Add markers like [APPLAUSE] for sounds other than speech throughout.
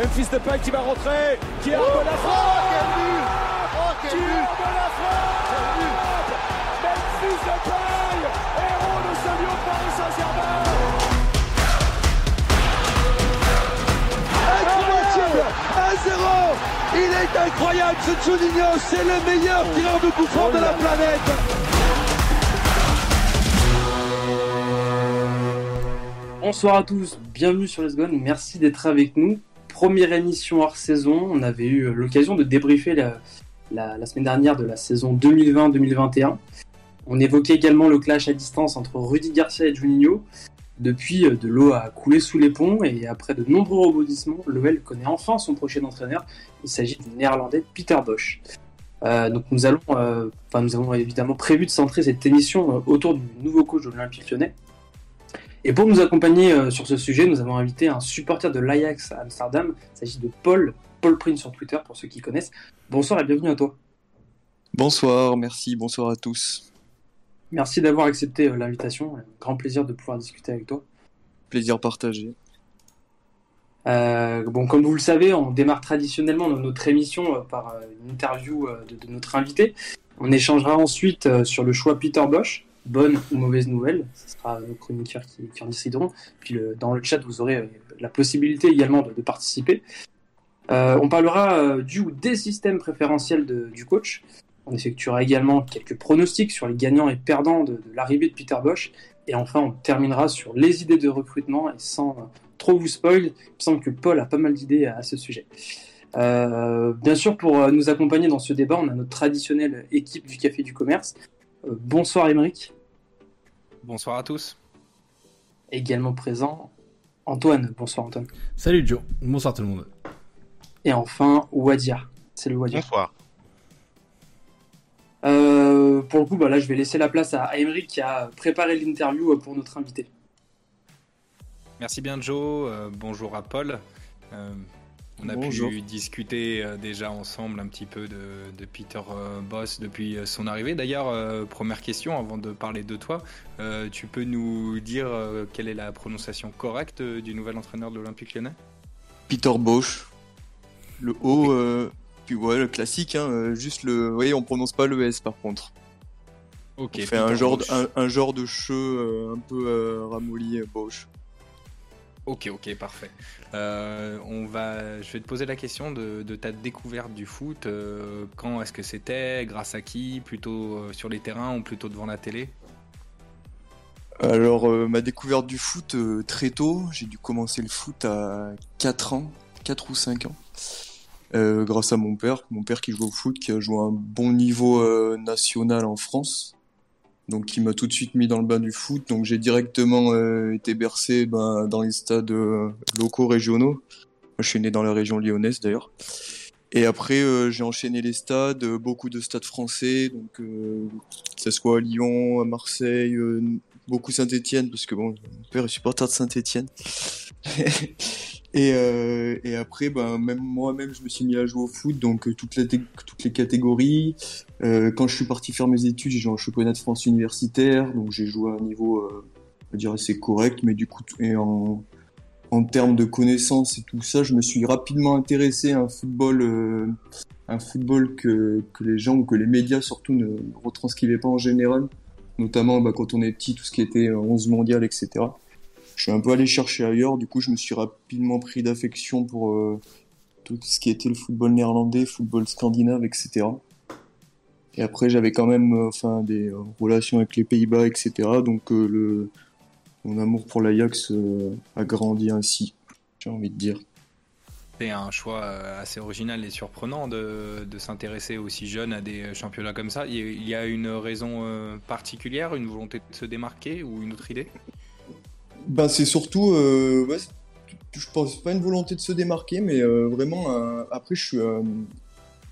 Memphis Depay qui va rentrer, qui arme oh, la frappe. Oh, quel but. Oh, quel qui but. arme la frappe. Memphis Depay, héros de ce lieu Paris Saint-Germain. Incroyable. 1-0 Il est incroyable ce Juninho, c'est le meilleur tireur de coup franc de la planète. Bonsoir à tous, bienvenue sur Les Gone, merci d'être avec nous. Première émission hors saison, on avait eu l'occasion de débriefer la, semaine dernière de la saison 2020-2021. On évoquait également le clash à distance entre Rudy Garcia et Juninho. Depuis, de l'eau a coulé sous les ponts et après de nombreux rebondissements, l'OL connaît enfin son prochain entraîneur. Il s'agit du néerlandais Peter Bosch. Euh, nous euh, nous avons évidemment prévu de centrer cette émission euh, autour du nouveau coach de l'Olympique Lyonnais, et pour nous accompagner euh, sur ce sujet, nous avons invité un supporter de l'Ajax à Amsterdam. Il s'agit de Paul, Paul Prince sur Twitter pour ceux qui connaissent. Bonsoir et bienvenue à toi. Bonsoir, merci, bonsoir à tous. Merci d'avoir accepté euh, l'invitation. Grand plaisir de pouvoir discuter avec toi. Plaisir partagé. Euh, bon, comme vous le savez, on démarre traditionnellement notre émission par une interview de, de, notre invité. On échangera ensuite sur le choix Peter Bosch, bonne ou mauvaise nouvelle. Ce sera nos chroniqueurs qui, en décideront. Puis dans le chat, vous aurez euh, la possibilité également de, participer. Euh, on parlera euh, du ou des systèmes préférentiels du coach. On effectuera également quelques pronostics sur les gagnants et perdants de, l'arrivée de Peter Bosch. Et enfin, on terminera sur les idées de recrutement. Et sans trop vous spoil, il me semble que Paul a pas mal d'idées à, ce sujet. Bien sûr, pour nous accompagner dans ce débat, on a notre traditionnelle équipe du Café du Commerce. Euh, bonsoir Émeric. Bonsoir à tous. Également présent, Antoine. Bonsoir Antoine. Salut Joe. Bonsoir tout le monde. Et enfin, Wadia. C'est le Wadia. Bonsoir. Euh, pour le coup, bah là, je vais laisser la place à Émeric qui a préparé l'interview pour notre invité. Merci bien Joe. Euh, bonjour à Paul. Euh, on a Bonjour. pu discuter euh, déjà ensemble un petit peu de, de Peter euh, Boss depuis euh, son arrivée. D'ailleurs, euh, première question avant de parler de toi, euh, tu peux nous dire euh, quelle est la prononciation correcte du nouvel entraîneur de l'Olympique lyonnais? Peter Bosch. Le O, puis ouais, le classique, hein, juste le. Vous voyez, on prononce pas le S par contre. Ok. On fait un genre, de, un, un, genre de un peu ramolli Bosch. Ok, ok, parfait. Euh, on va, je vais te poser la question de, ta découverte du foot. Euh, quand est-ce que c'était? Grâce à qui? Plutôt euh, sur les terrains ou plutôt devant la télé? Alors, ma découverte du foot très tôt. J'ai dû commencer le foot à 4 ans, 4 ou 5 ans. Grâce à mon père, mon père qui joue au foot, qui a joué à un bon niveau national en France donc qui m'a tout de suite mis dans le bain du foot. Donc j'ai directement euh, été bercé ben, dans les stades euh, locaux régionaux. Moi, je suis né dans la région lyonnaise d'ailleurs. Et après, euh, j'ai enchaîné les stades, beaucoup de stades français, donc que ce soit à Lyon, à Marseille, beaucoup Saint-Etienne, parce que mon père est supporter de Saint-Etienne. [LAUGHS] et, et après, ben, même moi-même, je me suis mis à jouer au foot, donc toutes les, toutes les catégories. quand je suis parti faire mes études, j'ai joué en championnat de France universitaire, donc j'ai joué à un niveau, je dirais, assez correct, mais du coup, et en en termes de connaissances et tout ça, je me suis rapidement intéressé à un football, euh, un football que, que les gens ou que les médias surtout ne retranscrivaient pas en général, notamment bah, quand on est petit, tout ce qui était 11 mondial, etc. Je suis un peu allé chercher ailleurs, du coup je me suis rapidement pris d'affection pour euh, tout ce qui était le football néerlandais, football scandinave, etc. Et après j'avais quand même euh, enfin des euh, relations avec les Pays-Bas, etc. Donc le mon amour pour l'Ajax a grandi ainsi, j'ai envie de dire. C'est un choix assez original et surprenant de, de s'intéresser aussi jeune à des championnats comme ça. Il y a une raison particulière, une volonté de se démarquer ou une autre idée? Ben, C'est surtout, euh, ouais, je pense pas une volonté de se démarquer, mais euh, vraiment, euh, après, je suis, euh,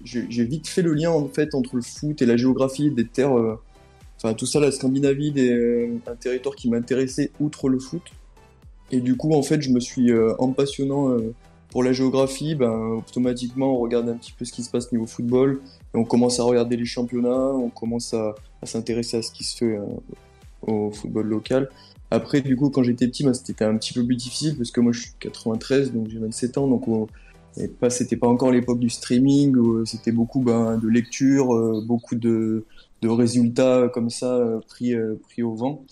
j'ai vite fait le lien en fait entre le foot et la géographie des terres euh, enfin tout ça, la Scandinavie, des, un territoire qui m'intéressait outre le foot. Et du coup, en fait, je me suis, en passionnant pour la géographie, ben, automatiquement, on regarde un petit peu ce qui se passe niveau football, et on commence à regarder les championnats, on commence à, à s'intéresser à ce qui se fait au football local. Après, du coup, quand j'étais petit, ben, c'était un petit peu plus difficile, parce que moi, je suis 93, donc j'ai 27 ans, donc on, pas, c'était pas encore l'époque du streaming, où c'était beaucoup ben, de lecture, beaucoup de, de résultats comme ça pris, pris au vent.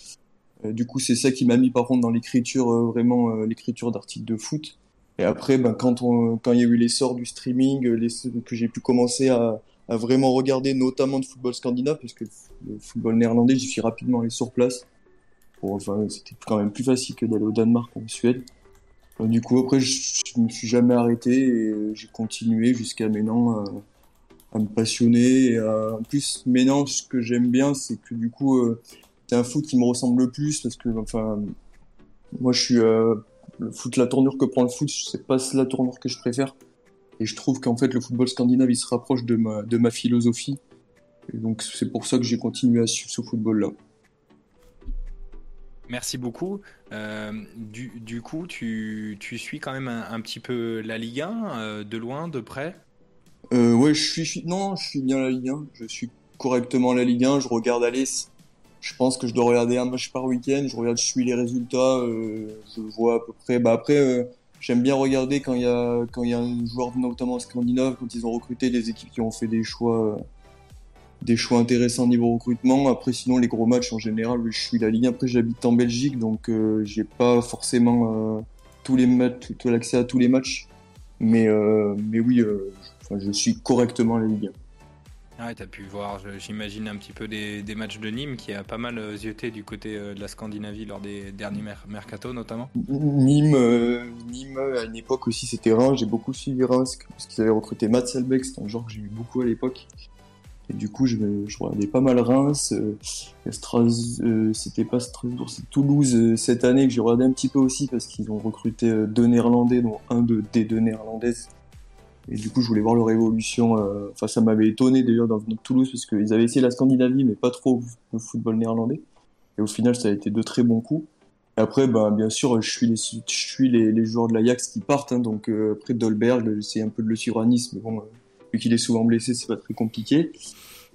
du coup, c'est ça qui m'a mis par contre dans l'écriture, vraiment l'écriture d'articles de foot. Et après, ben, quand, on, quand il y a eu l'essor du streaming, que j'ai pu commencer à, à, vraiment regarder, notamment de football scandinave, parce que le football néerlandais, j'y suis rapidement allé sur place. Pour, enfin, c'était quand même plus facile que d'aller au Danemark ou en Suède. du coup, après, je, je me suis jamais arrêté et j'ai continué jusqu'à maintenant à, à, me passionner. Et en plus, maintenant, ce que j'aime bien, c'est que du coup, euh, c'est un foot qui me ressemble le plus parce que, enfin, moi, je suis euh, le foot, la tournure que prend le foot, c'est pas la tournure que je préfère. Et je trouve qu'en fait, le football scandinave, il se rapproche de ma, de ma philosophie. Et donc, c'est pour ça que j'ai continué à suivre ce football-là. Merci beaucoup. Euh, du, coup, tu, tu, suis quand même un, petit peu la Ligue 1, euh, de loin, de près? Euh, je suis, non, je suis bien la Ligue 1. Je suis correctement la Ligue 1. Je regarde aller je pense que je dois regarder un match par week-end. Je regarde, je suis les résultats, euh, je vois à peu près. Bah après, j'aime bien regarder quand il y a quand il y a un joueur notamment scandinave quand ils ont recruté des équipes qui ont fait des choix des choix intéressants niveau recrutement. Après, sinon les gros matchs en général, je suis la Ligue. Après, j'habite en Belgique, donc euh, j'ai pas forcément euh, tous les matchs, tout l'accès à tous les matchs. Mais euh, mais oui, je, je suis correctement la Ligue. Ah, tu as pu voir, j'imagine, un petit peu des, des, matchs de Nîmes qui a pas mal euh, zioté du côté euh, de la Scandinavie lors des derniers mer mercato notamment. Nîmes, euh, Nîmes à une époque aussi c'était Reims, j'ai beaucoup suivi Reims parce qu'ils avaient recruté Matt Selbeck, c'est un genre que j'ai eu beaucoup à l'époque. Et du coup, je, je, regardais pas mal Reims. Euh, euh, c'était pas Strasbourg, c'est Toulouse cette année que j'ai regardé un petit peu aussi parce qu'ils ont recruté deux Néerlandais, dont un de, des deux Néerlandaises et du coup, je voulais voir leur évolution. Euh, enfin, ça m'avait étonné d'ailleurs dans Toulouse parce qu'ils avaient essayé la Scandinavie, mais pas trop le football néerlandais. Et au final, ça a été de très bons coups. Et après, ben, bien sûr, je suis les, je suis les, les joueurs de l'Ajax qui partent. Hein, donc euh, après, Dolberg, j'essaie un peu de le suivre bon, euh, qu'il est souvent blessé, c'est pas très compliqué.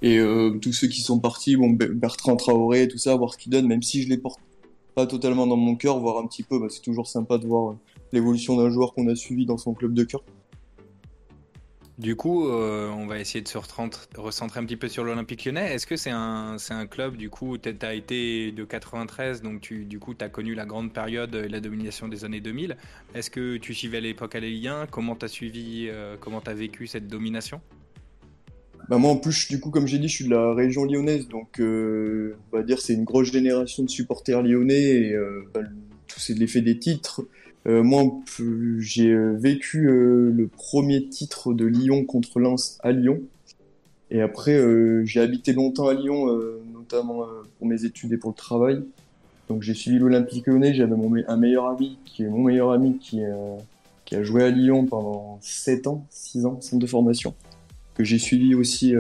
Et euh, tous ceux qui sont partis, bon, Bertrand Traoré, tout ça, voir ce qu'ils donnent, même si je les porte pas totalement dans mon cœur, voir un petit peu, bah, c'est toujours sympa de voir l'évolution d'un joueur qu'on a suivi dans son club de cœur. Du coup, euh, on va essayer de se recentrer un petit peu sur l'Olympique lyonnais. Est-ce que c'est un, club, du coup, tu as été de 93, donc tu, du coup, tu as connu la grande période et la domination des années 2000. Est-ce que tu suivais à l'époque à la Ligue 1 Comment tu suivi, euh, comment tu vécu cette domination? Bah moi en plus du coup comme j'ai dit je suis de la région lyonnaise donc euh, on va dire c'est une grosse génération de supporters lyonnais et bah, c'est l'effet des titres euh, moi, j'ai euh, vécu euh, le premier titre de Lyon contre Lens à Lyon. Et après, j'ai habité longtemps à Lyon, notamment pour mes études et pour le travail. Donc j'ai suivi l'Olympique lyonnais. J'avais mon un meilleur ami qui est mon meilleur ami qui, a joué à Lyon pendant 7 ans, 6 ans, centre de formation, que j'ai suivi aussi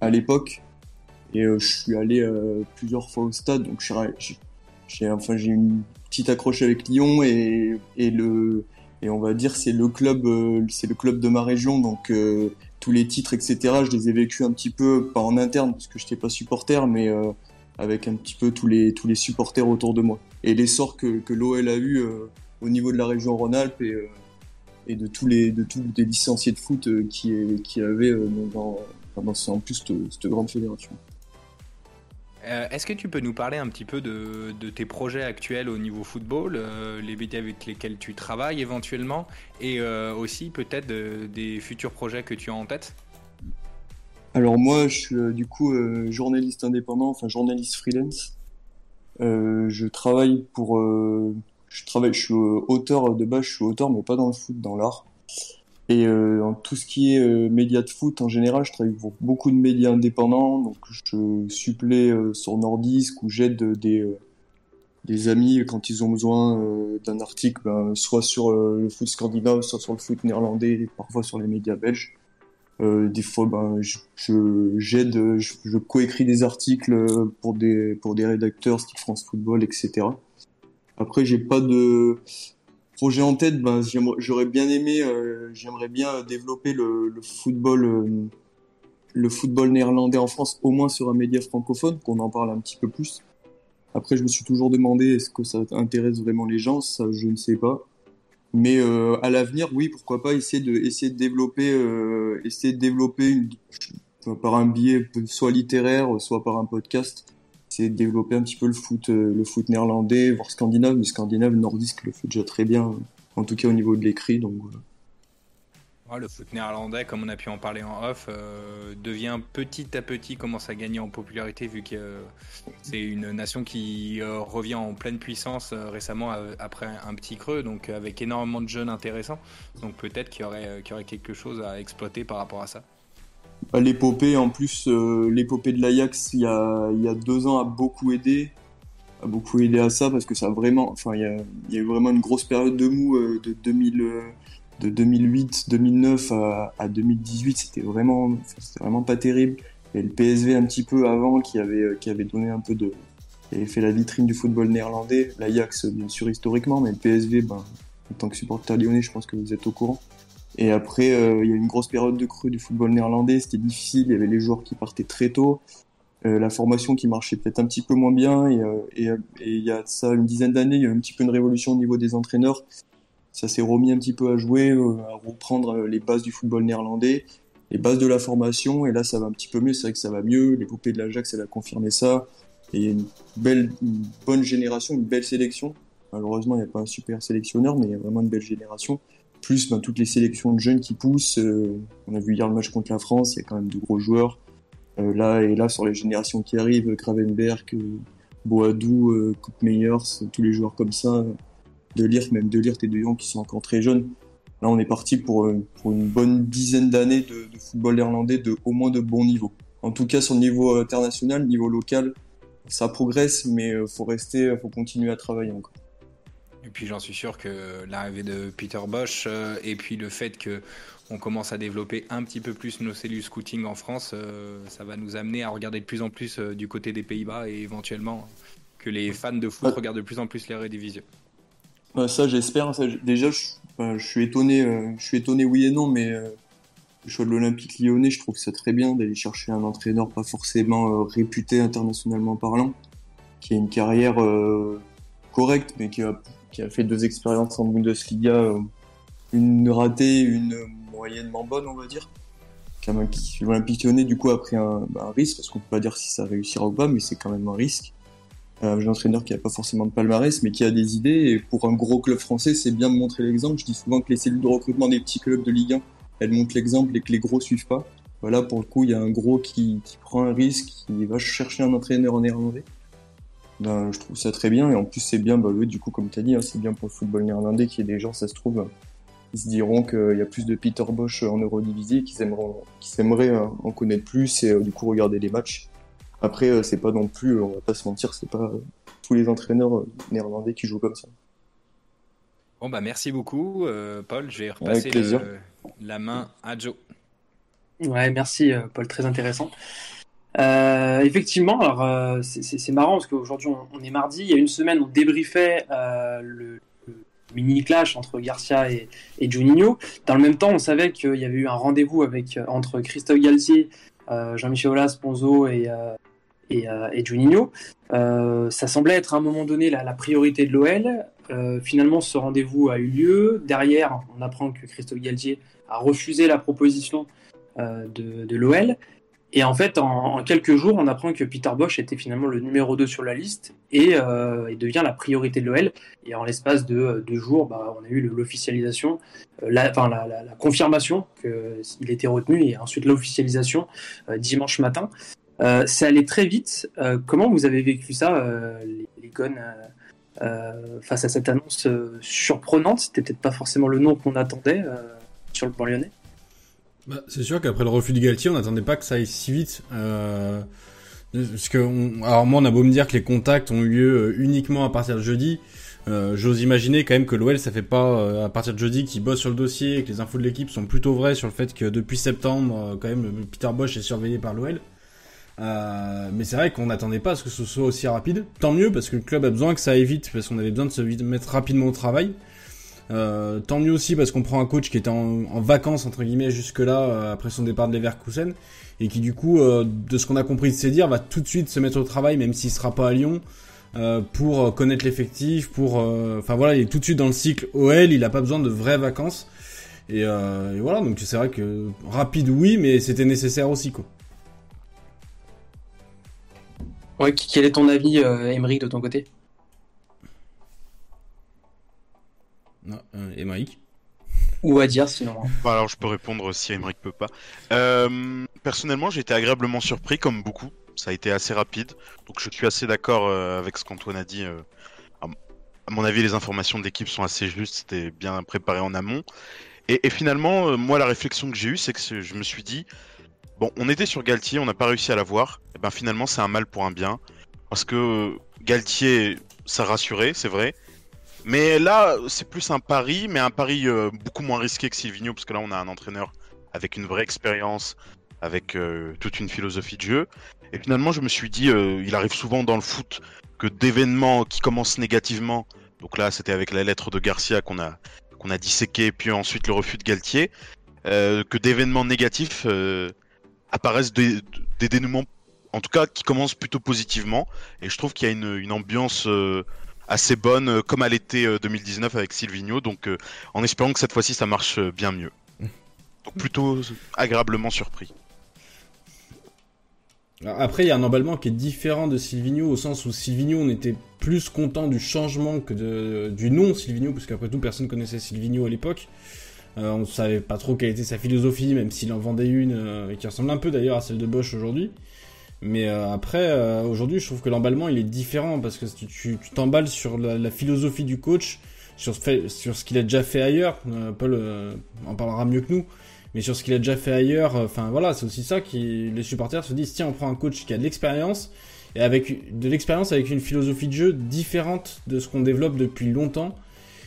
à l'époque. Et je suis allé plusieurs fois au stade, donc j'ai enfin une petit accroché avec Lyon et, le et on va dire c'est le club euh, c'est le club de ma région donc euh, tous les titres etc je les ai vécus un petit peu pas en interne parce que j'étais pas supporter mais euh, avec un petit peu tous les tous les supporters autour de moi et l'essor que, que l'OL a eu au niveau de la région Rhône-Alpes et, de tous les de tous les licenciés de foot qui qui avaient dans, dans, en plus cette grande fédération. Euh, est-ce que tu peux nous parler un petit peu de, tes projets actuels au niveau football, euh, les médias avec lesquels tu travailles éventuellement, et euh, aussi peut-être des futurs projets que tu as en tête? Alors moi, je suis du coup journaliste indépendant, enfin journaliste freelance. je travaille pour, je travaille, je suis auteur de base, je suis auteur, mais pas dans le foot, dans l'art. Et euh, en tout ce qui est euh, médias de foot, en général, je travaille pour beaucoup de médias indépendants. Donc, je supplée euh, sur Nordisk ou j'aide des, euh, des amis quand ils ont besoin d'un article, ben, soit sur le foot scandinave, soit sur le foot néerlandais, parfois sur les médias belges. des fois, ben, je j'aide, je, je coécris des articles pour des pour des rédacteurs, style France Football, etc. Après, j'ai pas de projet en tête, ben, j'aurais bien aimé, euh, j'aimerais bien développer le, le football, euh, le football néerlandais en France, au moins sur un média francophone, qu'on en parle un petit peu plus. Après, je me suis toujours demandé est-ce que ça intéresse vraiment les gens, ça je ne sais pas. Mais à l'avenir, oui, pourquoi pas essayer de essayer de développer essayer de développer une, par un biais soit littéraire, soit par un podcast, c'est développer un petit peu le foot, euh, le foot néerlandais, voire scandinave, mais scandinave, nordiste le fait déjà très bien, en tout cas au niveau de l'écrit, donc le foot néerlandais, comme on a pu en parler en off, euh, devient petit à petit, commence à gagner en popularité vu que c'est une nation qui euh, revient en pleine puissance récemment après un petit creux, donc avec énormément de jeunes intéressants. Donc peut-être qu'il y, aurait, qu'il y aurait quelque chose à exploiter par rapport à ça. L'épopée, en plus, euh, l'épopée de l'Ajax, il y a, deux ans, a beaucoup aidé, a beaucoup aidé à ça parce que ça vraiment, enfin, il y a, eu vraiment une grosse période de mou euh, de 2000, euh, de 2008, 2009 à, à 2018, c'était vraiment, c'était vraiment pas terrible. Et le PSV un petit peu avant qui avait, qui avait donné un peu de, qui fait la vitrine du football néerlandais. L'Ajax, bien sûr, historiquement, mais le PSV, ben, en tant que supporter lyonnais, je pense que vous êtes au courant. Et après, euh, il y a une grosse période de creux du football néerlandais, c'était difficile, il y avait les joueurs qui partaient très tôt, euh, la formation qui marchait peut-être un petit peu moins bien, et, euh, et, il y a ça une dizaine d'années, il y a eu un petit peu une révolution au niveau des entraîneurs. Ça s'est remis un petit peu à jouer, à reprendre les bases du football néerlandais, les bases de la formation, et là ça va un petit peu mieux, c'est vrai que ça va mieux, l'épopée de l'Ajax elle a confirmé ça, et il y a une belle, une bonne génération, une belle sélection. Malheureusement, il n'y a pas un super sélectionneur, mais il y a vraiment une belle génération plus ben, toutes les sélections de jeunes qui poussent. Euh, on a vu hier le match contre la France, il y a quand même de gros joueurs. Euh, là et là sur les générations qui arrivent, Gravenberg, euh, Boadou, euh, Meyers, tous les joueurs comme ça, de lire même de lire et de Jong qui sont encore très jeunes. Là on est parti pour, pour une bonne dizaine d'années de, de, football néerlandais de au moins de bon niveau. En tout cas sur le niveau international, niveau local, ça progresse, mais faut rester, faut continuer à travailler encore. Et puis j'en suis sûr que l'arrivée de Peter Bosch euh, et puis le fait que on commence à développer un petit peu plus nos cellules scouting en France, euh, ça va nous amener à regarder de plus en plus euh, du côté des Pays-Bas et éventuellement que les fans de foot regardent de plus en plus les rédivisions. ça j'espère. déjà, je, suis étonné, je suis étonné oui et non, mais le choix de l'Olympique lyonnais, je trouve ça très bien d'aller chercher un entraîneur pas forcément réputé internationalement parlant, qui a une carrière correcte, mais qui a qui a fait deux expériences en Bundesliga, euh, une ratée, une moyennement bonne, on va dire. L'Olympique lyonnais, du coup, a pris un, risque, parce qu'on peut pas dire si ça réussira ou pas, mais c'est quand même un risque. Euh, un entraîneur qui a pas forcément de palmarès, mais qui a des idées, et pour un gros club français, c'est bien de montrer l'exemple. Je dis souvent que les cellules de recrutement des petits clubs de Ligue 1, elles montrent l'exemple et que les gros suivent pas. Voilà, pour le coup, il y a un gros qui, qui prend un risque, qui va chercher un entraîneur en néerlandais. Ben, je trouve ça très bien. Et en plus, c'est bien, bah, oui, du coup, comme tu as dit, hein, c'est bien pour le football néerlandais qu'il y ait des gens, ça se trouve, ils se diront qu'il y a plus de Peter Bosch en Eurodivisie, qu'ils aimeraient, qu'ils aimeraient euh, en connaître plus et euh, du coup regarder les matchs. Après, euh, c'est pas non plus, on va pas se mentir, c'est pas tous les entraîneurs néerlandais qui jouent comme ça. Bon, bah merci beaucoup, Paul. Je vais repasser la main à Joe. Ouais, merci, Paul, très intéressant. Euh, effectivement, alors euh, c'est marrant parce qu'aujourd'hui on, est mardi. Il y a une semaine, on débriefait euh, le, mini clash entre Garcia et, et, Juninho. Dans le même temps, on savait qu'il y avait eu un rendez-vous avec entre Christophe Galtier, Jean-Michel Aulas, Ponzo et et, Juninho. ça semblait être à un moment donné la, la priorité de l'OL. finalement, ce rendez-vous a eu lieu. Derrière, on apprend que Christophe Galtier a refusé la proposition de, de l'OL. Et en fait, en, quelques jours, on apprend que Peter Bosch était finalement le numéro 2 sur la liste et, euh, devient la priorité de l'OL. Et en l'espace de deux jours, bah, on a eu l'officialisation, euh, la, enfin la, confirmation qu'il était retenu et ensuite l'officialisation euh, dimanche matin. Euh, c'est allé très vite. Euh, comment vous avez vécu ça, euh, les, les Gones, face à cette annonce surprenante? C'était peut-être pas forcément le nom qu'on attendait sur le plan lyonnais. Bah, c'est sûr qu'après le refus du Galtier, on n'attendait pas que ça aille si vite. Euh, parce que, alors moi, on a beau me dire que les contacts ont eu lieu euh, uniquement à partir de jeudi. Euh, J'ose imaginer quand même que l'OL, ça fait pas euh, à partir de jeudi qu'ils bossent sur le dossier et que les infos de l'équipe sont plutôt vraies sur le fait que depuis septembre, quand même, Peter Bosch est surveillé par l'OL. Euh, mais c'est vrai qu'on n'attendait pas à ce que ce soit aussi rapide. Tant mieux parce que le club a besoin que ça aille vite parce qu'on avait besoin de se mettre rapidement au travail. Euh, tant mieux aussi parce qu'on prend un coach qui était en, vacances entre guillemets jusque là euh, après son départ de Leverkusen et qui du coup euh, de ce qu'on a compris de ses dires va tout de suite se mettre au travail même s'il sera pas à Lyon pour connaître l'effectif, pour, enfin voilà, il est tout de suite dans le cycle OL, il a pas besoin de vraies vacances. Et, et voilà, donc c'est vrai que rapide oui, mais c'était nécessaire aussi quoi. Ouais, quel est ton avis, Emery, de ton côté non, Et Mike ou à dire sinon. Hein. Bah, alors je peux répondre si Emmerich peut pas. Euh, personnellement, j'ai été agréablement surpris comme beaucoup. Ça a été assez rapide, donc je suis assez d'accord euh, avec ce qu'Antoine a dit. Euh, à mon avis, les informations de l'équipe sont assez justes. C'était bien préparé en amont. Et, finalement, moi, la réflexion que j'ai eue, c'est que je me suis dit, bon, on était sur Galtier, on n'a pas réussi à l'avoir. Et ben finalement, c'est un mal pour un bien, parce que Galtier, ça rassurait, c'est vrai. Mais là, c'est plus un pari, mais un pari euh, beaucoup moins risqué que Silvino, parce que là, on a un entraîneur avec une vraie expérience, avec euh, toute une philosophie de jeu. Et finalement, je me suis dit, euh, il arrive souvent dans le foot que d'événements qui commencent négativement, donc là, c'était avec la lettre de Garcia qu'on a, qu'on a disséqué, puis ensuite le refus de Galtier, que d'événements négatifs apparaissent des, dénouements, en tout cas, qui commencent plutôt positivement. Et je trouve qu'il y a une, une ambiance assez bonne, euh, comme elle était 2019 avec Silvino. Donc, euh, en espérant que cette fois-ci, ça marche euh, bien mieux. Donc, plutôt agréablement surpris. Après, il y a un emballement qui est différent de Silvino, au sens où Silvino, on était plus content du changement que du nom Silvino, parce qu'après tout, personne connaissait Silvino à l'époque. on ne savait pas trop quelle était sa philosophie, même s'il en vendait une, qui ressemble un peu d'ailleurs à celle de Bosch aujourd'hui. Mais euh, après, euh, aujourd'hui, je trouve que l'emballement, il est différent parce que tu t'emballes sur la, philosophie du coach, sur, sur ce qu'il a déjà fait ailleurs. Euh, Paul en parlera mieux que nous. Mais sur ce qu'il a déjà fait ailleurs, enfin voilà, c'est aussi ça qui les supporters se disent tiens, on prend un coach qui a de l'expérience et avec de l'expérience avec une philosophie de jeu différente de ce qu'on développe depuis longtemps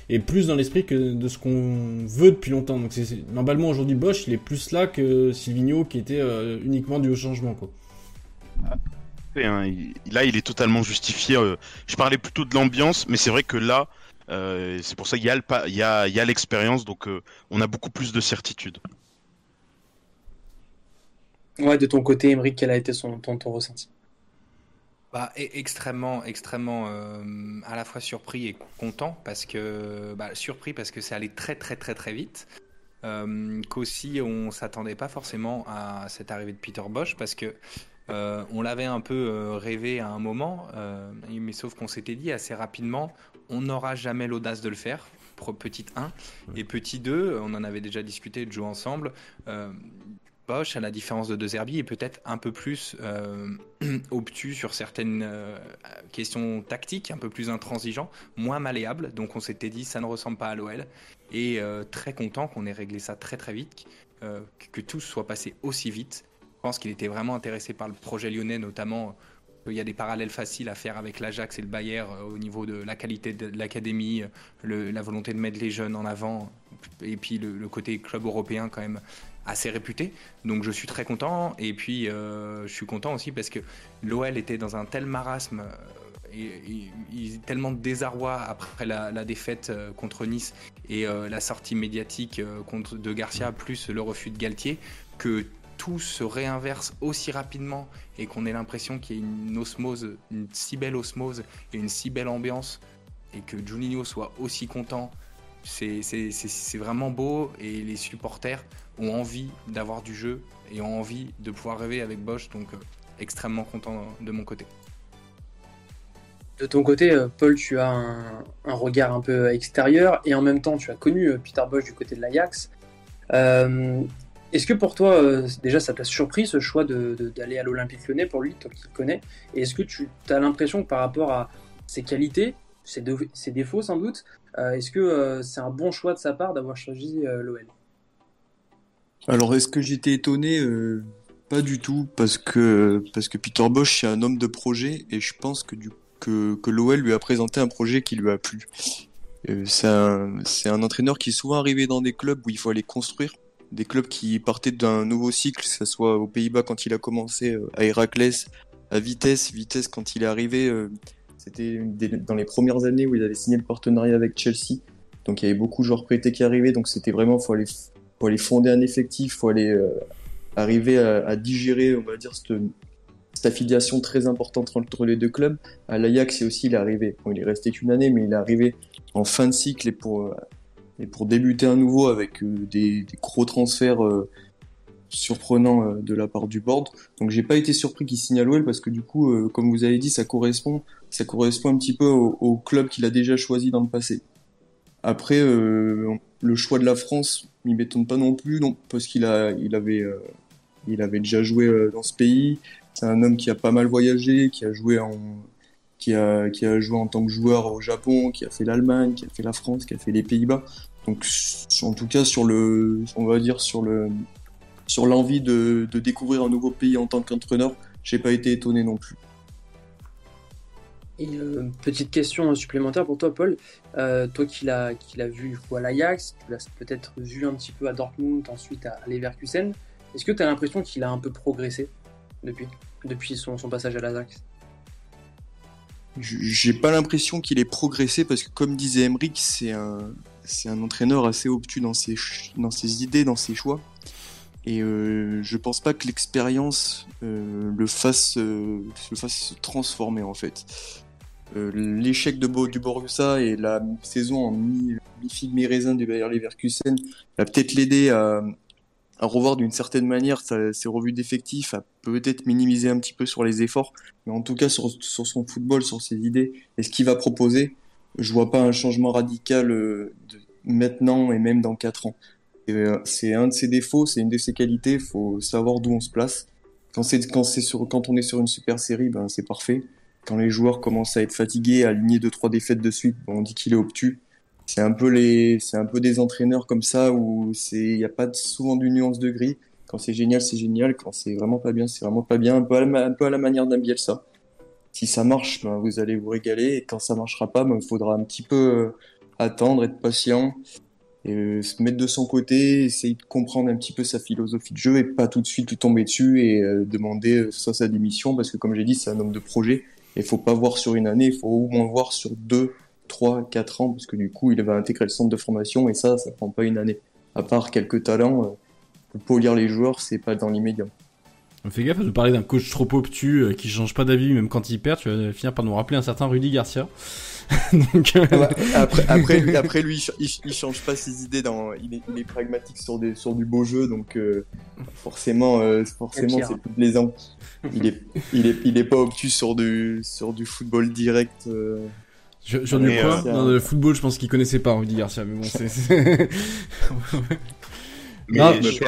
et plus dans l'esprit que de ce qu'on veut depuis longtemps. Donc l'emballement aujourd'hui Bosch, il est plus là que Silvino qui était uniquement dû au changement quoi. Hein, là, il est totalement justifié. Euh, je parlais plutôt de l'ambiance, mais c'est vrai que là, euh, c'est pour ça qu'il y a l'expérience, donc euh, on a beaucoup plus de certitude. Ouais, de ton côté, Emmerich, quel a été son, ton, ressenti? Bah, e, extrêmement, extrêmement à la fois surpris et content parce que bah, surpris parce que c'est allé très très très très vite. qu'aussi on s'attendait pas forcément à cette arrivée de Peter Bosch parce que euh, on l'avait un peu euh, rêvé à un moment, euh, mais sauf qu'on s'était dit assez rapidement, on n'aura jamais l'audace de le faire. Petit 1 et petit 2, on en avait déjà discuté de jouer ensemble. Bosch, à la différence de De Zerbi, est peut-être un peu plus [CLEARS THROAT] obtus sur certaines questions tactiques, un peu plus intransigeant, moins malléable. Donc on s'était dit, ça ne ressemble pas à l'OL. Et très content qu'on ait réglé ça très très vite, que tout soit passé aussi vite. Je pense qu'il était vraiment intéressé par le projet lyonnais, notamment. Il y a des parallèles faciles à faire avec l'Ajax et le Bayer euh, au niveau de la qualité de l'académie, la volonté de mettre les jeunes en avant, et puis le, côté club européen quand même assez réputé. Donc je suis très content, et puis euh, je suis content aussi parce que l'OL était dans un tel marasme euh, et, tellement de désarroi après la, défaite contre Nice et la sortie médiatique contre, de Garcia, plus le refus de Galtier, que tout se réinverse aussi rapidement et qu'on ait l'impression qu'il y a une osmose, une si belle osmose et une si belle ambiance et que Juninho soit aussi content, c'est vraiment beau et les supporters ont envie d'avoir du jeu et ont envie de pouvoir rêver avec Bosch, donc euh, extrêmement content de mon côté. De ton côté, euh, Paul, tu as un, regard un peu extérieur et en même temps, tu as connu euh, Peter Bosch du côté de l'Ajax. Est-ce que pour toi, euh, déjà, ça t'a surpris ce choix d'aller à l'Olympique lyonnais pour lui, toi qui le Et est-ce que tu as l'impression que par rapport à ses qualités, ses, défauts sans doute, euh, est-ce que euh, c'est un bon choix de sa part d'avoir choisi l'OL Alors, est-ce que j'étais étonné? Pas du tout, parce que, Peter Bosch, c'est un homme de projet et je pense que l'OL lui a présenté un projet qui lui a plu. c'est un, un entraîneur qui est souvent arrivé dans des clubs où il faut aller construire des clubs qui partaient d'un nouveau cycle, que ce soit aux Pays-Bas quand il a commencé, euh, à Héraclès, à Vitesse. Vitesse, quand il est arrivé, euh, c'était dans les premières années où il avait signé le partenariat avec Chelsea. Donc il y avait beaucoup de joueurs prêtés qui arrivaient. Donc c'était vraiment, faut aller, faut aller fonder un effectif, faut aller euh, arriver à, digérer, on va dire, cette, affiliation très importante entre les deux clubs. À l'Ajax, aussi, il est arrivé. Bon, il est resté qu'une année, mais il est arrivé en fin de cycle et pour et pour débuter à nouveau avec des, des, gros transferts surprenants de la part du board. Donc j'ai pas été surpris qu'il signe à l'OL parce que du coup, comme vous avez dit, ça correspond, ça correspond un petit peu au, club qu'il a déjà choisi dans le passé. Après, euh, le choix de la France, il m'étonne pas non plus, donc parce qu'il a, il avait, euh, il avait déjà joué euh, dans ce pays. C'est un homme qui a pas mal voyagé, qui a joué en, qui a, qui a joué en tant que joueur au Japon, qui a fait l'Allemagne, qui a fait la France, qui a fait les Pays-Bas. Donc, en tout cas, sur le, on va dire sur le, sur l'envie de, de découvrir un nouveau pays en tant qu'entraîneur, j'ai pas été étonné non plus. Et euh, petite question supplémentaire pour toi, Paul. Euh, toi qui l'as qui vu à l'Ajax, tu l'as peut-être vu un petit peu à Dortmund, ensuite à, Leverkusen. Est-ce que tu as l'impression qu'il a un peu progressé depuis, depuis son, son passage à l'Ajax? J'ai pas l'impression qu'il ait progressé parce que, comme disait Emric, c'est un, c'est un entraîneur assez obtus dans ses, dans ses idées, dans ses choix. Et euh, je pense pas que l'expérience euh, le fasse, euh, le fasse se transformer en fait. Euh, l'échec de du Borussia et la saison en mi-figue mi-raisin du Bayer Leverkusen va peut-être l'aider à, revoir d'une certaine manière ses revues d'effectifs, à peut-être minimiser un petit peu sur les efforts, mais en tout cas sur, sur son football, sur ses idées et ce qu'il va proposer, je vois pas un changement radical euh, de maintenant et même dans 4 ans. Euh, c'est un de ses défauts, c'est une de ses qualités, faut savoir d'où on se place. Quand c'est quand c'est sur quand on est sur une super série, ben c'est parfait quand les joueurs commencent à être fatigués, à aligner deux trois défaites de suite, on dit qu'il est obtus. C'est un peu les, c'est un peu des entraîneurs comme ça où il y a pas souvent du nuance de gris. Quand c'est génial, c'est génial. Quand c'est vraiment pas bien, c'est vraiment pas bien. Un peu à la, un peu à la manière d'un Bielsa. Si ça marche, ben, vous allez vous régaler. Et quand ça marchera pas, ben, il faudra un petit peu euh, attendre, être patient, et euh, se mettre de son côté, essayer de comprendre un petit peu sa philosophie de jeu et pas tout de suite lui tomber dessus et euh, demander soit sa démission parce que comme j'ai dit, c'est un homme de projet il faut pas voir sur une année, il faut au moins voir sur deux, trois, quatre ans, parce que du coup, il va intégrer le centre de formation et ça, ça prend pas une année. À part quelques talents, pour lire les joueurs, c'est pas dans l'immédiat. Fais gaffe de parler d'un coach trop obtus euh, qui change pas d'avis même quand il perd, tu vas finir par nous rappeler un certain Rudy Garcia. [LAUGHS] Donc, euh, après, après, lui, [LAUGHS] après lui, il, change pas ses idées dans, il est, il est pragmatique sur des, sur du beau jeu, donc euh, forcément, forcément, c'est plus plaisant. Il est, il est, il est pas obtus sur du, sur du football direct. J'en ai quoi dans le football, je pense qu'il connaissait pas Rudy Garcia, mais bon, c'est. [LAUGHS] non, je,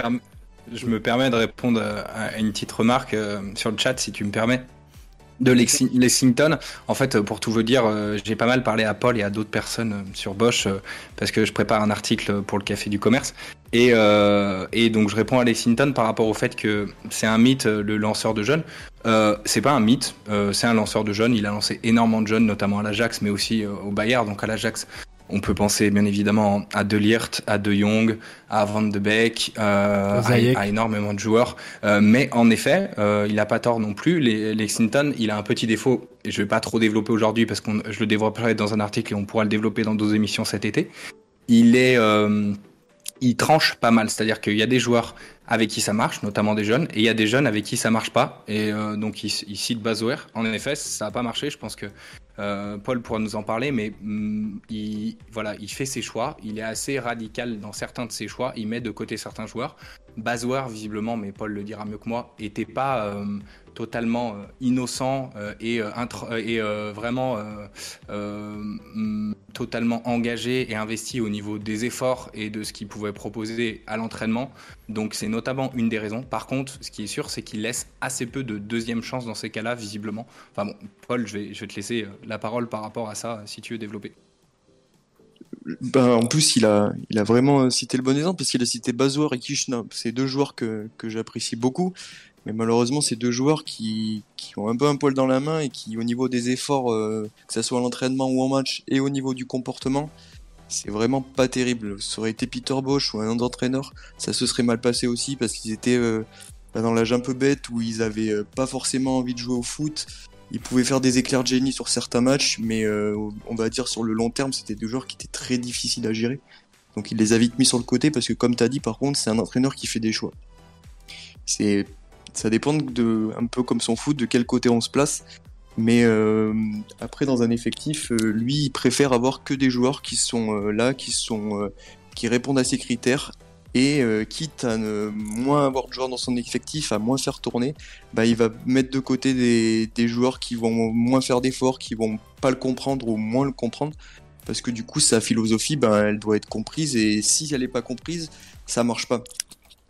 je me permets de répondre à une petite remarque euh, sur le chat, si tu me permets. De Lexington. En fait, pour tout vous dire, euh, j'ai pas mal parlé à Paul et à d'autres personnes euh, sur Bosch parce que je prépare un article pour le Café du Commerce. Et, donc, je réponds à Lexington par rapport au fait que c'est un mythe, le lanceur de jeunes. c'est pas un mythe, c'est un lanceur de jeunes. Il a lancé énormément de jeunes, notamment à l'Ajax, mais aussi au Bayern. Donc, à l'Ajax, on peut penser bien évidemment à De Liert, à De Jong, à Van de Beek, euh, à, énormément de joueurs. Euh, mais en effet, euh, il n'a pas tort non plus. Les, Lexington, il a un petit défaut, et je vais pas trop développer aujourd'hui parce que je le développerai dans un article et on pourra le développer dans d'autres émissions cet été. Il est, il tranche pas mal. C'est-à-dire qu'il y a des joueurs avec qui ça marche, notamment des jeunes, et il y a des jeunes avec qui ça marche pas. Et donc il, cite Bazoer. En effet, ça n'a pas marché. Je pense que euh, Paul pourra nous en parler, mais mm, il, voilà, il fait ses choix. Il est assez radical dans certains de ses choix. Il met de côté certains joueurs. Bazoer, visiblement, mais Paul le dira mieux que moi, était pas euh, totalement euh, innocent euh, et, vraiment totalement engagé et investi au niveau des efforts et de ce qu'il pouvait proposer à l'entraînement. Donc c'est notamment une des raisons. Par contre, ce qui est sûr, c'est qu'il laisse assez peu de deuxième chance dans ces cas-là, visiblement. Enfin bon, Paul, je vais, te laisser la parole par rapport à ça, si tu veux développer. Ben, en plus, il a, vraiment cité le bon exemple parce qu'il a cité Bazour et Kishna. C'est deux joueurs que j'apprécie beaucoup. Mais malheureusement, c'est deux joueurs qui, qui ont un peu un poil dans la main et qui, au niveau des efforts, euh, que ce soit à l'entraînement ou en match, et au niveau du comportement, c'est vraiment pas terrible. Ça aurait été Peter Bosch ou un autre entraîneur, ça se serait mal passé aussi parce qu'ils étaient euh, dans l'âge un peu bête où ils avaient euh, pas forcément envie de jouer au foot il pouvait faire des éclairs de génie sur certains matchs, mais euh, on va dire sur le long terme, c'était deux joueurs qui étaient très difficiles à gérer. Donc il les a vite mis sur le côté parce que comme tu as dit, par contre, c'est un entraîneur qui fait des choix. C'est ça dépend de, un peu comme son foot, de quel côté on se place. Mais après, dans un effectif, lui, il préfère avoir que des joueurs qui sont là, qui sont qui répondent à ses critères et euh, quitte à ne moins avoir de joueurs dans son effectif, à moins faire tourner, bah, il va mettre de côté des, joueurs qui vont moins faire d'efforts, qui vont pas le comprendre ou moins le comprendre, parce que du coup sa philosophie, bah, elle doit être comprise et si elle n'est pas comprise, ça marche pas.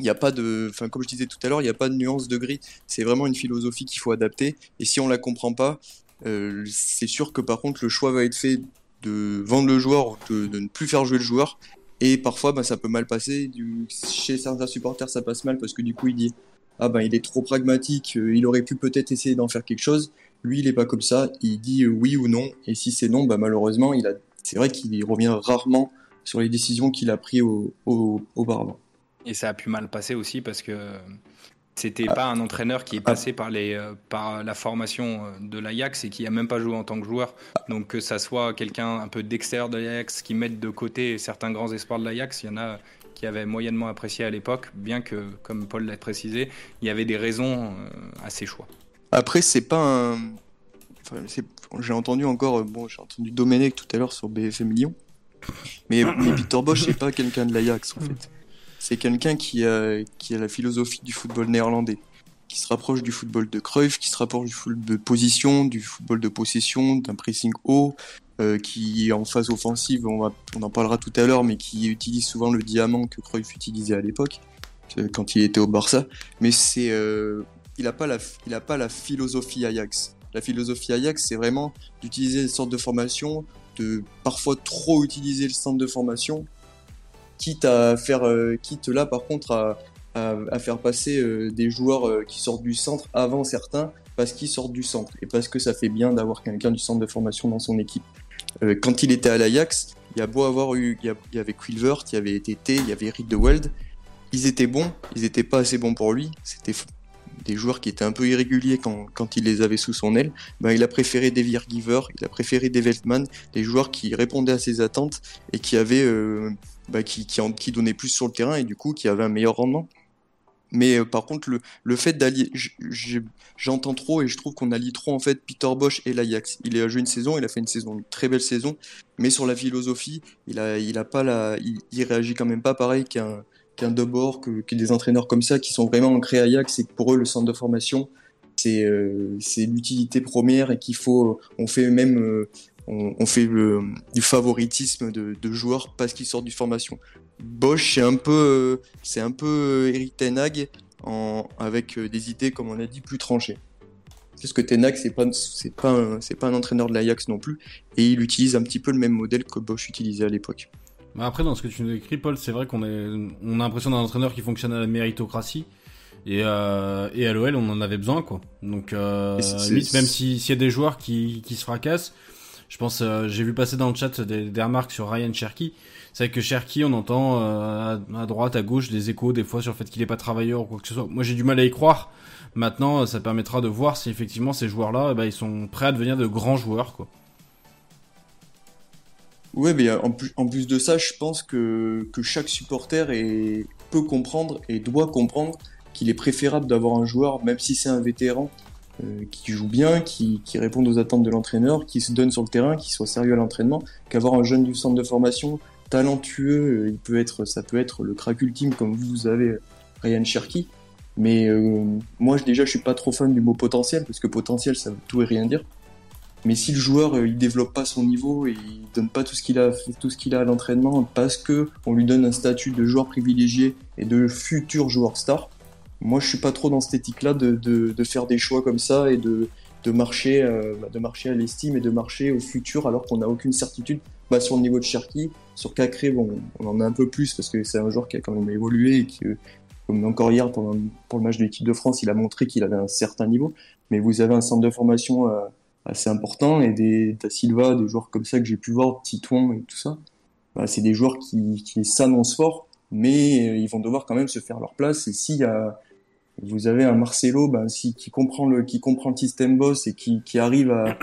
Il n'y a pas de, enfin comme je disais tout à l'heure, il n'y a pas de nuance de gris. C'est vraiment une philosophie qu'il faut adapter. Et si on la comprend pas, euh, c'est sûr que par contre le choix va être fait de vendre le joueur ou de, ne plus faire jouer le joueur et parfois, bah, ça peut mal passer. Chez certains supporters, ça passe mal parce que du coup, il dit Ah ben, il est trop pragmatique, euh, il aurait pu peut-être essayer d'en faire quelque chose. Lui, il est pas comme ça. Il dit euh, oui ou non. Et si c'est non, bah, malheureusement, il a... c'est vrai qu'il revient rarement sur les décisions qu'il a prises au... au... auparavant. Et ça a pu mal passer aussi parce que c'était ah. pas un entraîneur qui est passé par, les, euh, par la formation euh, de l'Ajax et qui a même pas joué en tant que joueur. Donc que ça soit quelqu'un un peu d'extérieur de l'Ajax qui mette de côté certains grands espoirs de l'Ajax, il y en a qui avaient moyennement apprécié à l'époque, bien que, comme Paul l'a précisé, il y avait des raisons euh, à ses choix. Après, c'est pas un. j'ai entendu encore, bon, j'ai entendu Domenech tout à l'heure sur BFM Lyon, mais, mais Victor Bosch, c'est pas quelqu'un de l'Ajax en fait c'est quelqu'un qui a, la philosophie du football néerlandais, qui se rapproche du football de Cruyff, qui se rapproche du football de position, du football de possession, d'un pressing haut, euh, qui en phase offensive, on, va, en parlera tout à l'heure, mais qui utilise souvent le diamant que Cruyff utilisait à l'époque, euh, quand il était au Barça. Mais euh, il n'a pas, la, pas la philosophie Ajax. La philosophie Ajax, c'est vraiment d'utiliser une sorte de formation, de parfois trop utiliser le centre de formation quitte à faire, euh, quitte là par contre à, à, faire passer euh, des joueurs euh, qui sortent du centre avant certains parce qu'ils sortent du centre et parce que ça fait bien d'avoir quelqu'un du centre de formation dans son équipe. quand il était à l'Ajax, il y a beau avoir eu, il y, avait Quilvert, il y avait TT, il y avait Rick de Weld, ils étaient bons, ils étaient pas assez bons pour lui, c'était des joueurs qui étaient un peu irréguliers quand, quand il les avait sous son aile, ben, il a préféré des Giver, il a préféré des Veltman, des joueurs qui répondaient à ses attentes et qui avaient bah, qui, donnait plus sur le terrain et du coup qui avait un meilleur rendement. Mais euh, par contre, le, le fait d'allier, j'entends trop et je trouve qu'on allie trop en fait Peter Bosch et l'Ajax. Il a joué une saison, il a fait une saison, une très belle saison, mais sur la philosophie, il a, il a pas la, il, réagit quand même pas pareil qu'un qu'un Debord, que, que, des entraîneurs comme ça qui sont vraiment ancrés à Ajax et que pour eux le centre de formation c'est euh, l'utilité première et qu'il faut, on fait même euh, on, fait du favoritisme de, joueurs parce qu'ils sortent du formation. Bosch, c'est un peu, c'est un peu Eric Tenag en, avec euh, des idées, comme on a dit, plus tranchées. Parce que Tenag, c'est pas, c'est pas, un, c'est pas un entraîneur de l'Ajax non plus, et il utilise un petit peu le même modèle que Bosch utilisait à l'époque. après, dans ce que tu nous décris, Paul, c'est vrai qu'on est, on a l'impression d'un entraîneur qui fonctionne à la méritocratie. Et, euh, et à l'OL, on en avait besoin, quoi. Donc, euh, même s'il y a des joueurs qui, qui se fracassent, je pense, euh, j'ai vu passer dans le chat des, remarques sur Ryan Cherky. C'est vrai que Cherky, on entend euh, à, droite, à gauche des échos des fois sur le fait qu'il est pas travailleur ou quoi que ce soit. Moi, j'ai du mal à y croire. Maintenant, ça permettra de voir si effectivement ces joueurs-là, eh ben, ils sont prêts à devenir de grands joueurs, quoi. Mais en plus, de ça, je pense que, que chaque supporter peut comprendre et doit comprendre qu'il est préférable d'avoir un joueur, même si c'est un vétéran, euh, qui joue bien, qui, qui aux attentes de l'entraîneur, qui se donne sur le terrain, qui soit sérieux à l'entraînement, qu'avoir un jeune du centre de formation talentueux, euh, il peut être, ça peut être le crack ultime comme vous avez Ryan Cherky. Mais euh, moi déjà je suis pas trop fan du mot potentiel parce que potentiel ça veut tout et rien dire. Mais si le joueur il développe pas son niveau et il donne pas tout ce qu'il a tout ce qu'il a à l'entraînement parce que on lui donne un statut de joueur privilégié et de futur joueur star, moi, je suis pas trop dans cette éthique-là de, de, de, faire des choix comme ça et de, de marcher, euh, bah, de marcher à l'estime et de marcher au futur alors qu'on n'a aucune certitude bah, sur le niveau de Cherki. Sur Cacré, bon, on en a un peu plus parce que c'est un joueur qui a quand même évolué et qui, comme encore hier pour, pour le match de l'équipe de France, il a montré qu'il avait un certain niveau. Mais vous avez un centre de formation euh, assez important et des Da Silva, des joueurs comme ça que j'ai pu voir, Titouan et tout ça. Bah, c'est des joueurs qui, qui s'annoncent fort, mais euh, ils vont devoir quand même se faire leur place. Et s'il y a vous avez un Marcelo ben, qui comprend le qui comprend le système boss et qui, qui arrive à,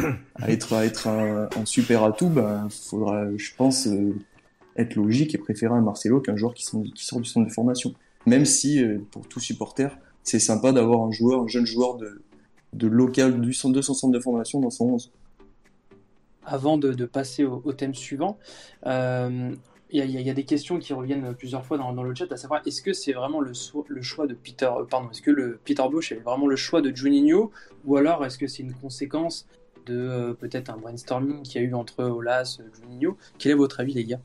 être à être un, super atout ben faudra je pense euh, être logique et préférer un Marcelo qu'un joueur qui, qui sort du centre de formation même si euh, pour tout supporter c'est sympa d'avoir un joueur, un jeune joueur de, de local du centre de son centre de formation dans son 11. Avant de, passer au, thème suivant, euh, il y, a des questions qui reviennent plusieurs fois dans, le chat, à savoir est-ce que c'est vraiment le, le, choix de Peter, euh, pardon, est-ce que le Peter Bosch est vraiment le choix de Juninho, ou alors est-ce que c'est une conséquence de euh, peut-être un brainstorming qu'il y a eu entre Olas et Juninho? Quel est votre avis, les gars?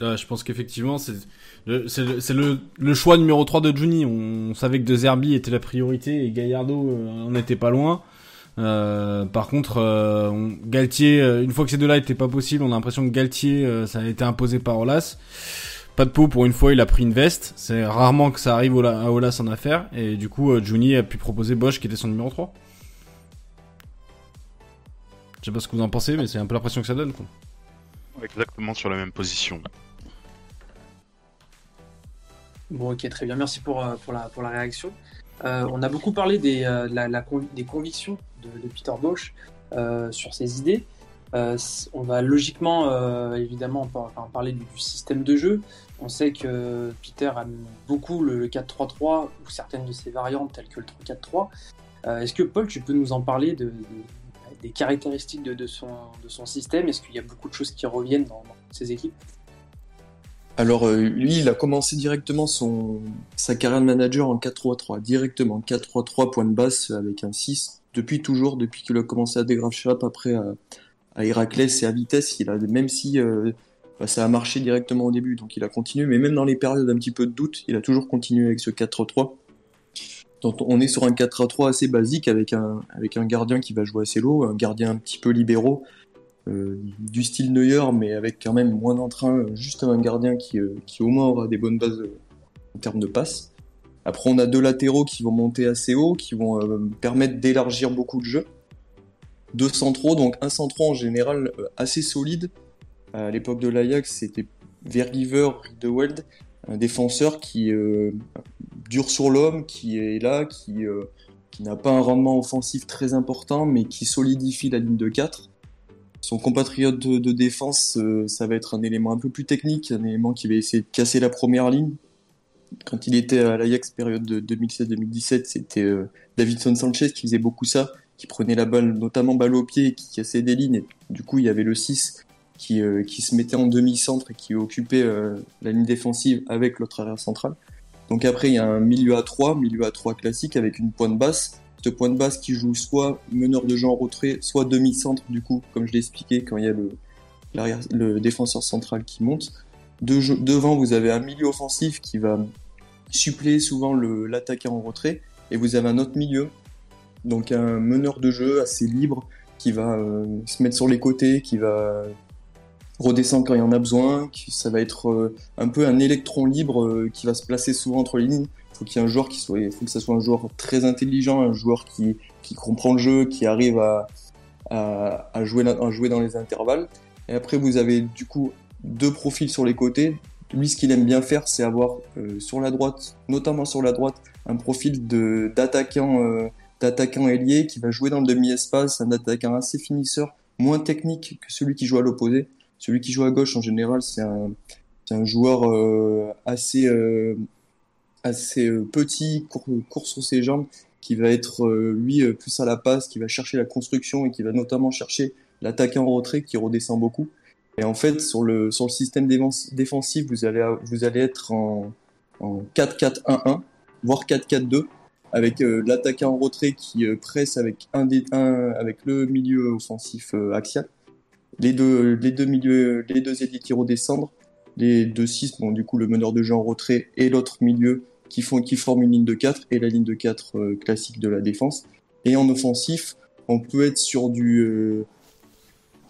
Ah, je pense qu'effectivement, c'est le, le, choix numéro 3 de Juni. On, savait que De Zerbi était la priorité et Gallardo euh, en était pas loin. Euh, par contre, euh, Galtier, euh, une fois que ces deux-là étaient pas possibles, on a l'impression que Galtier, ça a été imposé par Olas. Pas de peau, pour une fois, il a pris une veste. C'est rarement que ça arrive à Olas en affaire. Et du coup, Juni a pu proposer Bosch, qui était son numéro 3. Je sais pas ce que vous en pensez, mais c'est un peu l'impression que ça donne. Quoi. Exactement sur la même position. Bon, ok, très bien. Merci pour, pour, la, pour la réaction. Euh, on a beaucoup parlé des, euh, des convictions de, Peter Bosch euh, sur ses idées. on va logiquement, évidemment, parler du, système de jeu. On sait que Peter aime beaucoup le, 4-3-3 ou certaines de ses variantes telles que le 3-4-3. Est-ce que Paul, tu peux nous en parler de, des caractéristiques de, son, de son système? Est-ce qu'il y a beaucoup de choses qui reviennent dans ses équipes? Alors euh, lui, il a commencé directement son sa carrière de manager en 4-3-3, directement 4-3-3 point de basse avec un 6 depuis toujours, depuis qu'il a commencé à dégrave Shop après à, à Héraclès et à Vitesse, il a même si euh, bah, ça a marché directement au début, donc il a continué, mais même dans les périodes un petit peu de doute, il a toujours continué avec ce 4-3. Donc on est sur un 4-3 assez basique avec un avec un gardien qui va jouer assez low, un gardien un petit peu libéraux euh, du style Neuer, mais avec quand même moins d'entrain, juste un gardien qui, euh, qui au moins aura des bonnes bases euh, en termes de passes. Après, on a deux latéraux qui vont monter assez haut, qui vont permettre d'élargir beaucoup de jeu. Deux centraux, donc un centraux en général assez solide. À l'époque de l'Ajax, c'était Vergiver, Riedewald, un défenseur qui dure sur l'homme, qui est là, qui, qui n'a pas un rendement offensif très important, mais qui solidifie la ligne de 4 son compatriote de, défense, euh, ça va être un élément un peu plus technique, un élément qui va essayer de casser la première ligne. Quand il était à l'Ajax période de 2016-2017, c'était euh, Davidson Sanchez qui faisait beaucoup ça, qui prenait la balle, notamment balle au pied, qui cassait des lignes. du coup, il y avait le 6 qui, euh, qui se mettait en demi-centre et qui occupait la ligne défensive avec l'autre arrière central. Donc après, il y a un milieu à 3, milieu à 3 classique avec une pointe basse ce point de base qui joue soit meneur de jeu en retrait, soit demi-centre du coup, comme je l'ai expliqué quand il y a le, le défenseur central qui monte. devant, vous avez un milieu offensif qui va suppléer souvent l'attaquant en retrait, et vous avez un autre milieu, donc un meneur de jeu assez libre qui va euh, se mettre sur les côtés, qui va redescendre quand il y en a besoin, qui, ça va être euh, un peu un électron libre euh, qui va se placer souvent entre les lignes faut un joueur qui soit, faut que ça soit un joueur très intelligent, un joueur qui, comprend le jeu, qui arrive à, jouer, dans les intervalles. Et après, vous avez du coup deux profils sur les côtés. Lui, ce qu'il aime bien faire, c'est avoir euh, sur la droite, notamment sur la droite, un profil euh, d'attaquant ailier qui va jouer dans le demi-espace, un attaquant assez finisseur, moins technique que celui qui joue à l'opposé. Celui qui joue à gauche, en général, c'est un, joueur euh, assez assez euh, petit, court, sur ses jambes, qui va être euh, lui euh, plus à la passe, qui va chercher la construction et qui va notamment chercher l'attaquant en retrait qui redescend beaucoup. Et en fait, sur le, sur le système défensif, vous allez, vous allez être en, en 4-4-1-1, voire 4-4-2, avec l'attaquant en retrait qui presse avec, un, des, un avec le milieu offensif axial, les deux, les deux milieux, les deux ailiers qui redescendent, les deux 6, bon, du coup, le meneur de jeu en retrait et l'autre milieu qui, font, qui forment une ligne de 4 et la ligne de 4 euh, classique de la défense. Et en offensif, on peut être sur du. Euh,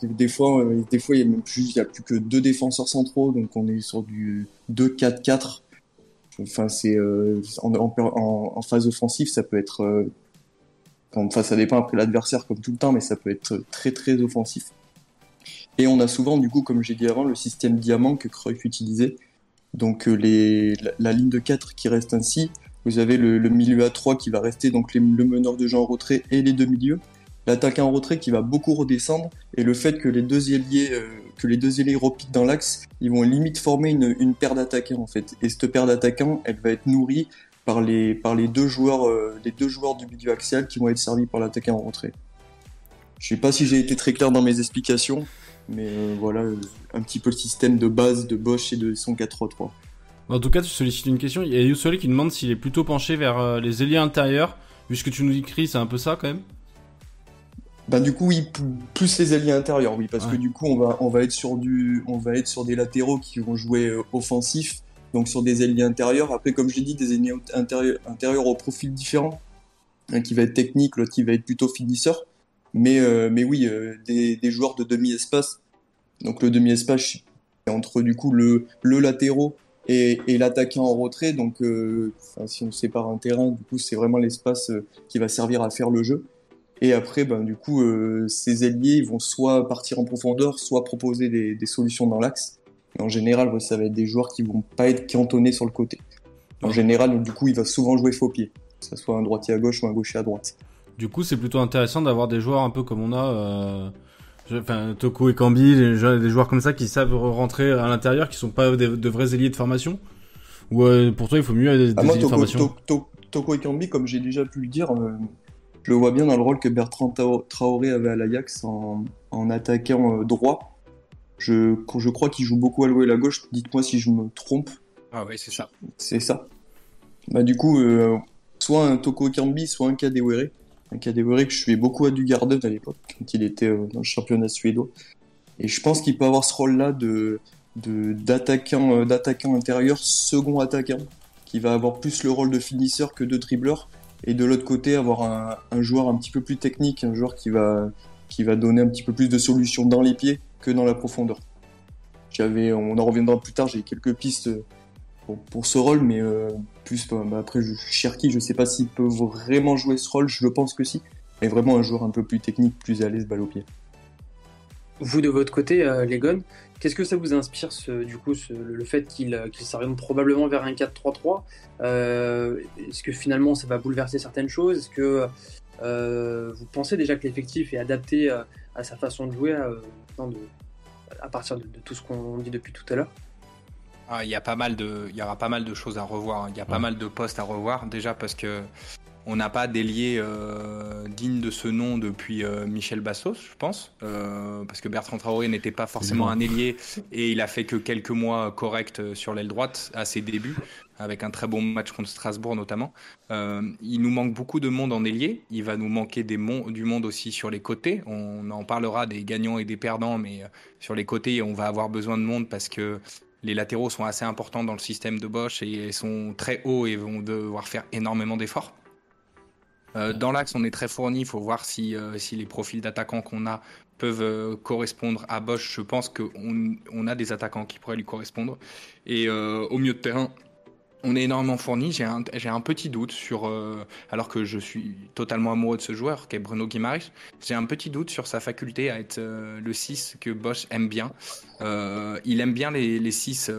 des fois, euh, des fois, il y a même plus, il y a plus que deux défenseurs centraux, donc on est sur du 2-4-4. Enfin, c'est en, phase offensive, ça peut être. enfin, ça dépend après l'adversaire comme tout le temps, mais ça peut être très très offensif. Et on a souvent, du coup, comme j'ai dit avant, le système diamant que Cruyff utilisait. Donc euh, les, la, ligne de 4 qui reste ainsi. Vous avez le, milieu à 3 qui va rester, donc le meneur de jeu en retrait et les deux milieux. L'attaquant en retrait qui va beaucoup redescendre. Et le fait que les deux ailiers, euh, que les deux ailiers repiquent dans l'axe, ils vont limite former une, paire d'attaquants en fait. Et cette paire d'attaquants, elle va être nourrie par les, par les deux joueurs, les deux joueurs du milieu axial qui vont être servis par l'attaquant en rentrée. Je sais pas si j'ai été très clair dans mes explications, mais voilà un petit peu le système de base de Bosch et de son 4-3-3. En tout cas, tu sollicites une question. Il y a Youssoli qui demande s'il est plutôt penché vers les ailiers intérieurs. Vu ce que tu nous écris, c'est un peu ça quand même bah du coup oui plus les alliés intérieurs oui parce que du coup on va on va être sur du on va être sur des latéraux qui vont jouer euh, offensif donc sur des alliés intérieurs après comme j'ai dit des alliés intérieurs, intérieurs au profil différent un qui va être technique l'autre qui va être plutôt finisseur mais euh, mais oui euh, des, des, joueurs de demi espace donc le demi espace c'est entre du coup le le latéraux et, et l'attaquant en retrait donc si on sépare un terrain du coup c'est vraiment l'espace qui va servir à faire le jeu et après, ben, du coup, euh, ces ailiers vont soit partir en profondeur, soit proposer des, des solutions dans l'axe. En général, ça va être des joueurs qui vont pas être cantonnés sur le côté. En général, du coup, il va souvent jouer faux pied, que ce soit un droitier à gauche ou un gaucher à droite. Du coup, c'est plutôt intéressant d'avoir des joueurs un peu comme on a, euh, enfin, Toko et Kambi, des, joueurs comme ça qui savent rentrer à l'intérieur, qui sont pas de vrais ailiers de formation. Ou euh, pour toi, il faut mieux des, ah, de formation Toko et Kambi, comme j'ai déjà pu le dire, euh, je le vois bien dans le rôle que Bertrand Traoré avait à l'Ajax en, attaquant euh, droit. Je, je crois qu'il joue beaucoup à l'ouest et à la gauche. Dites-moi si je me trompe. Ah oui, c'est ça. C'est ça. Bah du coup, euh, soit un Toko Kambi, soit un Kadewere. Un Kadewere que je suivais beaucoup à Dugarden à l'époque, quand il était euh, dans le championnat suédois. Et je pense qu'il peut avoir ce rôle-là de d'attaquant d'attaquant intérieur, second attaquant, qui va avoir plus le rôle de finisseur que de dribbleur et de l'autre côté avoir un, joueur un petit peu plus technique, un joueur qui va, qui va donner un petit peu plus de solutions dans les pieds que dans la profondeur. On en reviendra plus tard, j'ai quelques pistes pour, pour, ce rôle, mais euh, plus bah, bah après Cherki, je sais pas s'il peut vraiment jouer ce rôle, je pense que si, mais vraiment un joueur un peu plus technique, plus à l'aise balle au pied. Vous de votre côté, euh, Legon, Qu'est-ce que ça vous inspire, ce, du coup, le fait qu'il qu s'oriente probablement vers un 4-3-3 euh, Est-ce que finalement ça va bouleverser certaines choses? Est-ce que euh, vous pensez déjà que l'effectif est adapté à, euh, sa façon de jouer à, partir de tout ce qu'on dit depuis tout à l'heure? Ah, il y a pas mal de, il y aura pas mal de choses à revoir. Hein. Il y a pas mal de postes à revoir déjà parce que on n'a pas délié euh, digne de ce nom depuis euh, Michel Bassos, je pense, euh, parce que Bertrand Traoré n'était pas forcément un ailier et il a fait que quelques mois corrects sur l'aile droite à ses débuts, avec un très bon match contre Strasbourg notamment. il nous manque beaucoup de monde en ailier, il va nous manquer des du monde aussi sur les côtés. On en parlera des gagnants et des perdants, mais sur les côtés, on va avoir besoin de monde parce que les latéraux sont assez importants dans le système de Bosch et sont très hauts et vont devoir faire énormément d'efforts. Euh, dans l'axe, on est très fourni. Il faut voir si, euh, les profils d'attaquants qu'on a peuvent euh, correspondre à Bosch. Je pense qu'on on a des attaquants qui pourraient lui correspondre. Et au milieu de terrain, on est énormément fourni. J'ai un, un petit doute sur, euh, alors que je suis totalement amoureux de ce joueur, qu'est Bruno Guimaraes, j'ai un petit doute sur sa faculté à être euh, le 6 que Bosch aime bien. Euh, il aime bien les, les 6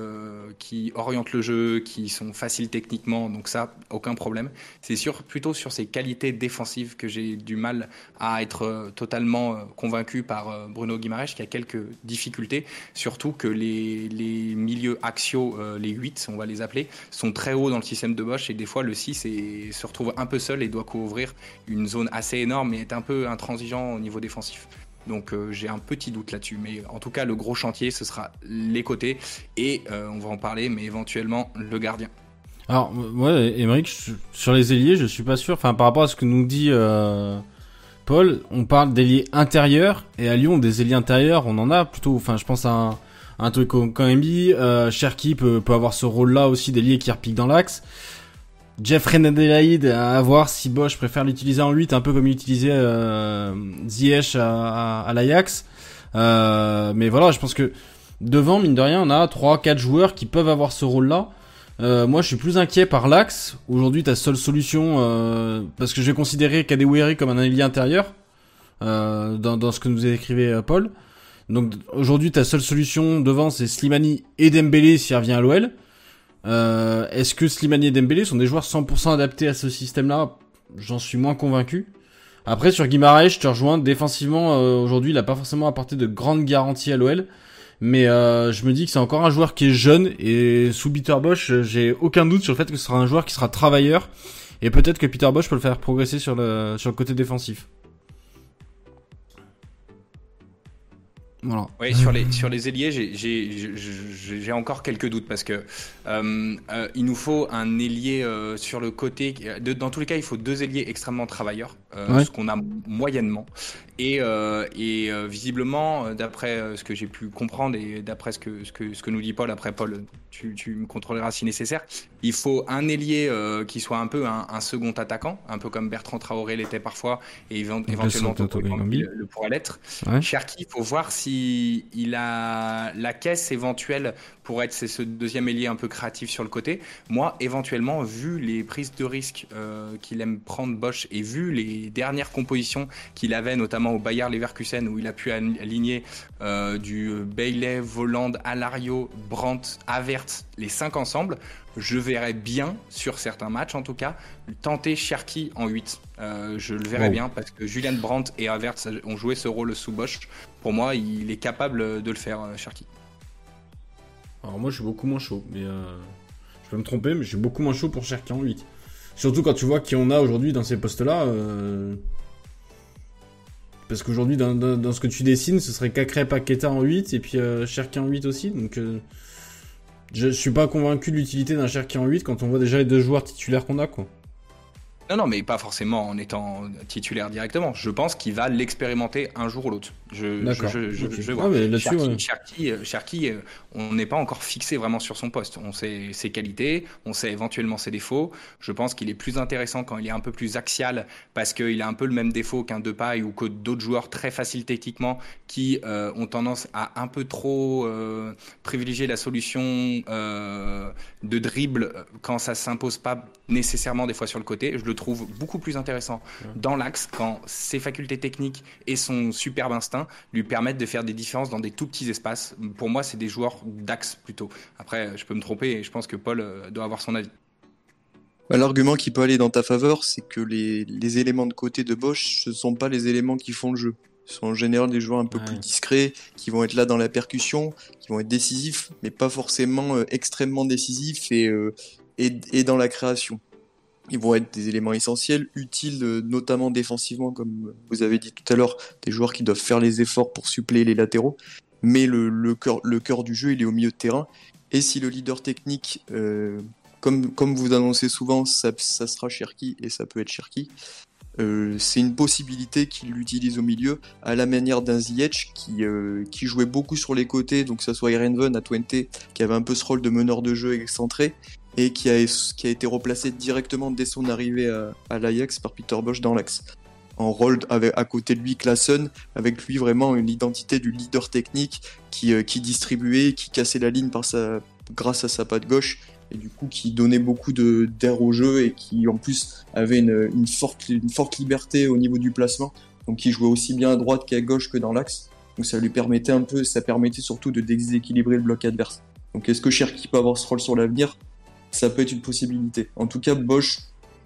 qui orientent le jeu, qui sont faciles techniquement, donc ça, aucun problème. C'est sûr, plutôt sur ses qualités défensives que j'ai du mal à être totalement convaincu par Bruno Guimaraes, qui a quelques difficultés, surtout que les, les milieux axiaux, les 8, on va les appeler, sont très haut dans le système de Bosch et des fois le 6 se retrouve un peu seul et doit couvrir une zone assez énorme et est un peu intransigeant au niveau défensif. Donc euh, j'ai un petit doute là-dessus. Mais en tout cas, le gros chantier, ce sera les côtés. Et euh, on va en parler, mais éventuellement le gardien. Alors, ouais, Émeric, sur les ailiers, je suis pas sûr. Enfin, par rapport à ce que nous dit euh, Paul, on parle d'ailiers intérieurs. Et à Lyon, des ailiers intérieurs, on en a plutôt. Enfin, je pense à un, un truc comme Kambi. Euh, Cherki peut, peut avoir ce rôle-là aussi d'ailier qui repique dans l'axe. Jeff Adelaide, à voir si Bosch préfère l'utiliser en 8, un peu comme il utilisait euh, Ziyech à, à, l'Ajax. Euh, mais voilà, je pense que devant, mine de rien, on a 3-4 joueurs qui peuvent avoir ce rôle-là. Euh, moi, je suis plus inquiet par l'axe. Aujourd'hui, ta seule solution, euh, parce que je vais considérer Kadewere comme un ailier intérieur, euh, dans, dans ce que nous écrivait euh, Paul. Donc aujourd'hui, ta seule solution devant, c'est Slimani et Dembélé s'il revient à l'OL. Euh, Est-ce que Slimani et Dembélé sont des joueurs 100% adaptés à ce système-là? J'en suis moins convaincu. Après, sur Guimaraes, je te rejoins. Défensivement, euh, aujourd'hui, il n'a pas forcément apporté de grandes garanties à l'OL. Mais euh, je me dis que c'est encore un joueur qui est jeune et sous Peter Bosch, j'ai aucun doute sur le fait que ce sera un joueur qui sera travailleur et peut-être que Peter Bosch peut le faire progresser sur le sur le côté défensif. Voilà. Oui, sur les, sur les ailiers, j'ai encore quelques doutes parce que euh, euh, il nous faut un ailier euh, sur le côté. De, dans tous les cas, il faut deux ailiers extrêmement travailleurs, ce qu'on a moyennement. Et, et visiblement, d'après ce que j'ai pu comprendre et d'après ce que, ce, que, ce que nous dit Paul, après Paul, tu, tu me contrôleras si nécessaire, il faut un ailier qui soit un peu un, second attaquant, un peu comme Bertrand Traoré l'était parfois et éventuellement le, le pourrait l'être. Cherki, il faut voir si il a la caisse éventuelle pour être ce deuxième ailier un peu créatif sur le côté. Moi, éventuellement, vu les prises de risque euh, qu'il aime prendre Bosch et vu les dernières compositions qu'il avait, notamment au Bayer Leverkusen, où il a pu aligner euh, du Bailey, Voland, Alario, Brandt, Avert, les cinq ensemble, je verrais bien, sur certains matchs en tout cas, tenter Cherki en 8. Euh, je le verrais bien parce que Julian Brandt et Avert ont joué ce rôle sous Bosch. Pour moi, il est capable de le faire, Cherki. Alors moi, je suis beaucoup moins chaud, mais euh, je peux me tromper, mais je suis beaucoup moins chaud pour Cherki en 8. Surtout quand tu vois qui on a aujourd'hui dans ces postes-là. Parce qu'aujourd'hui, dans, ce que tu dessines, ce serait Cacré Paqueta en 8 et puis Cherki en 8 aussi. Donc je suis pas convaincu de l'utilité d'un Cherki en 8 quand on voit déjà les deux joueurs titulaires qu'on a, quoi. Non, non, mais pas forcément en étant titulaire directement. Je pense qu'il va l'expérimenter un jour ou l'autre. Je, je, je, je, vois. Ah, Cherki, euh, euh, on n'est pas encore fixé vraiment sur son poste. On sait ses qualités, on sait éventuellement ses défauts. Je pense qu'il est plus intéressant quand il est un peu plus axial parce qu'il a un peu le même défaut qu'un Depay ou que d'autres joueurs très faciles techniquement qui euh, ont tendance à un peu trop privilégier la solution de dribble quand ça s'impose pas nécessairement des fois sur le côté. Je le trouve beaucoup plus intéressant dans l'axe quand ses facultés techniques et son superbe instinct lui permettent de faire des différences dans des tout petits espaces. Pour moi, c'est des joueurs d'axe plutôt. Après, je peux me tromper et je pense que Paul euh, doit avoir son avis. Bah, l'argument qui peut aller dans ta faveur, c'est que les, éléments de côté de Bosch, ce ne sont pas les éléments qui font le jeu. Ce sont en général des joueurs un peu plus discrets, qui vont être là dans la percussion, qui vont être décisifs, mais pas forcément euh, extrêmement décisifs et, euh, et dans la création ils vont être des éléments essentiels, utiles euh, notamment défensivement, comme vous avez dit tout à l'heure, des joueurs qui doivent faire les efforts pour suppléer les latéraux. Mais le, cœur, du jeu, il est au milieu de terrain. Et si le leader technique, euh, comme, vous annoncez souvent, ça, sera Cherki et ça peut être Cherki, euh, c'est une possibilité qu'il l'utilise au milieu, à la manière d'un Ziyech qui, qui jouait beaucoup sur les côtés, donc que ce soit Erenven à Twente, qui avait un peu ce rôle de meneur de jeu excentré, et qui a, été replacé directement dès son arrivée à, l'Ajax par Peter Bosch dans l'axe. En rôle à côté de lui Klassen, avec lui vraiment une identité du leader technique qui, euh, distribuait, qui cassait la ligne grâce à sa patte gauche et du coup qui donnait beaucoup d'air au jeu et qui en plus avait une, forte, une forte liberté au niveau du placement, donc qui jouait aussi bien à droite qu'à gauche que dans l'axe. Donc ça lui permettait un peu, ça permettait surtout de déséquilibrer le bloc adverse. Donc est-ce que Cherki peut avoir ce rôle sur l'avenir? Ça peut être une possibilité. En tout cas, Bosch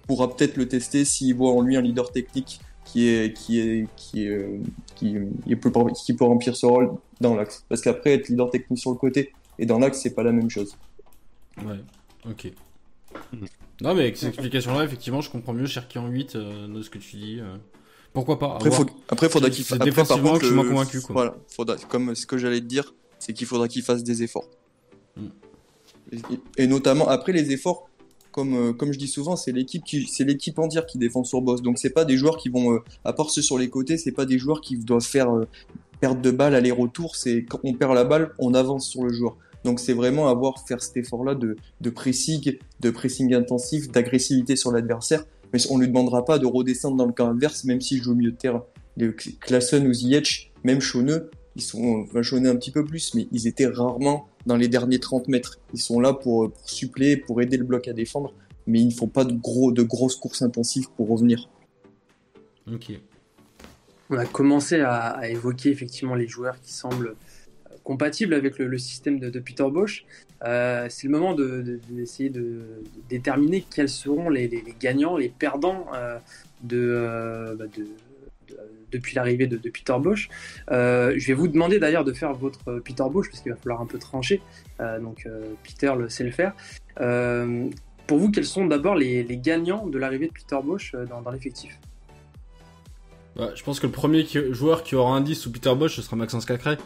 pourra peut-être le tester s'il voit en lui un leader technique qui est qui est qui est, euh, qui, peut, qui peut remplir ce rôle dans l'axe. Parce qu'après être leader technique sur le côté et dans l'axe, c'est pas la même chose. Ouais. Ok. Non mais avec cette explication-là, effectivement, je comprends mieux Cherki en 8 euh, de ce que tu dis. Euh. Pourquoi pas? Après, faut... après faudra qu'il fasse. Après, par contre, je suis moins convaincu. Quoi. Voilà, faudra... comme ce que j'allais te dire, c'est qu'il faudra qu'il fasse des efforts. Hmm. Et notamment après les efforts, comme, euh, comme je dis souvent, c'est l'équipe qui c'est l'équipe entière qui défend sur boss. Donc c'est pas des joueurs qui vont, euh, à part ceux sur les côtés, c'est pas des joueurs qui doivent faire euh, perdre de balle aller-retour. C'est quand on perd la balle, on avance sur le joueur. Donc c'est vraiment avoir faire cet effort-là de, de pressing, de pressing intensif, d'agressivité sur l'adversaire. Mais on lui demandera pas de redescendre dans le camp inverse, même s'il joue au milieu de terrain. Les Klassen ou Ziyech, même Choneux, ils sont vachonnés un petit peu plus, mais ils étaient rarement dans les derniers 30 mètres. Ils sont là pour, pour suppléer, pour aider le bloc à défendre, mais ils ne font pas de, gros, de grosses courses intensives pour revenir. Ok. On a commencé à, évoquer effectivement les joueurs qui semblent euh, compatibles avec le, système de, Peter Bosch. Euh, c'est le moment d'essayer de, déterminer quels seront les, gagnants, les perdants euh, de, bah, de depuis l'arrivée de, Peter Bosch. je vais vous demander d'ailleurs de faire votre Peter Bosch parce qu'il va falloir un peu trancher. donc Peter le sait le faire. pour vous, quels sont d'abord les, gagnants de l'arrivée de Peter Bosch dans, l'effectif? Bah, Je pense que le premier joueur qui aura un 10 sous Peter Bosch, ce sera Maxence Cacré.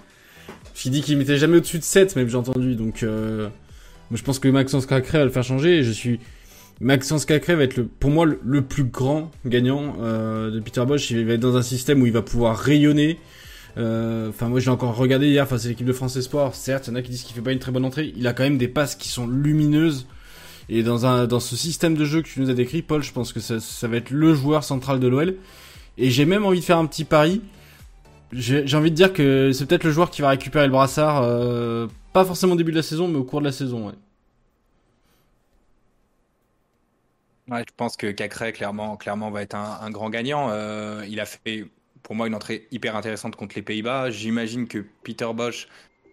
Qui dit qu'il mettait jamais au-dessus de 7, même j'ai entendu. Donc, je pense que Maxence Cacré va le faire changer. Je suis Maxence Cacré va être le, pour moi le, plus grand gagnant euh, de Peter Bosch. Il va être dans un système où il va pouvoir rayonner. Euh, enfin, moi, j'ai encore regardé hier face à l'équipe de France Espoir. Certes, il y en a qui disent qu'il fait pas une très bonne entrée. Il a quand même des passes qui sont lumineuses. Et dans un dans ce système de jeu que tu nous as décrit, Paul, je pense que ça, ça va être le joueur central de l'OL. Et j'ai même envie de faire un petit pari. J'ai envie de dire que c'est peut-être le joueur qui va récupérer le brassard, euh, pas forcément au début de la saison, mais au cours de la saison. Je pense que Cacré, clairement, clairement, va être un, grand gagnant. Euh, il a fait, pour moi, une entrée hyper intéressante contre les Pays-Bas. J'imagine que Peter Bosch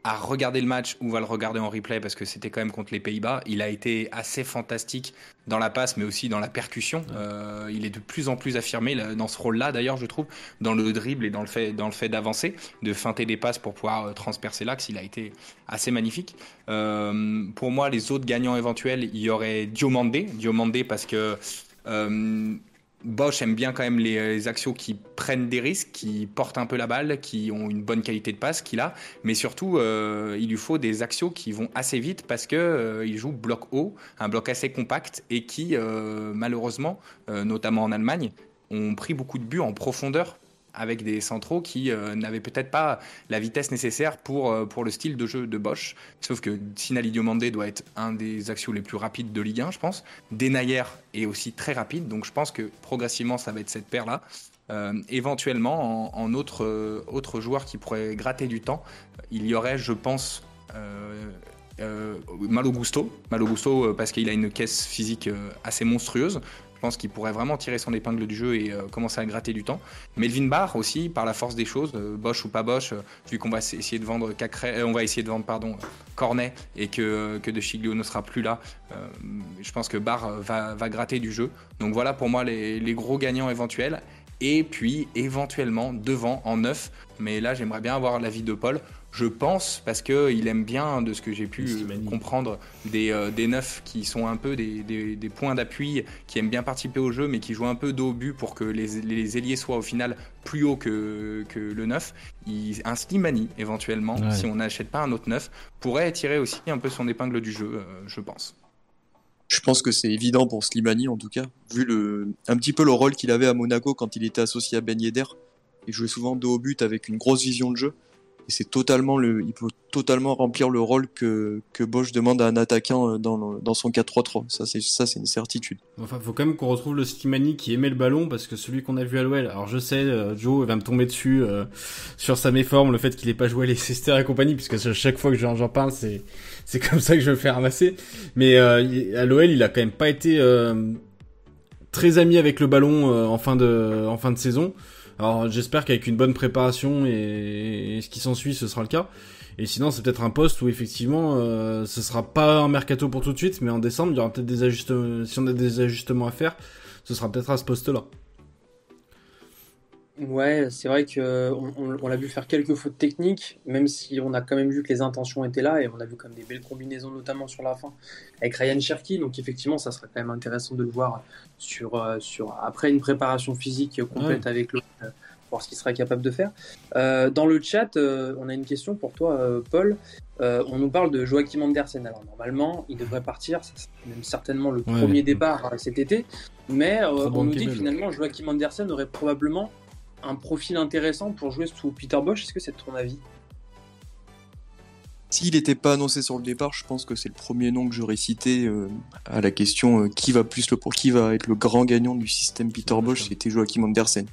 à regarder le match ou va le regarder en replay parce que c'était quand même contre les Pays-Bas. Il a été assez fantastique dans la passe, mais aussi dans la percussion. Euh, il est de plus en plus affirmé dans ce rôle-là, d'ailleurs, je trouve, dans le dribble et dans le fait, dans le fait d'avancer, de feinter des passes pour pouvoir euh, transpercer l'axe. Il a été assez magnifique. Euh, pour moi, les autres gagnants éventuels, il y aurait Diomandé. Diomandé parce que Bosch aime bien quand même les, axios qui prennent des risques, qui portent un peu la balle, qui ont une bonne qualité de passe qu'il a, mais surtout euh, il lui faut des axios qui vont assez vite parce que euh, joue bloc haut, un bloc assez compact et qui euh, malheureusement, notamment en Allemagne, ont pris beaucoup de buts en profondeur avec des centraux qui euh, n'avaient peut-être pas la vitesse nécessaire pour, euh, pour le style de jeu de Bosch. Sauf que Sinali Diomandé doit être un des axios les plus rapides de Ligue 1, je pense. Denayer est aussi très rapide, donc je pense que progressivement, ça va être cette paire-là. Euh, éventuellement, en, autre, autre joueur qui pourrait gratter du temps, il y aurait, je pense, Malo Gusto. Malo Gusto, parce qu'il a une caisse physique assez monstrueuse. Je pense qu'il pourrait vraiment tirer son épingle du jeu et euh, commencer à gratter du temps. Melvin Barr aussi, par la force des choses, euh, Bosch ou pas Bosch, euh, vu qu'on va essayer de vendre Cacré, on va essayer de vendre pardon Cornet et que, De Chiglio ne sera plus là. je pense que Barr va, va, gratter du jeu. Donc voilà pour moi les, les gros gagnants éventuels et puis éventuellement devant en neuf. Mais là, j'aimerais bien avoir l'avis de Paul je pense, parce qu'il aime bien, de ce que j'ai pu comprendre, des, euh, des neufs qui sont un peu des, des, points d'appui, qui aiment bien participer au jeu, mais qui jouent un peu dos au but pour que les, les ailiers soient au final plus haut que, que le neuf. Il, un Slimani, éventuellement, si on n'achète pas un autre neuf, pourrait tirer aussi un peu son épingle du jeu, euh, je pense. Je pense que c'est évident pour Slimani, en tout cas, vu le, un petit peu le rôle qu'il avait à Monaco quand il était associé à Ben Yedder. Il jouait souvent dos au but avec une grosse vision de jeu et c'est totalement le, il peut totalement remplir le rôle que, que Bosch demande à un attaquant euh, dans, dans son 4-3-3. Ça, c'est, ça, c'est une certitude. Enfin, faut quand même qu'on retrouve le Slimani qui aimait le ballon parce que celui qu'on a vu à l'OL, alors je sais, euh, Joe va me tomber dessus euh, sur sa méforme, le fait qu'il ait pas joué les Leicester et compagnie, puisque chaque fois que j'en, parle, c'est, c'est comme ça que je le faire ramasser. Mais à l'OL, il a quand même pas été très ami avec le ballon en fin de, en fin de saison. Alors j'espère qu'avec une bonne préparation et, ce qui s'ensuit, ce sera le cas. Et sinon, c'est peut-être un poste où effectivement, euh, ce sera pas un mercato pour tout de suite, mais en décembre, il y aura peut-être des ajustements. Si on a des ajustements à faire, ce sera peut-être à ce poste-là. Ouais, c'est vrai qu'on on, l'a vu faire quelques fautes techniques, même si on a quand même vu que les intentions étaient là et on a vu comme des belles combinaisons, notamment sur la fin avec Ryan Cherky. Donc effectivement, ça serait quand même intéressant de le voir sur, euh, sur après une préparation physique complète avec l'autre, euh, voir ce qu'il sera capable de faire. Euh, dans le chat, on a une question pour toi, Paul. on nous parle de Joachim Andersen. Alors normalement, il devrait partir, c'est même certainement le premier départ cet été, mais on nous dit que finalement Joachim Andersen aurait probablement un profil intéressant pour jouer sous Peter Bosch. Est-ce que c'est ton avis? S'il n'était pas annoncé sur le départ, je pense que c'est le premier nom que j'aurais cité euh, à la question euh, qui va plus le pour qui va être le grand gagnant du système Peter Bosch, c'était Joachim Andersen.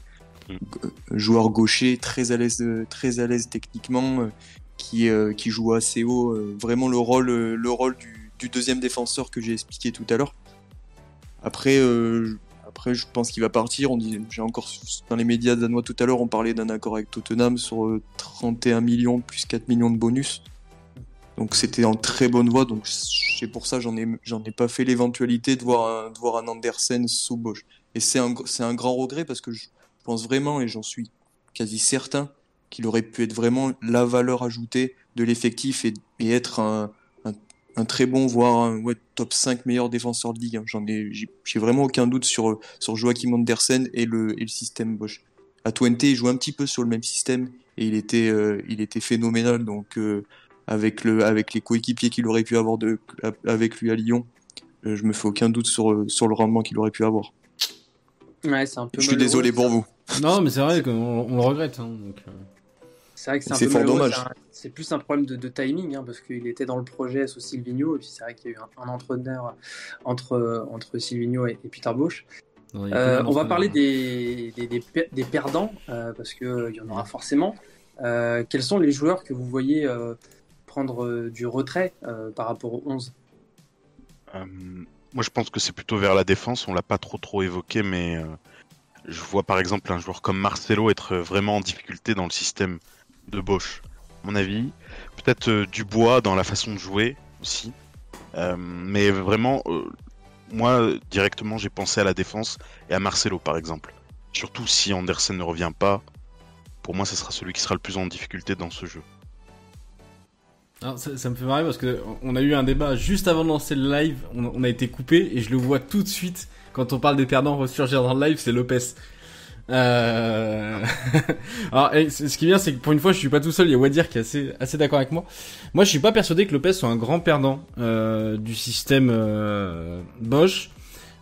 Mm. Euh, joueur gaucher, très à l'aise, très à l'aise techniquement, qui, qui joue assez haut, vraiment le rôle, le rôle du, du deuxième défenseur que j'ai expliqué tout à l'heure. Après, après, je pense qu'il va partir. On dit, j'ai encore dans les médias danois tout à l'heure, on parlait d'un accord avec Tottenham sur 31 euh, millions plus 4 millions de bonus. Donc c'était en très bonne voie. Donc c'est pour ça j'en ai j'en ai pas fait l'éventualité de voir un, de voir un Andersen sous Bosch. Et c'est un c'est un grand regret parce que pense vraiment, et j'en suis quasi certain, qu'il aurait pu être vraiment la valeur ajoutée de l'effectif et, être un, un, très bon, voire un ouais, top 5 meilleur défenseur de ligue. Hein. J'en ai, j'ai vraiment aucun doute sur, sur Joachim Andersen et le, et le système Bosch. À Twente, il joue un petit peu sur le même système et il était, euh, il était phénoménal. Donc, euh, avec, le, avec les coéquipiers qu'il aurait pu avoir de, avec lui à Lyon, euh, je me fais aucun doute sur, sur le rendement qu'il aurait pu avoir. Ouais, c'est un peu je suis désolé pour vous. Non, mais c'est vrai qu'on on le regrette. Hein, donc... C'est vrai que c'est un peu fort dommage. C'est plus un problème de, timing, hein, parce qu'il était dans le projet sous Silvino, et puis c'est vrai qu'il y a eu un, entraîneur entre, entre Silvino et, Peter Bosch. Euh, on va parler des, des, perdants, euh, parce qu'il euh, y en aura forcément. quels sont les joueurs que vous voyez prendre du retrait par rapport aux 11 Moi, je pense que c'est plutôt vers la défense. On l'a pas trop trop évoqué, mais je vois par exemple un joueur comme Marcelo être vraiment en difficulté dans le système de Bosch, mon avis. Peut-être euh, Dubois dans la façon de jouer aussi. Euh, mais vraiment, euh, moi, directement, j'ai pensé à la défense et à Marcelo, par exemple. Surtout si Andersen ne revient pas, pour moi, ce sera celui qui sera le plus en difficulté dans ce jeu. ça, me fait marrer parce que on a eu un débat juste avant de lancer le live, on, on, a été coupé et je le vois tout de suite quand on parle des perdants ressurgir dans le live, c'est Lopez. Euh... [LAUGHS] Alors, ce qui vient, c'est que pour une fois, je suis pas tout seul. Il y a Wadir qui est assez, d'accord avec moi. Moi, je suis pas persuadé que Lopez soit un grand perdant euh, du système euh, Bosch.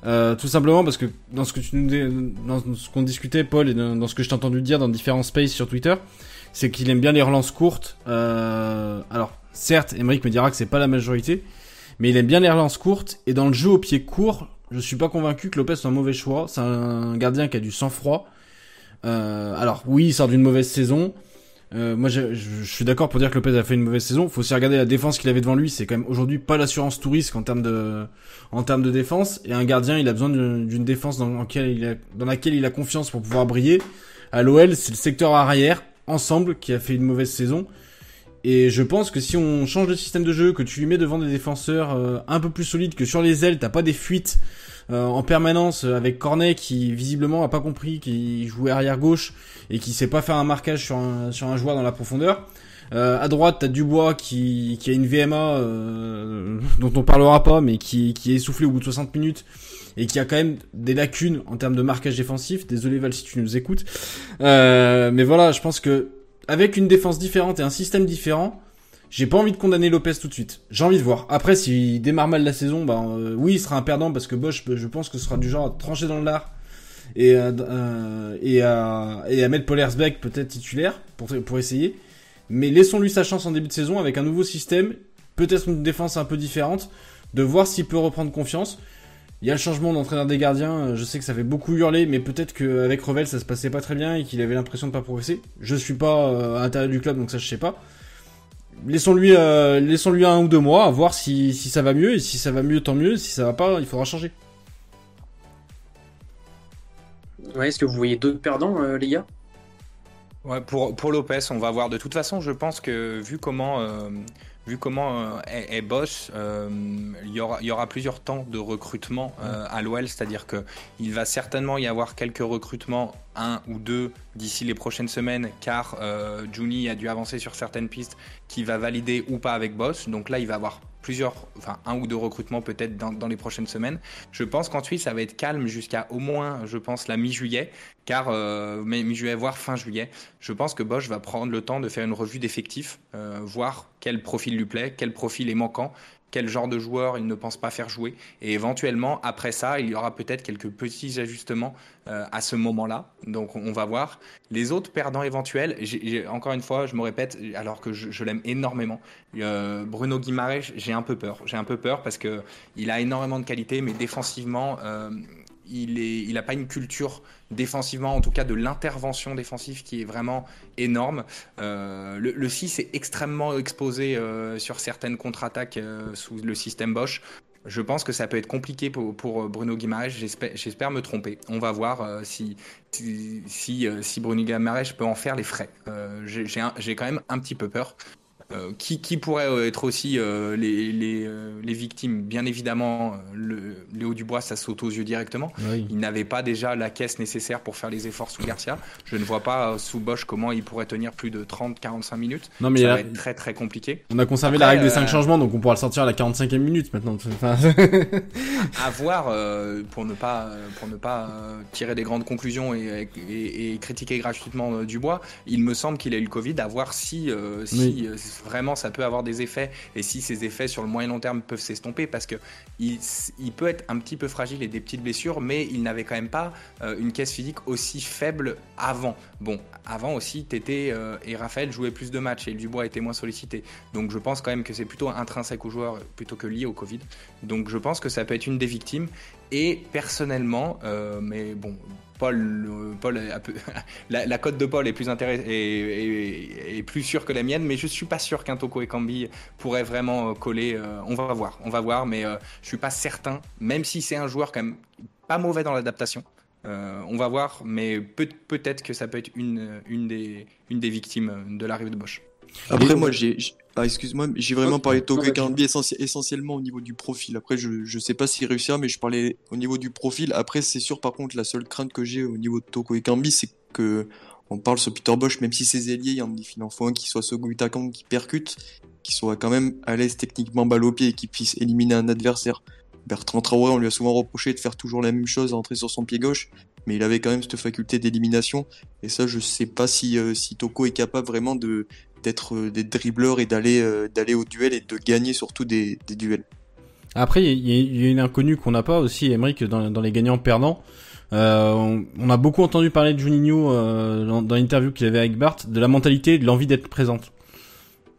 Euh, tout simplement parce que dans ce que tu nous dans ce qu'on discutait, Paul, et dans, ce que je t'ai entendu dire dans différents spaces sur Twitter, c'est qu'il aime bien les relances courtes. Alors, certes, Emmerich me dira que c'est pas la majorité, mais il aime bien les relances courtes. Et dans le jeu au pied court, je suis pas convaincu que Lopez soit un mauvais choix. C'est un gardien qui a du sang-froid. Euh, alors oui, il sort d'une mauvaise saison. Euh, moi, je, suis d'accord pour dire que Lopez a fait une mauvaise saison. Faut aussi regarder la défense qu'il avait devant lui. C'est quand même aujourd'hui pas l'assurance touriste en termes de, en termes de défense. Et un gardien, il a besoin d'une défense dans, laquelle il a, dans laquelle il a confiance pour pouvoir briller. À l'OL, c'est le secteur arrière ensemble qui a fait une mauvaise saison. Et je pense que si on change de système de jeu, que tu lui mets devant des défenseurs euh, un peu plus solides, que sur les ailes, t'as pas des fuites euh, en permanence avec Cornet qui visiblement a pas compris qu'il jouait arrière gauche et qui sait pas faire un marquage sur un, sur un joueur dans la profondeur. Euh, à droite, t'as Dubois qui, qui a une VMA dont on parlera pas, mais qui, qui est essoufflé au bout de 60 minutes et qui a quand même des lacunes en termes de marquage défensif. Désolé Val si tu nous écoutes. mais voilà, je pense que avec une défense différente et un système différent, j'ai pas envie de condamner Lopez tout de suite. J'ai envie de voir. Après, s'il démarre mal la saison, bah euh, oui, il sera un perdant parce que Bosch, je pense que ce sera du genre à trancher dans le lard et, euh, et, à, et à mettre Polersbeck peut-être titulaire pour, pour essayer. Mais laissons-lui sa chance en début de saison avec un nouveau système, peut-être une défense un peu différente, de voir s'il peut reprendre confiance. Il y a le changement d'entraîneur des gardiens, euh, je sais que ça fait beaucoup hurler, mais peut-être qu'avec Revel ça se passait pas très bien et qu'il avait l'impression de pas progresser. Je suis pas euh, à l'intérieur du club donc ça je sais pas. Laissons-lui euh, laissons-lui un ou deux mois à voir si, si ça va mieux et si ça va mieux tant mieux, si ça va pas il faudra changer. Ouais, est-ce que vous voyez d'autres perdants les gars? Ouais, pour, pour Lopez, on va voir. De toute façon, je pense que vu comment vu comment euh, est, Bosch, euh, il, y aura, il y aura plusieurs temps de recrutement euh, à l'OL, c'est-à-dire qu'il va certainement y avoir quelques recrutements, un ou deux, d'ici les prochaines semaines, car Juni a dû avancer sur certaines pistes qui va valider ou pas avec Bosch. Donc là, il va avoir plusieurs, enfin un ou deux recrutements peut-être dans, les prochaines semaines. Je pense qu'ensuite ça va être calme jusqu'à au moins, je pense, la mi-juillet, car euh, mi-juillet voire fin juillet. Je pense que Bosch va prendre le temps de faire une revue d'effectifs, euh, voir quel profil lui plaît, quel profil est manquant, quel genre de joueur il ne pense pas faire jouer. Et éventuellement, après ça, il y aura peut-être quelques petits ajustements euh, à ce moment-là. Donc on va voir. Les autres perdants éventuels, encore une fois, je me répète, alors que je, l'aime énormément, euh, Bruno Guimaraes, j'ai un peu peur. J'ai un peu peur parce que il a énormément de qualité, mais défensivement, euh, il n'a pas une culture défensivement, en tout cas de l'intervention défensive qui est vraiment énorme. Euh, le, 6 est extrêmement exposé euh, sur certaines contre-attaques euh, sous le système Bosch. Je pense que ça peut être compliqué pour, Bruno Guimaraes. J'espère me tromper. On va voir si, Bruno Guimaraes peut en faire les frais. J'ai quand même un petit peu peur. Euh, qui, qui pourrait être aussi les, les, les, victimes? Bien évidemment, le, Léo Dubois, ça saute aux yeux directement. Il n'avait pas déjà la caisse nécessaire pour faire les efforts sous Garcia. Je ne vois pas sous Bosch comment il pourrait tenir plus de 30-45 minutes. Non, mais ça va être très très compliqué. On a conservé la règle des 5 changements, donc on pourra le sortir à la 45e minute maintenant. [LAUGHS] à voir pour ne pas, pour ne pas tirer des grandes conclusions et, et, et critiquer gratuitement Dubois. Il me semble qu'il a eu le Covid, à voir si, si vraiment ça peut avoir des effets et si ces effets sur le moyen long terme peuvent s'estomper parce que il, peut être un petit peu fragile et des petites blessures, mais il n'avait quand même pas euh, une caisse physique aussi faible avant. Bon, avant aussi, Tété euh, et Raphaël jouaient plus de matchs et Dubois était moins sollicité. Donc je pense quand même que c'est plutôt intrinsèque au joueur plutôt que lié au Covid. Donc je pense que ça peut être une des victimes. Et personnellement, euh, mais bon, Paul [LAUGHS] la, cote de Paul est plus sûre que la mienne, mais je suis pas sûr qu'un Toko et Kambi pourrait vraiment coller. Euh, on va voir, on va voir, mais euh, je suis pas certain, même si c'est un joueur quand même pas mauvais dans l'adaptation. Euh, on va voir, mais peut, peut-être que ça peut être une des victimes de l'arrivée de Bosch. Après, moi, j'ai, ah, excuse-moi, j'ai vraiment parlé de Toko Kambi essentiellement au niveau du profil. Après, je, je sais pas s'il réussira, mais je parlais au niveau du profil. Après, c'est sûr, par contre, la seule crainte que j'ai au niveau de Toko Kambi, c'est que on parle sur Peter Bosch, même si ses ailiers, il y en, en faut un qui soit second attaquant, qui percute, qui soit quand même à l'aise techniquement balle au pied et qui puisse éliminer un adversaire. Bertrand Traoré, on lui a souvent reproché de faire toujours la même chose, entrer sur son pied gauche, mais il avait quand même cette faculté d'élimination. Et ça, je sais pas si, euh, si Toko est capable vraiment de, d'être euh, des dribbleurs et d'aller euh, d'aller au duel et de gagner surtout des, duels. Après, il y, a une inconnue qu'on n'a pas aussi, Emmerich, dans, les gagnants perdants. Euh, on, a beaucoup entendu parler de Juninho euh, dans, l'interview qu'il avait avec Bart, de la mentalité, de l'envie d'être présente.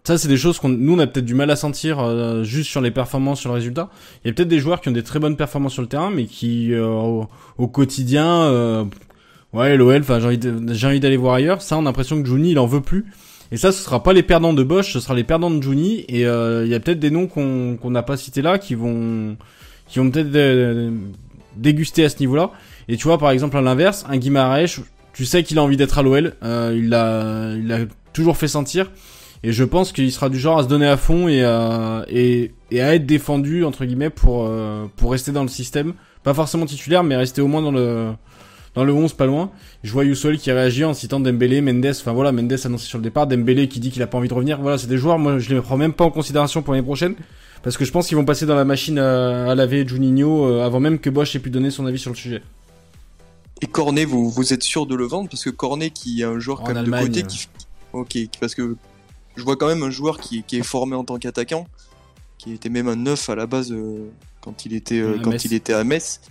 Ça, c'est des choses qu'on, nous, on a peut-être du mal à sentir juste sur les performances, sur le résultat. Il y a peut-être des joueurs qui ont des très bonnes performances sur le terrain, mais qui au, quotidien, ouais, l'OL, enfin, j'ai envie, j'ai envie d'aller voir ailleurs. Ça, on a l'impression que Juni, il en veut plus. Et ça, ce sera pas les perdants de Bosch, ce sera les perdants de Juni. Et euh, il y a peut-être des noms qu'on qu'on n'a pas cités là qui vont qui vont peut-être euh, déguster à ce niveau-là. Et tu vois, par exemple, à l'inverse, un Guimaraes, tu sais qu'il a envie d'être à l'OL. Euh, il l'a il a toujours fait sentir. Et je pense qu'il sera du genre à se donner à fond et à, et, et à être défendu entre guillemets pour pour rester dans le système. Pas forcément titulaire, mais rester au moins dans le dans le 11 pas loin. Je vois Youssol qui réagit en citant Dembélé, Mendes, enfin voilà, Mendes annoncé sur le départ, Dembélé qui dit qu'il a pas envie de revenir. Voilà, c'est des joueurs, moi je les prends même pas en considération pour l'année prochaine. Parce que je pense qu'ils vont passer dans la machine à, laver Juninho euh, avant même que Bosch ait pu donner son avis sur le sujet. Et Cornet, vous, vous êtes sûr de le vendre? Parce que Cornet, qui est un joueur comme de côté, qui... Ok, parce que je vois quand même un joueur qui, qui est formé en tant qu'attaquant, qui était même un neuf à la base euh, quand il était euh, quand il était à Metz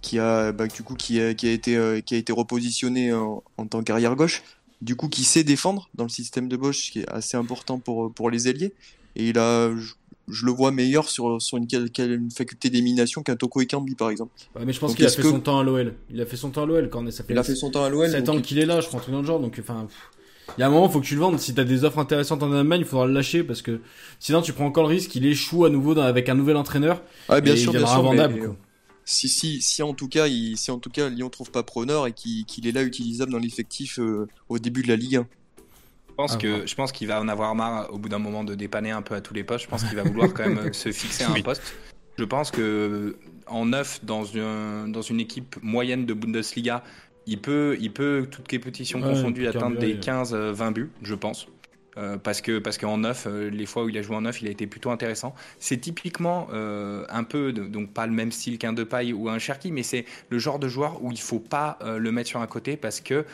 qui a bah, du coup qui a, qui a été euh, qui a été repositionné en, tant qu'arrière gauche, du coup qui sait défendre dans le système de Bosch, ce qui est assez important pour pour les ailiers. Et il a, je, le vois meilleur sur sur une, une faculté d'élimination qu'un Toko Ekambi par exemple. mais je pense qu'il a fait son temps à l'OL. Il a fait son temps à l'OL quand ça fait. Il a fait son temps à l'OL. 7 ans qu'il est là, je crois tout dans le genre. Donc enfin. Il y a un moment, faut que tu le vendes. Si t'as des offres intéressantes en Allemagne, il faudra le lâcher parce que sinon tu prends encore le risque qu'il échoue à nouveau avec un nouvel entraîneur. Ah, bien sûr, bien sûr. Invendable, si, si, si en tout cas, il, si en tout cas Lyon trouve pas preneur et qu'il est là utilisable dans l'effectif euh, au début de la Ligue 1. Je pense, que, je pense qu'il va en avoir marre au bout d'un moment de dépanner un peu à tous les postes. Je pense qu'il va vouloir quand même se fixer à un poste. Je pense que en neuf dans une, dans une équipe moyenne de Bundesliga, il peut, il peut toutes compétitions confondues, atteindre des 15-20 buts, je pense. Euh, parce que parce qu'en neuf, euh, les fois où il a joué en neuf, il a été plutôt intéressant. C'est typiquement euh, un peu donc pas le même style qu'un Depay ou un Cherki, mais c'est le genre de joueur où il faut pas le mettre sur un côté parce que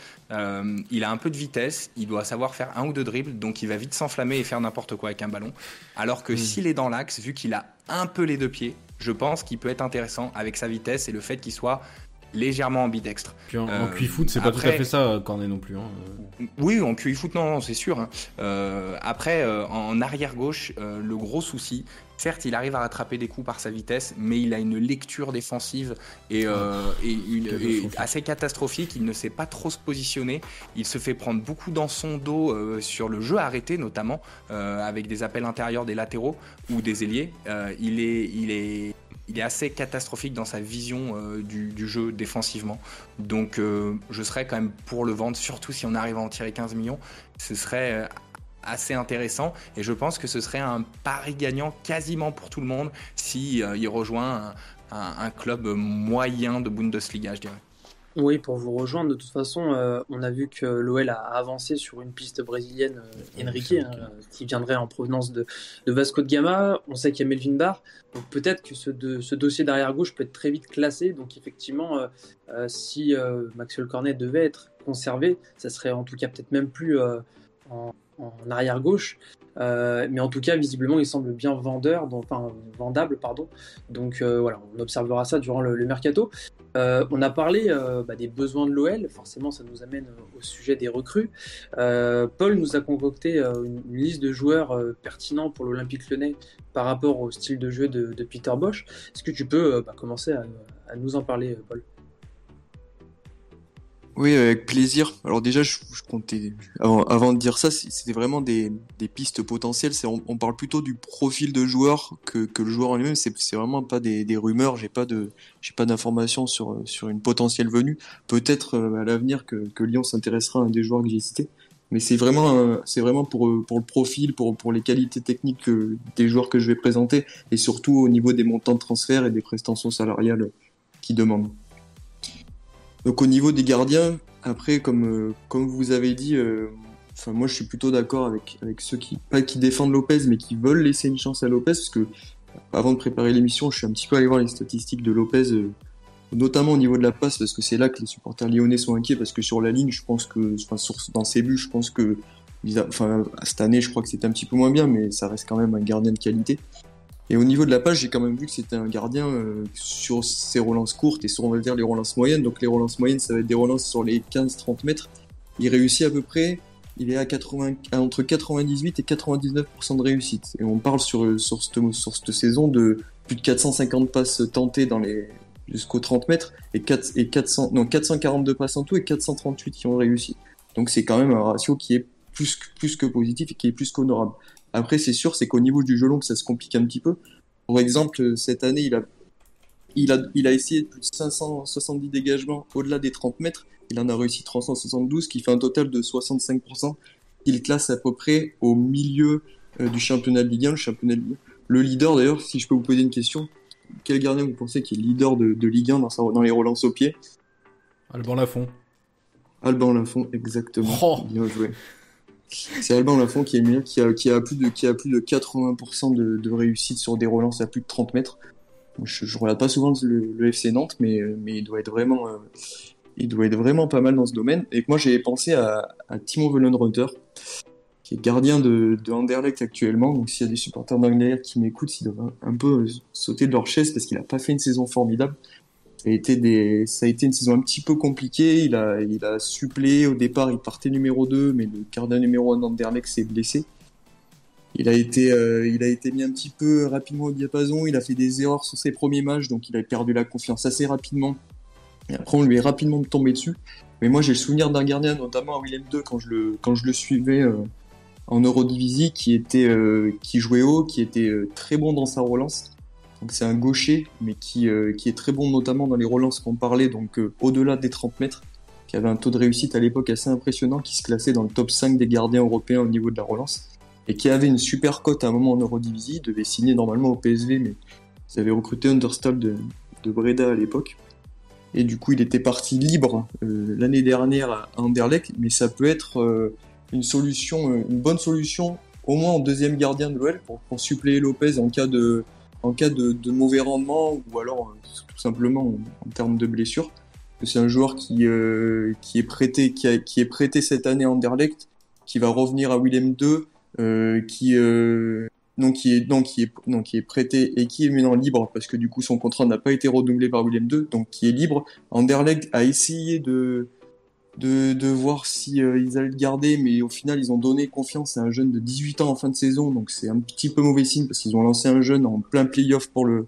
il a un peu de vitesse, il doit savoir faire un ou deux dribbles, donc il va vite s'enflammer et faire n'importe quoi avec un ballon. Alors que hmm. s'il est dans l'axe, vu qu'il a un peu les deux pieds, je pense qu'il peut être intéressant avec sa vitesse et le fait qu'il soit légèrement ambidextre. Puis en, euh, foot, c'est pas tout à fait ça, euh, Cornet non plus. Hein. Oui, en QI foot, non, c'est sûr. Hein. Euh, après, en arrière gauche, le gros souci, certes, il arrive à rattraper des coups par sa vitesse, mais il a une lecture défensive et, une, assez catastrophique. Il ne sait pas trop se positionner. Il se fait prendre beaucoup dans son dos sur le jeu arrêté, notamment avec des appels intérieurs des latéraux ou des ailiers. il est, il est il est assez catastrophique dans sa vision euh, du, jeu défensivement. Donc euh, je serais quand même pour le vendre, surtout si on arrive à en tirer 15 millions. Ce serait euh, assez intéressant et je pense que ce serait un pari gagnant quasiment pour tout le monde si rejoint un, club moyen de Bundesliga, je dirais. Oui, pour vous rejoindre, de toute façon, euh, on a vu que l'OL a avancé sur une piste brésilienne, euh, Enrique, hein, qui viendrait en provenance de, Vasco de Gama. On sait qu'il y a Melvin Barr. Donc peut-être que ce, ce dossier d'arrière-gauche peut être très vite classé. Donc effectivement, euh, si Maxwell Cornet devait être conservé, ça serait en tout cas peut-être même plus en, en arrière-gauche. Euh, mais en tout cas, visiblement, il semble bien vendeur, enfin vendable, pardon. Donc euh, voilà, on observera ça durant le, mercato. Euh, on a parlé bah, des besoins de l'OL, forcément, ça nous amène au sujet des recrues. Paul nous a concocté une, liste de joueurs pertinents pour l'Olympique Lyonnais par rapport au style de jeu de, Peter Bosch. Est-ce que tu peux bah, commencer à nous en parler, Paul? Oui, avec plaisir. Alors déjà, je, comptais avant, de dire ça, c'était vraiment des, pistes potentielles. On, on, parle plutôt du profil de joueur que, le joueur en lui-même. C'est vraiment pas des, rumeurs. J'ai pas de j'ai pas d'informations sur sur une potentielle venue. Peut-être euh, à l'avenir que, Lyon s'intéressera à un des joueurs que j'ai cités. Mais c'est vraiment c'est vraiment pour pour le profil, pour pour les qualités techniques des joueurs que je vais présenter et surtout au niveau des montants de transfert et des prestations salariales qu'ils demandent. Donc au niveau des gardiens, après, comme, euh, comme vous avez dit, euh, enfin moi je suis plutôt d'accord avec, avec ceux qui, pas qui défendent Lopez, mais qui veulent laisser une chance à Lopez, parce que avant de préparer l'émission, je suis un petit peu allé voir les statistiques de Lopez, euh, notamment au niveau de la passe, parce que c'est là que les supporters lyonnais sont inquiets, parce que sur la ligne, je pense que, enfin, dans ses buts, je pense que, enfin, cette année, je crois que c'était un petit peu moins bien, mais ça reste quand même un gardien de qualité. Et au niveau de la page, j'ai quand même vu que c'était un gardien euh, sur ses relances courtes et sur, on va dire, les relances moyennes. Donc les relances moyennes, ça va être des relances sur les 15-30 mètres. Il réussit à peu près, il est à 80, entre 98 et 99% de réussite. Et on parle sur, sur, cette, sur cette saison de plus de 450 passes tentées dans les, jusqu'aux 30 mètres et, 4, et 400, non, 442 passes en tout et 438 qui ont réussi. Donc c'est quand même un ratio qui est plus, plus que positif et qui est plus qu'honorable. Après, c'est sûr, c'est qu'au niveau du jeu long, que ça se complique un petit peu. Par exemple, cette année, il a, il a, il a essayé plus de 570 dégagements au-delà des 30 mètres. Il en a réussi 372, qui fait un total de 65%. Il classe à peu près au milieu euh, du championnat de Ligue 1, le championnat Le leader, d'ailleurs, si je peux vous poser une question, quel gardien vous pensez qui est leader de, Ligue 1 dans, dans les relances au pied? Alban Lafont. Alban Lafont, exactement. Oh. Bien joué. C'est Alban Lafont qui est a, qui a plus de, qui a plus de 80% de, réussite sur des relances à plus de 30 mètres. Je, je regarde pas souvent le, FC Nantes, mais, mais il doit être vraiment, euh, il doit être vraiment pas mal dans ce domaine. Et moi, j'ai pensé à, à Timo Vollenreuter, qui est gardien de, de Anderlecht actuellement. Donc, s'il y a des supporters d'Anderlecht qui m'écoutent, ils doivent un peu sauter de leur chaise parce qu'il a pas fait une saison formidable. Ça a été une saison un petit peu compliquée. Il a, il a suppléé au départ. Il partait numéro 2, mais le gardien numéro 1 d'Anderlecht s'est blessé. Il a été, euh, il a été mis un petit peu rapidement au diapason. Il a fait des erreurs sur ses premiers matchs, donc il a perdu la confiance assez rapidement. Et après, on lui est rapidement tombé dessus. Mais moi, j'ai le souvenir d'un gardien, notamment à Willem II, quand je le, suivais euh, en Eurodivisie, euh, qui jouait haut, qui était très bon dans sa relance donc c'est un gaucher, mais qui, euh, qui est très bon notamment dans les relances qu'on parlait, donc euh, au-delà des 30 mètres, qui avait un taux de réussite à l'époque assez impressionnant, qui se classait dans le top 5 des gardiens européens au niveau de la relance, et qui avait une super cote à un moment en Eurodivisie, devait signer normalement au PSV, mais ils avaient recruté Understal de, de Breda à l'époque. Et du coup, il était parti libre euh, l'année dernière à Anderlecht, mais ça peut être une solution, une bonne solution, au moins en deuxième gardien de l'OL pour suppléer Lopez en cas de, en cas de, mauvais rendement ou alors euh, tout simplement en, termes de blessure. C'est un joueur qui, euh, qui est prêté qui, qui, est prêté cette année à Anderlecht, qui va revenir à Willem II, euh, qui non qui est non qui est non qui est prêté et qui est maintenant libre parce que du coup son contrat n'a pas été renouvelé par Willem II, donc qui est libre. Anderlecht a essayé de de, de voir si euh, ils allaient le garder, mais au final ils ont donné confiance à un jeune de 18 ans en fin de saison, donc c'est un petit peu mauvais signe parce qu'ils ont lancé un jeune en plein playoff pour le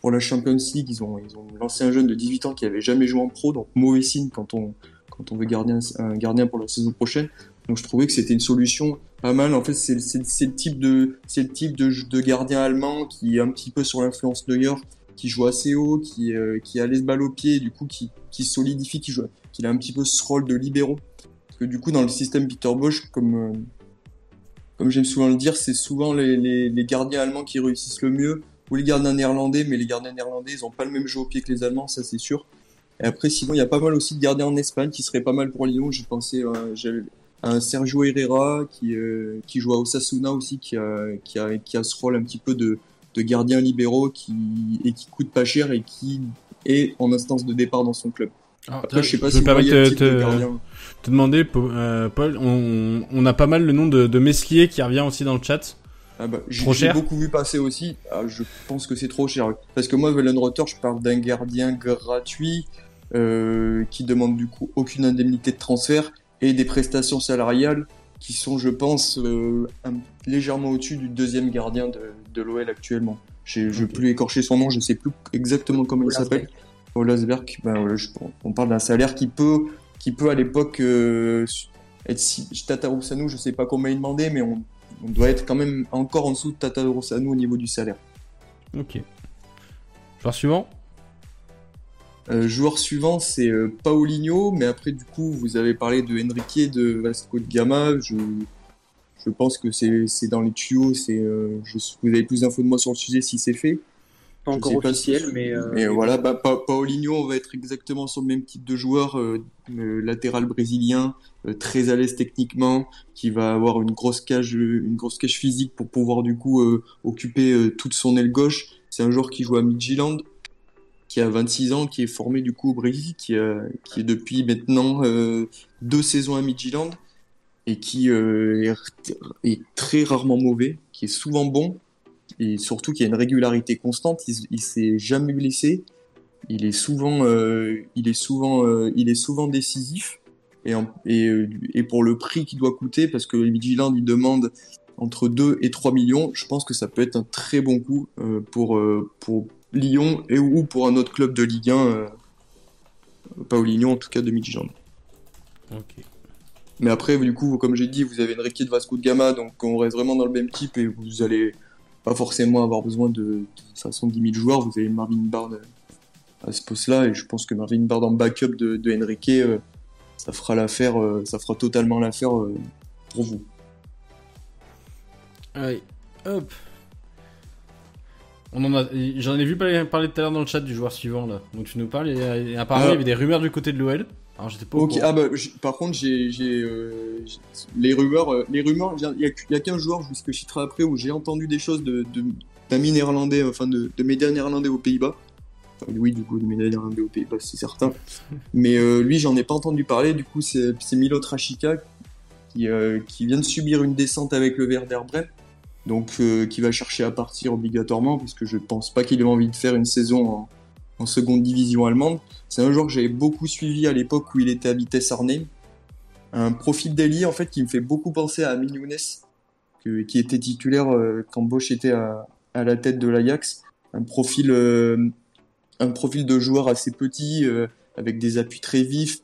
pour la Champions League, ils ont ils ont lancé un jeune de 18 ans qui avait jamais joué en pro, donc mauvais signe quand on quand on veut garder un, gardien pour la saison prochaine. Donc je trouvais que c'était une solution pas mal. En fait, c'est le type de c'est le type de, de gardien allemand qui est un petit peu sur l'influence Neuer, qui joue assez haut, qui euh, qui a les balles au pied, du coup qui qui solidifie, qui joue il a un petit peu ce rôle de libéraux. Parce que du coup, dans le système Peter Bosch, comme, euh, comme j'aime souvent le dire, c'est souvent les, gardiens allemands qui réussissent le mieux, ou les gardiens néerlandais, mais les gardiens néerlandais, ils ont pas le même jeu au pied que les Allemands, ça c'est sûr. Et après, sinon, il y a pas mal aussi de gardiens en Espagne qui seraient pas mal pour Lyon. J'ai pensé euh, à un Sergio Herrera qui, euh, qui joue à Osasuna aussi, qui a, ce rôle un petit peu de, de gardien libéraux qui, et qui coûte pas cher et qui est en instance de départ dans son club. Alors, Après, je sais pas si vous te, te, te, demander, euh, Paul, on, on, a pas mal le nom de, de Meslier qui revient aussi dans le chat. Ah bah, J'ai beaucoup vu passer aussi. Ah, je pense que c'est trop cher. Parce que moi, Wellenrotter, je parle d'un gardien gratuit euh, qui demande du coup aucune indemnité de transfert et des prestations salariales qui sont, je pense, euh, légèrement au-dessus du deuxième gardien de, de l'OL actuellement. Je ne veux plus écorcher son nom, je sais plus exactement comment il s'appelle. Ben, on parle d'un salaire qui peut, qui peut à l'époque euh, être si, Tataroussano, je sais pas comment il demandait, mais on, on, doit être quand même encore en dessous de Tataroussano au niveau du salaire. Ok. Joueur suivant? Euh, joueur suivant, c'est euh, Paulinho, mais après, du coup, vous avez parlé de Enrique de Vasco de Gama. Je, je pense que c'est dans les tuyaux. C'est, euh, vous avez plus d'infos de moi sur le sujet si c'est fait. Pas encore officiel, mais. mais voilà, bah, Paulinho, on va être exactement sur le même type de joueur, latéral brésilien, très à l'aise techniquement, qui va avoir une grosse cage, une grosse cage physique pour pouvoir du coup occuper toute son aile gauche. C'est un joueur qui joue à Midtjylland, qui a 26 ans, qui est formé du coup au Brésil, qui, qui est depuis maintenant euh, deux saisons à Midtjylland et qui euh, est, très rarement mauvais, qui est souvent bon et surtout qui a une régularité constante. Il, il s'est jamais blessé. Il est souvent, euh, il est souvent, il est souvent décisif et, et, et pour le prix qu'il doit coûter, parce que Midtjylland il demande entre 2 et 3 millions, je pense que ça peut être un très bon coup pour, pour Lyon et ou pour un autre club de Ligue 1, euh, pas au Lyon en tout cas de Midtjylland. Ok. Mais après, du coup, comme j'ai dit, vous avez une de Vasco de Gama, donc on reste vraiment dans le même type et vous allez pas forcément avoir besoin de, de 510 000 joueurs. Vous avez Marvin Bard à ce poste-là et je pense que Marvin Bard en backup de, de Enrique, euh, ça fera l'affaire, euh, ça fera totalement l'affaire pour vous. Allez, hop, on en a, j'en ai vu parler, parler tout à l'heure dans le chat du joueur suivant là. Donc tu nous parles et, apparemment il y avait des rumeurs du côté de l'OL. Alors j'étais pas. Ok. Ah bah par contre j'ai, j'ai euh, les rumeurs, euh, les rumeurs. Il y a, y a qu'un joueur, je je citerai après où j'ai entendu des choses de, de d'amis néerlandais, enfin de, de médias néerlandais aux Pays-Bas. Enfin, oui, du coup, de médias néerlandais aux Pays-Bas, c'est certain. Mais euh, lui, j'en ai pas entendu parler. Du coup, c'est, c'est Milo Trachika qui, euh, qui vient de subir une descente avec le Werder Bremen donc euh, qui va chercher à partir obligatoirement parce que je pense pas qu'il ait envie de faire une saison en, seconde division allemande. C'est un joueur que j'avais beaucoup suivi à l'époque où il était à Vitesse Arnhem. Un profil d'Eli en fait qui me fait beaucoup penser à Amin Younes, qui était titulaire euh, quand Bosch était à, la tête de l'Ajax. Un profil, euh, un profil de joueur assez petit, avec des appuis très vifs,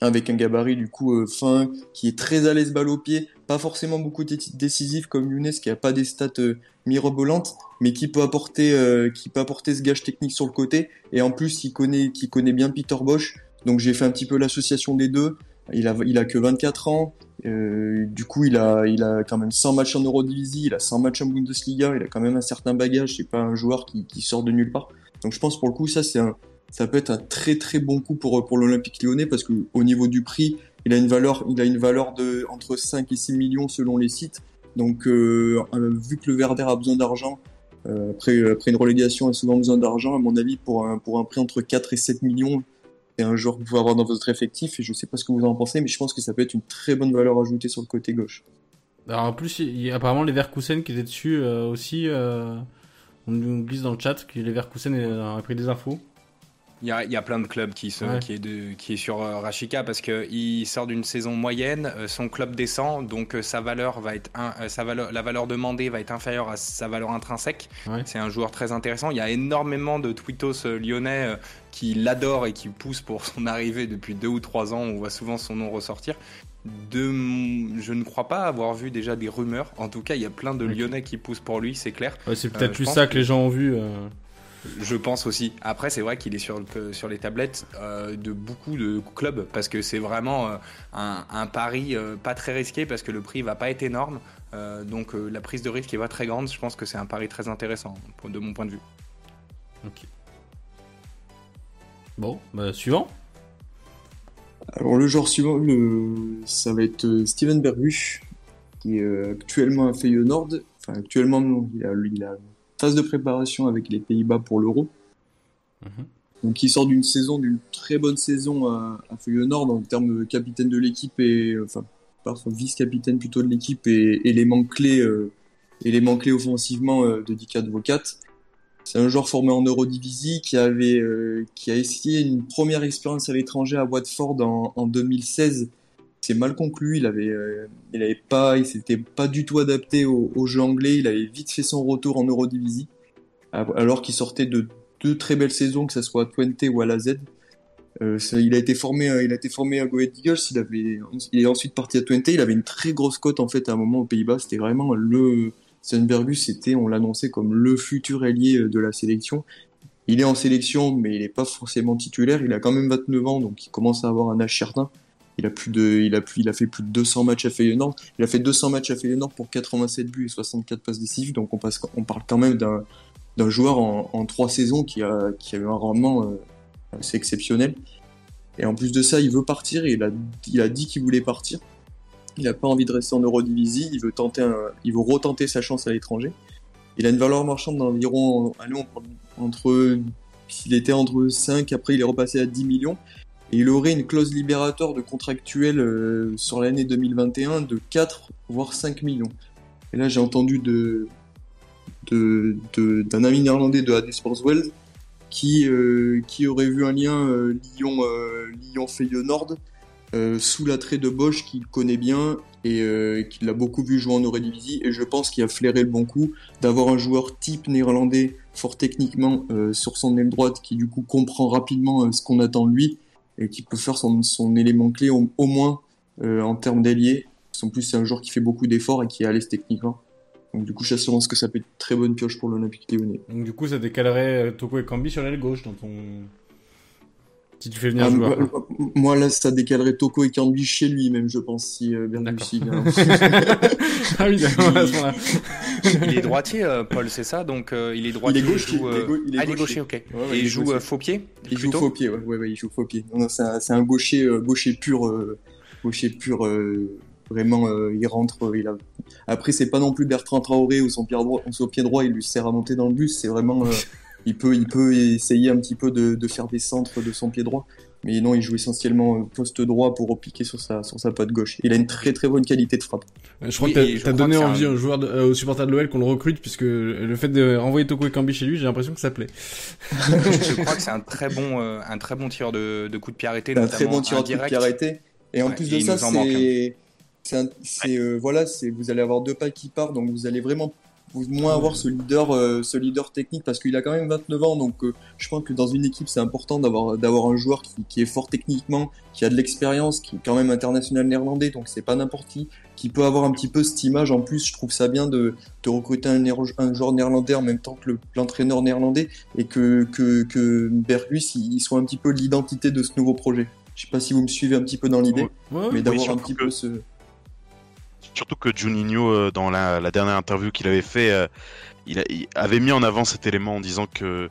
avec un gabarit du coup fin, qui est très à l'aise balle au pied, pas forcément beaucoup décisif comme Younes qui a pas des stats euh, mirobolantes, mais qui peut apporter euh, qui peut apporter ce gage technique sur le côté et en plus il connaît qui connaît bien Peter Bosch. Donc j'ai fait un petit peu l'association des deux. Il a il a que 24 ans. Euh, du coup, il a il a quand même 100 matchs en Eurodivisie, il a 100 matchs en Bundesliga, il a quand même un certain bagage, c'est pas un joueur qui, qui sort de nulle part. Donc je pense pour le coup ça c'est un ça peut être un très très bon coup pour pour l'Olympique Lyonnais parce que au niveau du prix, il a une valeur, il a une valeur de entre 5 et 6 millions selon les sites. Donc, euh, euh, vu que le Verder a besoin d'argent, après, après une relégation a souvent besoin d'argent, à mon avis, pour un, prix entre 4 et 7 millions, c'est un joueur que vous pouvez avoir dans votre effectif. Et je sais pas ce que vous en pensez, mais je pense que ça peut être une très bonne valeur ajoutée sur le côté gauche. Alors en plus, il y a apparemment les Verkusen qui étaient dessus aussi. on nous glisse dans le chat que les Verkusen ont pris des infos. Il y, a, il y a, plein de clubs qui, sont, qui, est, de, qui est sur euh, Rashika parce qu'il sort d'une saison moyenne, euh, son club descend, donc euh, sa valeur va être sa valeur, la valeur demandée va être inférieure à sa valeur intrinsèque. C'est un joueur très intéressant. Il y a énormément de tweetos lyonnais qui l'adorent et qui poussent pour son [LAUGHS] arrivée depuis deux ou trois ans. On voit souvent son nom ressortir. De, je ne crois pas avoir vu déjà des rumeurs. En tout cas, il y a plein de Lyonnais qui poussent pour lui, c'est clair. c'est peut-être plus ça que, les gens ont vu. Je pense aussi. Après, c'est vrai qu'il est sur, sur les tablettes euh, de beaucoup de clubs parce que c'est vraiment euh, un, pari euh, pas très risqué parce que le prix va pas être énorme. donc la prise de risque est pas très grande. Je pense que c'est un pari très intéressant de mon point de vue. Ok. Bon, bah, suivant. Alors le genre suivant, ça va être Steven Bergus, qui est actuellement à Feyenoord. Enfin actuellement non, il a, il a phase de préparation avec les Pays-Bas pour l'Euro. Mhm. Donc il sort d'une saison, d'une très bonne saison à, à Feyenoord en termes de capitaine de l'équipe et enfin vice-capitaine plutôt de l'équipe et élément clé, euh, élément clé offensivement euh, de Dick Advocat. C'est un joueur formé en Eurodivisie qui avait euh, qui a essayé une première expérience à l'étranger à Watford en, en 2016. C'est mal conclu. Il avait euh, il avait pas il s'était pas du tout adapté au, au, jeu anglais. Il avait vite fait son retour en Eurodivisie alors qu'il sortait de deux très belles saisons, que ce soit à Twente ou à la Z. Euh, il a été formé, il a été formé à Go Eagles. Il avait, il est ensuite parti à Twente. Il avait une très grosse cote en fait à un moment aux Pays-Bas. C'était vraiment le Sundbergus. C'était, on l'annonçait comme le futur allié de la sélection. Il est en sélection, mais il n'est pas forcément titulaire. Il a quand même 29 ans, donc il commence à avoir un âge certain. Il a plus de, il a plus, il a fait plus de 200 matchs à Feyenoord. Il a fait 200 matchs à Feyenoord pour 87 buts et 64 passes décisives. Donc on parle quand même d'un, joueur en, trois saisons qui a, qui eu un rendement euh, assez exceptionnel. Et en plus de ça, il veut partir et il a, il a dit qu'il voulait partir. Il n'a pas envie de rester en Eurodivisie, il veut tenter il veut retenter sa chance à l'étranger. Il a une valeur marchande d'environ, entre, s'il était entre 5, après il est repassé à 10 millions. Et il aurait une clause libératoire de contractuel euh, sur l'année 2021 de 4 voire 5 millions. Et là j'ai entendu de, d'un ami néerlandais de AD Sports euh, qui aurait vu un lien euh, Lyon, euh, Lyon Feyenoord sous l'attrait de Bosch qu'il connaît bien et qu'il a beaucoup vu jouer en Eurodivisie et je pense qu'il a flairé le bon coup d'avoir un joueur type néerlandais fort techniquement sur son aile droite qui du coup comprend rapidement ce qu'on attend de lui et qui peut faire son, son élément clé au, moins en termes d'ailier. En plus c'est un joueur qui fait beaucoup d'efforts et qui est à l'aise techniquement. Donc du coup, j'assurance que ça peut être très bonne pioche pour l'Olympique lyonnais. Donc du coup, ça décalerait euh, Toko et Kambi sur l'aile gauche dans ton... Si tu fais venir ah, joueur. Moi, moi, là, ça décalerait Toko et Kambi chez lui même, je pense, si euh, Berlucci vient. [LAUGHS] ah oui, d'accord. il est droitier, euh, Paul, c'est ça? Donc euh, il est droitier. Il est gauche. Il, joue, euh... il est, ah, il est gaucher, ok. Ouais, ouais, et il, joue faux pied Il joue faux pied, ouais, ouais, ouais, il joue faux pied. c'est un, un, gaucher, gaucher pur, gaucher pur Vraiment, euh, il rentre. Euh, il a... Après, c'est pas non plus Bertrand Traoré ou son pied droit, son pied droit, il lui sert à monter dans le bus. C'est vraiment, euh, il peut, il peut essayer un petit peu de, de, faire des centres de son pied droit. Mais non, il joue essentiellement poste droit pour repiquer sur sa, sur sa patte gauche. Il a une très très bonne qualité de frappe. Je crois que t'as donné envie un... joueur de, euh, au supporter de l'OL qu'on le recrute, puisque le fait de renvoyer Toko Kambi chez lui, j'ai l'impression que ça plaît. [LAUGHS] je crois que c'est un très bon, euh, un très bon tireur de, de coup de pied arrêté. Un très bon tireur de coup de pied arrêté. Et en ouais, plus de ça, c'est c'est euh, voilà, c'est vous allez avoir deux pas qui partent, donc vous allez vraiment moins avoir ce leader, euh, ce leader technique parce qu'il a quand même 29 ans, donc euh, je pense que dans une équipe c'est important d'avoir d'avoir un joueur qui, qui, est fort techniquement, qui a de l'expérience, qui est quand même international néerlandais, donc c'est pas n'importe qui, qui peut avoir un petit peu cette image. En plus, je trouve ça bien de, de recruter un, un joueur néerlandais en même temps que l'entraîneur néerlandais et que que, que Bergus il, soit un petit peu l'identité de ce nouveau projet. Je sais pas si vous me suivez un petit peu dans l'idée, ouais, mais d'avoir un petit peu ce Surtout que Juninho, euh, dans la, la dernière interview qu'il avait fait, euh, il, a, il, avait mis en avant cet élément en disant que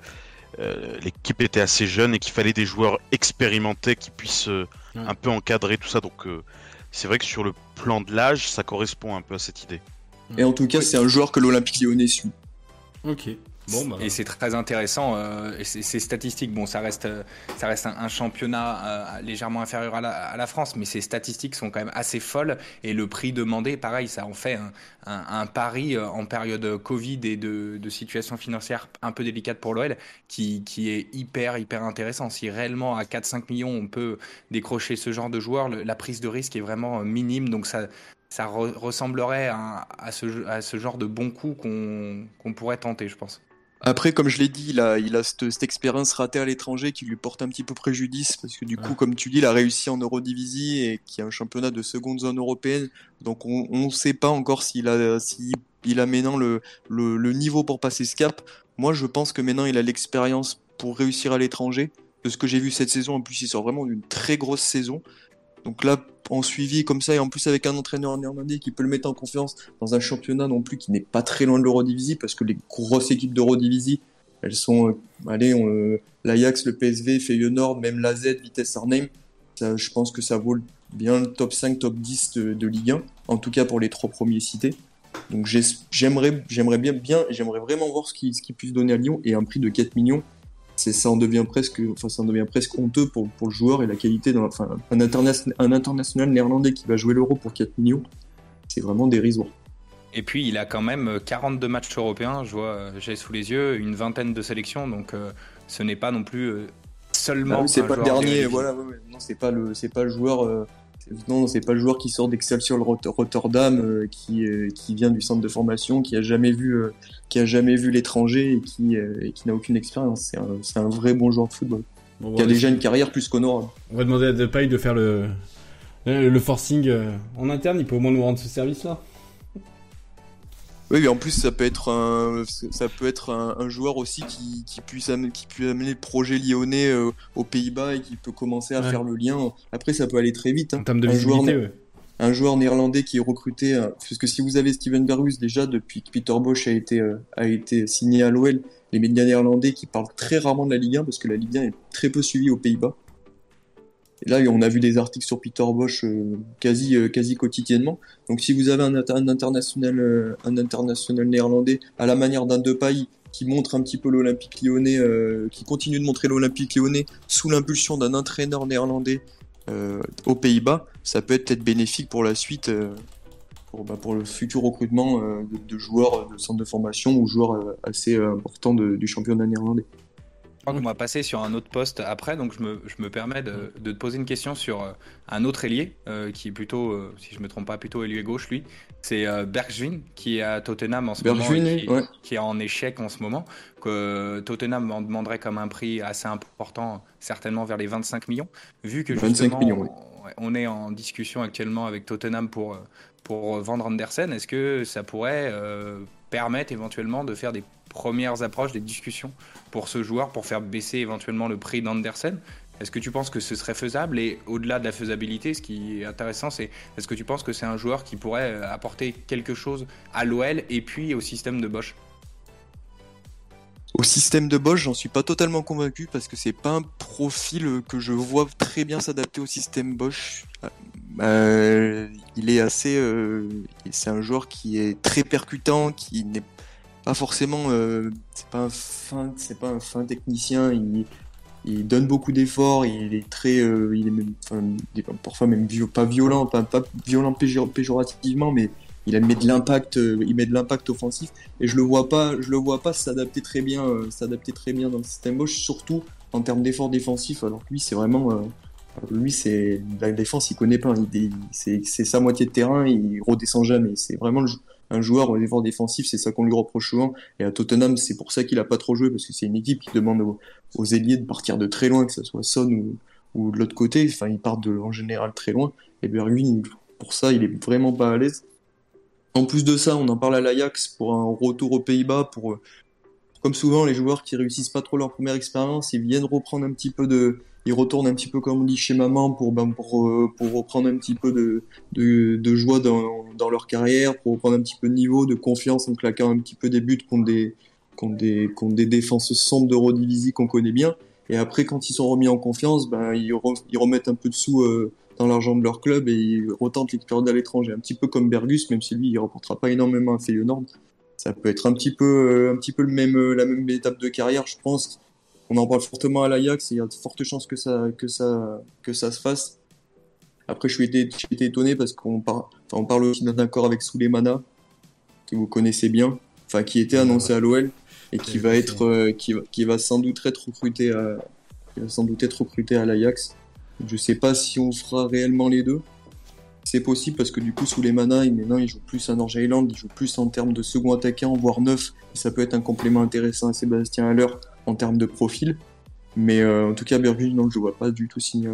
euh, l'équipe était assez jeune et qu'il fallait des joueurs expérimentés qui puissent euh, ouais. un peu encadrer tout ça. Donc euh, c'est vrai que sur le plan de l'âge, ça correspond un peu à cette idée. Et en tout cas, c'est un joueur que l'Olympique Lyonnais suit. Ok. Bon, bah, et c'est très intéressant. Euh, et c'est statistiques. Bon, ça reste, ça reste un, un championnat euh, légèrement inférieur à la, à la, France, mais ces statistiques sont quand même assez folles. Et le prix demandé, pareil, ça en fait un, un, un pari euh, en période Covid et de, de situation financière un peu délicate pour l'OL, qui, qui est hyper, hyper intéressant. Si réellement à 4-5 millions, on peut décrocher ce genre de joueur, le, la prise de risque est vraiment minime. Donc ça, ça re ressemblerait à, à, ce, à, ce, genre de bon coup qu'on qu pourrait tenter, je pense. Après, comme je l'ai dit, il a, il a cette, cette expérience ratée à l'étranger qui lui porte un petit peu préjudice parce que du coup, ouais. comme tu dis, il a réussi en Eurodivisie et qui est un championnat de seconde zone européenne. Donc, on ne sait pas encore s'il a, s'il il a maintenant le, le, le, niveau pour passer ce cap. Moi, je pense que maintenant, il a l'expérience pour réussir à l'étranger. De ce que j'ai vu cette saison, en plus, il sort vraiment d'une très grosse saison. Donc là, en suivi comme ça, et en plus avec un entraîneur néerlandais qui peut le mettre en confiance dans un championnat non plus qui n'est pas très loin de l'Eurodivisie, parce que les grosses équipes d'Eurodivisie, elles sont, euh, allez, euh, l'Ajax, le PSV, Feyenoord, même la Z, Vitesse Arnhem. Je pense que ça vaut bien le top 5, top 10 de, Ligue 1, en tout cas pour les trois premiers cités. Donc j'aimerais, j'aimerais bien, bien, j'aimerais vraiment voir ce qu'il ce puisse donner à Lyon et un prix de 4 millions c'est ça en devient presque enfin ça en devient presque honteux pour, pour le joueur et la qualité d'un enfin un, international un international néerlandais qui va jouer l'euro pour 4 millions c'est vraiment dérisoire et puis il a quand même 42 matchs européens je vois j'ai sous les yeux une vingtaine de sélections donc euh, ce n'est pas non plus euh, seulement ah c'est pas le dernier voilà ouais, ouais. non c'est pas le c'est pas le joueur euh, non, c'est pas le joueur qui sort d'Excelsior Rotterdam, euh, qui, euh, qui vient du centre de formation, qui a jamais vu, euh, qui a jamais vu l'étranger et qui, et qui n'a aucune expérience. C'est un, un, vrai bon joueur de football. Bon, qui a déjà une carrière plus qu'honorable. On va demander à Depay de faire le, le forcing en interne. Il peut au moins nous rendre ce service-là. Oui, mais en plus ça peut être un, ça peut être un, un joueur aussi qui, qui, puisse amener, qui puisse amener le projet lyonnais euh, aux Pays-Bas et qui peut commencer à ouais. faire le lien. Après, ça peut aller très vite. Hein. En termes de un joueur, ouais. un joueur néerlandais qui est recruté, euh, parce que si vous avez Steven Bergus déjà depuis que Peter Bosch a été euh, a été signé à l'OL, les médias néerlandais qui parlent très rarement de la Ligue 1 parce que la Ligue 1 est très peu suivie aux Pays-Bas. Là, on a vu des articles sur Peter Bosch euh, quasi, euh, quasi quotidiennement. Donc, si vous avez un, international, euh, un international néerlandais à la manière d'un Depay qui montre un petit peu l'Olympique lyonnais, qui continue de montrer l'Olympique lyonnais sous l'impulsion d'un entraîneur néerlandais aux Pays-Bas, ça peut être peut-être bénéfique pour la suite, pour, bah, pour, le futur recrutement de, joueurs de centre de formation ou joueurs assez importants du championnat néerlandais. Je crois qu'on va passer sur un autre poste après, donc je me, je me permets de, de, te poser une question sur euh, un autre ailier, euh, qui est plutôt, euh, si je me trompe pas, plutôt ailier gauche lui. C'est euh, Bergwijn, qui est à Tottenham en ce Bergwijn, moment, qui, ouais. qui, est en échec en ce moment, que Tottenham en demanderait comme un prix assez important, certainement vers les 25 millions, vu que 25 millions, oui. on, on est en discussion actuellement avec Tottenham pour, pour vendre Andersen. Est-ce que ça pourrait permettre éventuellement de faire des premières approches, des discussions pour ce joueur, pour faire baisser éventuellement le prix d'Andersen. Est-ce que tu penses que ce serait faisable? Et au-delà de la faisabilité, ce qui est intéressant, c'est est-ce que tu penses que c'est un joueur qui pourrait euh, apporter quelque chose à l'OL et puis au système de Bosch? Au système de Bosch, j'en suis pas totalement convaincu parce que c'est pas un profil que je vois très bien s'adapter au système Bosch. Euh, il est assez, euh, c'est un joueur qui est très percutant, qui n'est pas forcément, euh, c'est pas un fin, c'est pas un fin technicien. Il, donne beaucoup d'efforts. Il est très, il est même, parfois même pas violent, pas, violent péjorativement, mais il met de l'impact, il met de l'impact offensif. Et je le vois pas, je le vois pas s'adapter très bien, s'adapter très bien dans le système Bosch, surtout en termes d'efforts défensifs. Alors que lui, c'est vraiment, lui, c'est la défense, il connaît pas. C'est sa moitié de terrain, il redescend jamais. C'est vraiment un joueur aux efforts défensifs, c'est ça qu'on lui reproche souvent. Et à Tottenham, c'est pour ça qu'il a pas trop joué, parce que c'est une équipe qui demande aux, ailiers de partir de très loin, que ce soit Son ou, ou de l'autre côté. Enfin, ils partent de, en général très loin. Et Bergwijn, pour ça, il est vraiment pas à l'aise. En plus de ça, on en parle à l'Ajax pour un retour aux Pays-Bas. Pour, comme souvent, les joueurs qui réussissent pas trop leur première expérience, ils viennent reprendre un petit peu de, ils retournent un petit peu comme on dit chez maman pour ben, pour pour reprendre un petit peu de de, joie dans, dans leur carrière, pour reprendre un petit peu de niveau, de confiance en claquant un petit peu des buts contre des contre des contre des défenses sombres d'Eurodivisie qu'on connaît bien. Et après, quand ils sont remis en confiance, ben ils, ils remettent un peu de sous. Euh, dans l'argent de leur club et ils retentent l'expérience à l'étranger. Un petit peu comme Bergus, même si lui, il rapportera pas énormément à Feyenoord. Ça peut être un petit peu, un petit peu même, la même étape de carrière, je pense. On en parle fortement à l'Ajax et il y a de fortes chances que ça, que ça, que ça se fasse. Après, je suis été, été étonné parce qu'on parle, enfin, on parle aussi d'un accord avec Souleymana, que vous connaissez bien, enfin, qui était annoncé à l'OL et qui va être, euh, qui, qui va sans doute être recruté à, sans doute être recruté à l'Ajax. Je sais pas si on fera réellement les deux. C'est possible parce que du coup, sous les Mana, maintenant, il joue plus à Norge Island, il joue plus en termes de second attaquant, voire neuf. Et ça peut être un complément intéressant à Sébastien Haller en termes de profil. Mais euh, en tout cas, Bergville, non, je le vois pas du tout signé à.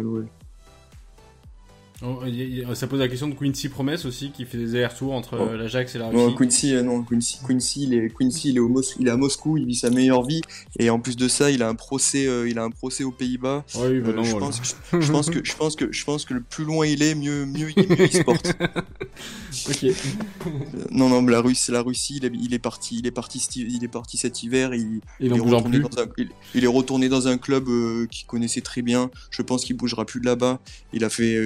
Oh, ça pose la question de Quincy Promesse aussi, qui fait des allers-retours entre oh. l'Ajax et la Russie. Non, Quincy, euh, non, Quincy, Quincy, il est, Quincy, il est, au il est à Moscou, il vit sa meilleure vie, et en plus de ça, il a un procès, euh, il a un procès aux Pays-Bas. Oui, bah je, pense, je, pense que, je pense que, je pense que le plus loin il est, mieux, mieux, mieux il se porte. [LAUGHS] ok. non, non, la Russie, la Russie, il est, il est parti, il est parti, il est parti cet hiver, il, il, est, retourné dans un, il, est retourné dans un club qu'il connaissait très bien. Je pense qu'il bougera plus de là-bas. Il a fait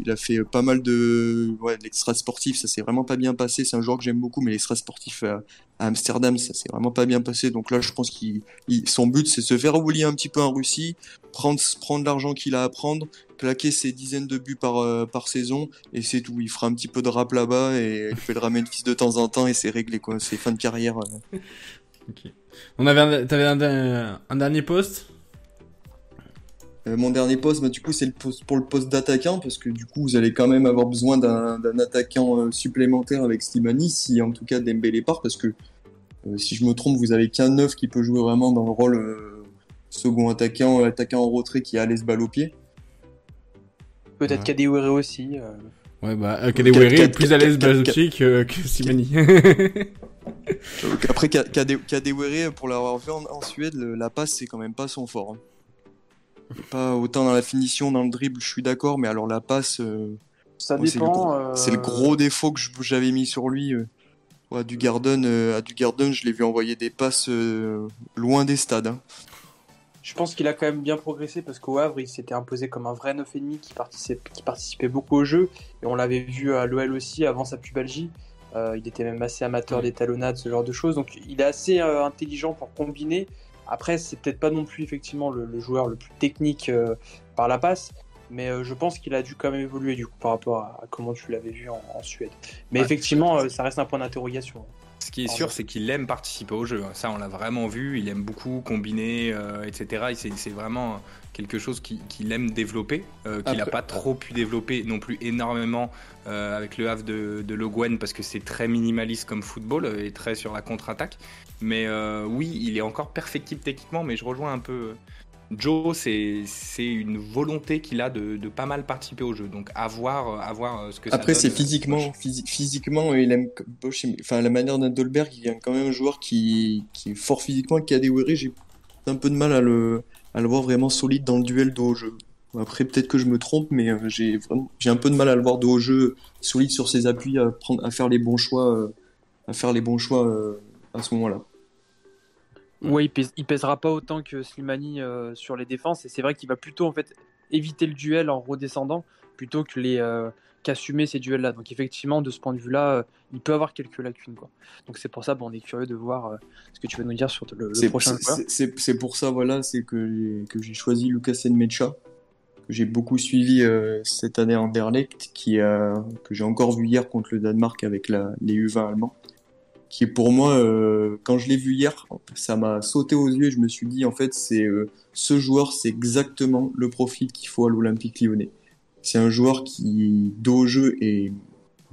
il a fait pas mal de, ouais, l'extra ça s'est vraiment pas bien passé. C'est un joueur que j'aime beaucoup, mais l'extra sportif à, Amsterdam, ça s'est vraiment pas bien passé. Donc là, je pense qu'il, son but, c'est se faire oublier un petit peu en Russie, prendre, l'argent qu'il a à prendre, claquer ses dizaines de buts par, euh, par saison, et c'est tout. Il fera un petit peu de rap là-bas, et il fait le ramen fils de temps en temps, et c'est réglé, quoi. C'est fin de carrière. ok. On avait, un dernier poste? Euh, mon dernier poste, bah, du coup, c'est le poste pour le poste d'attaquant, parce que du coup, vous allez quand même avoir besoin d'un attaquant euh, supplémentaire avec Slimani, si en tout cas Dembélé part, parce que euh, si je me trompe, vous avez qu'un neuf qui peut jouer vraiment dans le rôle second attaquant, attaquant en retrait qui a les balles au pied. Peut-être ouais. Kadewere aussi. Ouais, bah, Kadewere est plus à l'aise que, que Slimani. après, Kadewere, pour l'avoir vu en, Suède, la passe, c'est quand même pas son fort. Hein. Pas autant dans la finition, dans le dribble, je suis d'accord, mais alors la passe. Euh, ça dépend. C'est le, gros défaut que j'avais mis sur lui. Euh. à du Garden, euh, à du Garden, je l'ai vu envoyer des passes loin des stades. Hein. Je pense qu'il a quand même bien progressé parce qu'au Havre, il s'était imposé comme un vrai 9,5 qui participait, qui participait beaucoup au jeu. Et on l'avait vu à l'OL aussi avant sa pubalgie. il était même assez amateur des talonnades, ce genre de choses. Donc il est assez intelligent pour combiner. Après, c'est peut-être pas non plus effectivement le, joueur le plus technique euh, par la passe, mais euh, je pense qu'il a dû quand même évoluer du coup par rapport à, comment tu l'avais vu en, Suède. Mais effectivement, euh, ça reste un point d'interrogation. Ce qui est sûr, c'est qu'il aime participer au jeu. Ça, on l'a vraiment vu. Il aime beaucoup combiner, etc. C'est vraiment quelque chose qu'il aime développer, qu'il n'a pas trop pu développer non plus énormément avec le Havre de, de Le Guen parce que c'est très minimaliste comme football et très sur la contre-attaque. Mais euh, oui, il est encore perfectible techniquement, mais je rejoins un peu. Euh, Joe, c'est une volonté qu'il a de, pas mal participer au jeu. Donc, à voir, à voir euh, ce que Après, c'est physiquement, physiquement, il aime, enfin, la manière d'Adolberg, il a quand même un joueur qui, qui est fort physiquement, qui a déouéré. J'ai un peu de mal à le, à le voir vraiment solide dans le duel de haut jeu. Après, peut-être que je me trompe, mais j'ai j'ai un peu de mal à le voir de haut jeu solide sur ses appuis, à, prendre, à faire les bons choix, à faire les bons choix à ce moment-là. Oui, il, pèsera pas autant que Slimani euh, sur les défenses et c'est vrai qu'il va plutôt en fait éviter le duel en redescendant plutôt que les euh, qu'assumer ces duels-là. Donc effectivement, de ce point de vue-là, euh, il peut avoir quelques lacunes. Quoi. Donc c'est pour ça, bon, on est curieux de voir ce que tu vas nous dire sur le, prochain C'est pour ça, voilà, c'est que, que j'ai choisi Lucas Enmecha, que j'ai beaucoup suivi cette année en Derlecht, qui, que j'ai encore vu hier contre le Danemark avec la, les U20 allemands qui pour moi, euh, quand je l'ai vu hier, ça m'a sauté aux yeux et je me suis dit, en fait, c'est euh, ce joueur, c'est exactement le profil qu'il faut à l'Olympique lyonnais. C'est un joueur qui, dos au jeu, est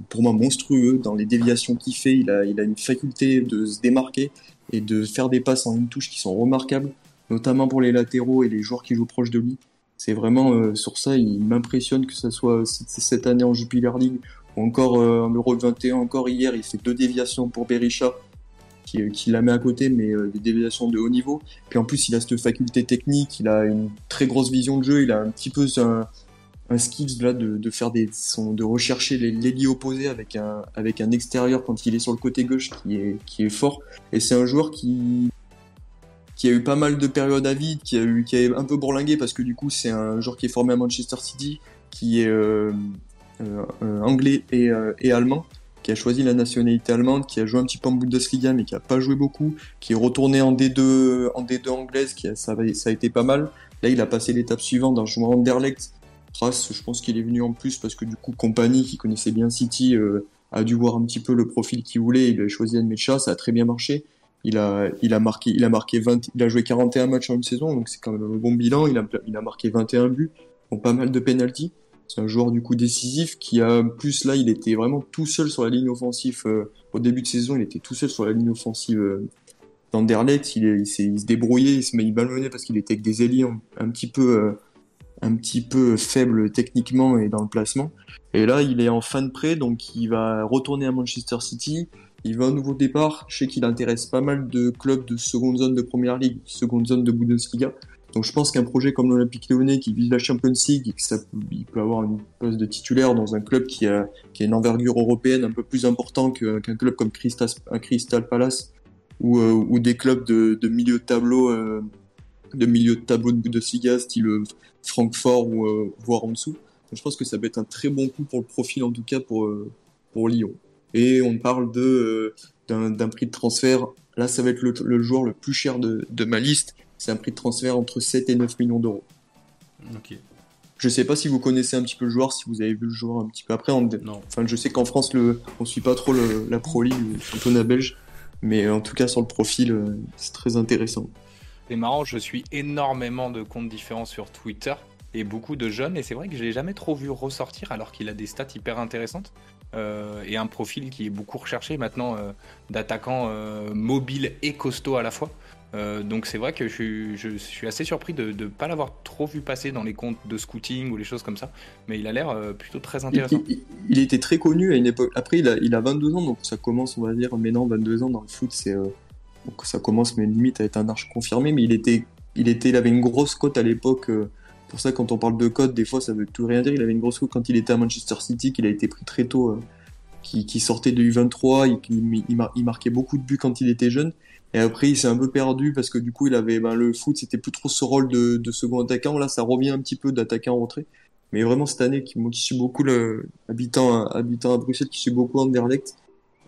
pour moi monstrueux dans les déviations qu'il fait. Il a, il a une faculté de se démarquer et de faire des passes en une touche qui sont remarquables, notamment pour les latéraux et les joueurs qui jouent proche de lui. C'est vraiment euh, sur ça, il m'impressionne que ça soit cette année en Jupiler League encore euh, en Euro 21, encore hier, il fait deux déviations pour Berisha, qui, euh, qui la met à côté, mais euh, des déviations de haut niveau. Puis en plus, il a cette faculté technique, il a une très grosse vision de jeu, il a un petit peu un, un skills là de, de faire des de rechercher les lits opposés avec un avec un extérieur quand il est sur le côté gauche qui est qui est fort et c'est un joueur qui qui a eu pas mal de périodes à vide qui a eu qui a un peu bourlingué parce que du coup c'est un joueur qui est formé à Manchester City qui est anglais euh, et, allemand, qui a choisi la nationalité allemande, qui a joué un petit peu en Bundesliga mais qui a pas joué beaucoup, qui est retourné en D2 en D2 anglaise, qui a, ça, a été pas mal. Là, il a passé l'étape suivante en jouant Anderlecht. Trace, je pense qu'il est venu en plus parce que du coup, Compagnie, qui connaissait bien City, a dû voir un petit peu le profil qu'il voulait. Il a choisi Nmecha, ça a très bien marché. Il a, il a marqué, il a marqué 20, il a joué 41 matchs en une saison, donc c'est quand même un bon bilan. Il a, il a marqué 21 buts, donc pas mal de penalties. C'est un joueur du coup décisif qui a plus là, il était vraiment tout seul sur la ligne offensive euh, au début de saison. Il était tout seul sur la ligne offensive euh, d'Anderlecht. Il, il, se débrouillait, il se il parce qu'il était avec des ailiers un, petit peu euh, un petit peu faible techniquement et dans le placement. Et là, il est en fin de prêt, donc il va retourner à Manchester City. Il veut un nouveau départ. Je sais qu'il intéresse pas mal de clubs de seconde zone de Première Ligue, seconde zone de Bundesliga. Donc je pense qu'un projet comme l'Olympique Lyonnais qui vise la Champions League et que il peut avoir une poste de titulaire dans un club qui a, qui a une envergure européenne un peu plus important qu'un club comme Crystal, Palace ou, euh, ou des clubs de, milieu de tableau euh, de milieu de tableau de Bundesliga style euh, Francfort ou voire en dessous. Je pense que ça peut être un très bon coup pour le profil en tout cas pour pour Lyon. Et on parle d'un prix de transfert. Là, ça va être le, joueur le plus cher de ma liste c'est un prix de transfert entre 7 et 9 millions d'euros. Ok. Je sais pas si vous connaissez un petit peu le joueur, si vous avez vu le joueur un petit peu après. Non. Enfin, je sais qu'en France, le... on suit pas trop la Pro League, le championnat belge, mais en tout cas sur le profil, euh, c'est très intéressant. C'est marrant, je suis énormément de comptes différents sur Twitter et beaucoup de jeunes, et c'est vrai que je l'ai jamais trop vu ressortir alors qu'il a des stats hyper intéressantes. Euh, et un profil qui est beaucoup recherché maintenant euh, d'attaquant mobile et costaud à la fois. Euh, donc c'est vrai que je suis, assez surpris de ne pas l'avoir trop vu passer dans les comptes de scouting ou les choses comme ça, mais il a l'air euh, plutôt très intéressant. Il, était très connu à une époque. Après, il a, il a 22 ans, donc ça commence, on va dire, mais non, 22 ans dans le foot, c'est euh, donc ça commence, mais limite à être un arche confirmé. Mais il était, il était, il avait une grosse cote à l'époque. pour ça, quand on parle de cote, des fois, ça veut tout rien dire. Il avait une grosse cote quand il était à Manchester City, qu'il a été pris très tôt, qui, qui, sortait de U23, il, il marquait beaucoup de buts quand il était jeune. Et après, il s'est un peu perdu parce que du coup, il avait ben, le foot, c'était plus trop ce rôle de, de, second attaquant. Là, ça revient un petit peu d'attaquant en retrait. Mais vraiment cette année, qui, moi qui suis beaucoup le habitant, habitant à Bruxelles, qui suis beaucoup Anderlecht,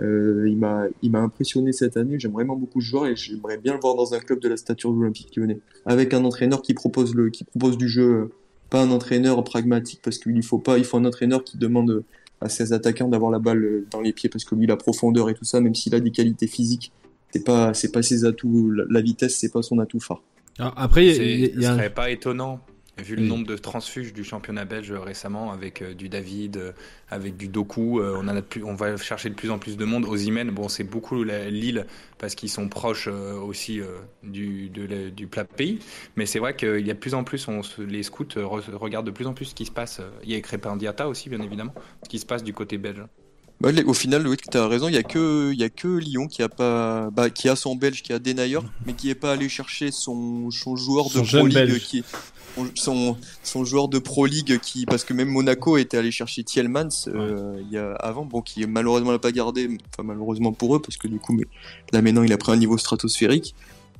euh, il m'a, il m'a impressionné cette année. J'aime vraiment beaucoup ce joueur et j'aimerais bien le voir dans un club de la stature de l'Olympique Lyonnais, avec un entraîneur qui propose le, qui propose du jeu, pas un entraîneur pragmatique parce qu'il faut pas, il faut un entraîneur qui demande à ses attaquants d'avoir la balle dans les pieds parce que lui, la profondeur et tout ça, même s'il a des qualités physiques c'est pas c'est pas ses atouts la, vitesse c'est pas son atout phare. Après il y, serait pas étonnant vu le nombre de transfuges du championnat belge récemment avec euh, du David euh, avec du Doku euh, on a plus, on va chercher de plus en plus de monde. Aux Imen bon c'est beaucoup Lille parce qu'ils sont proches aussi du du plat pays. Mais c'est vrai qu'il y a de plus en plus on, les scouts regardent de plus en plus ce qui se passe. Il y a Crépin Diata aussi bien évidemment ce qui se passe du côté belge au final, oui, tu as raison, il y a que il y a que Lyon qui a pas bah, qui a son belge qui a Denayer mais qui est pas allé chercher son, son joueur de Pro League qui son, son joueur de Pro League qui parce que même Monaco était allé chercher Thielmans euh, il y a avant bon qui malheureusement l'a pas gardé enfin malheureusement pour eux parce que du coup mais là maintenant il a pris un niveau stratosphérique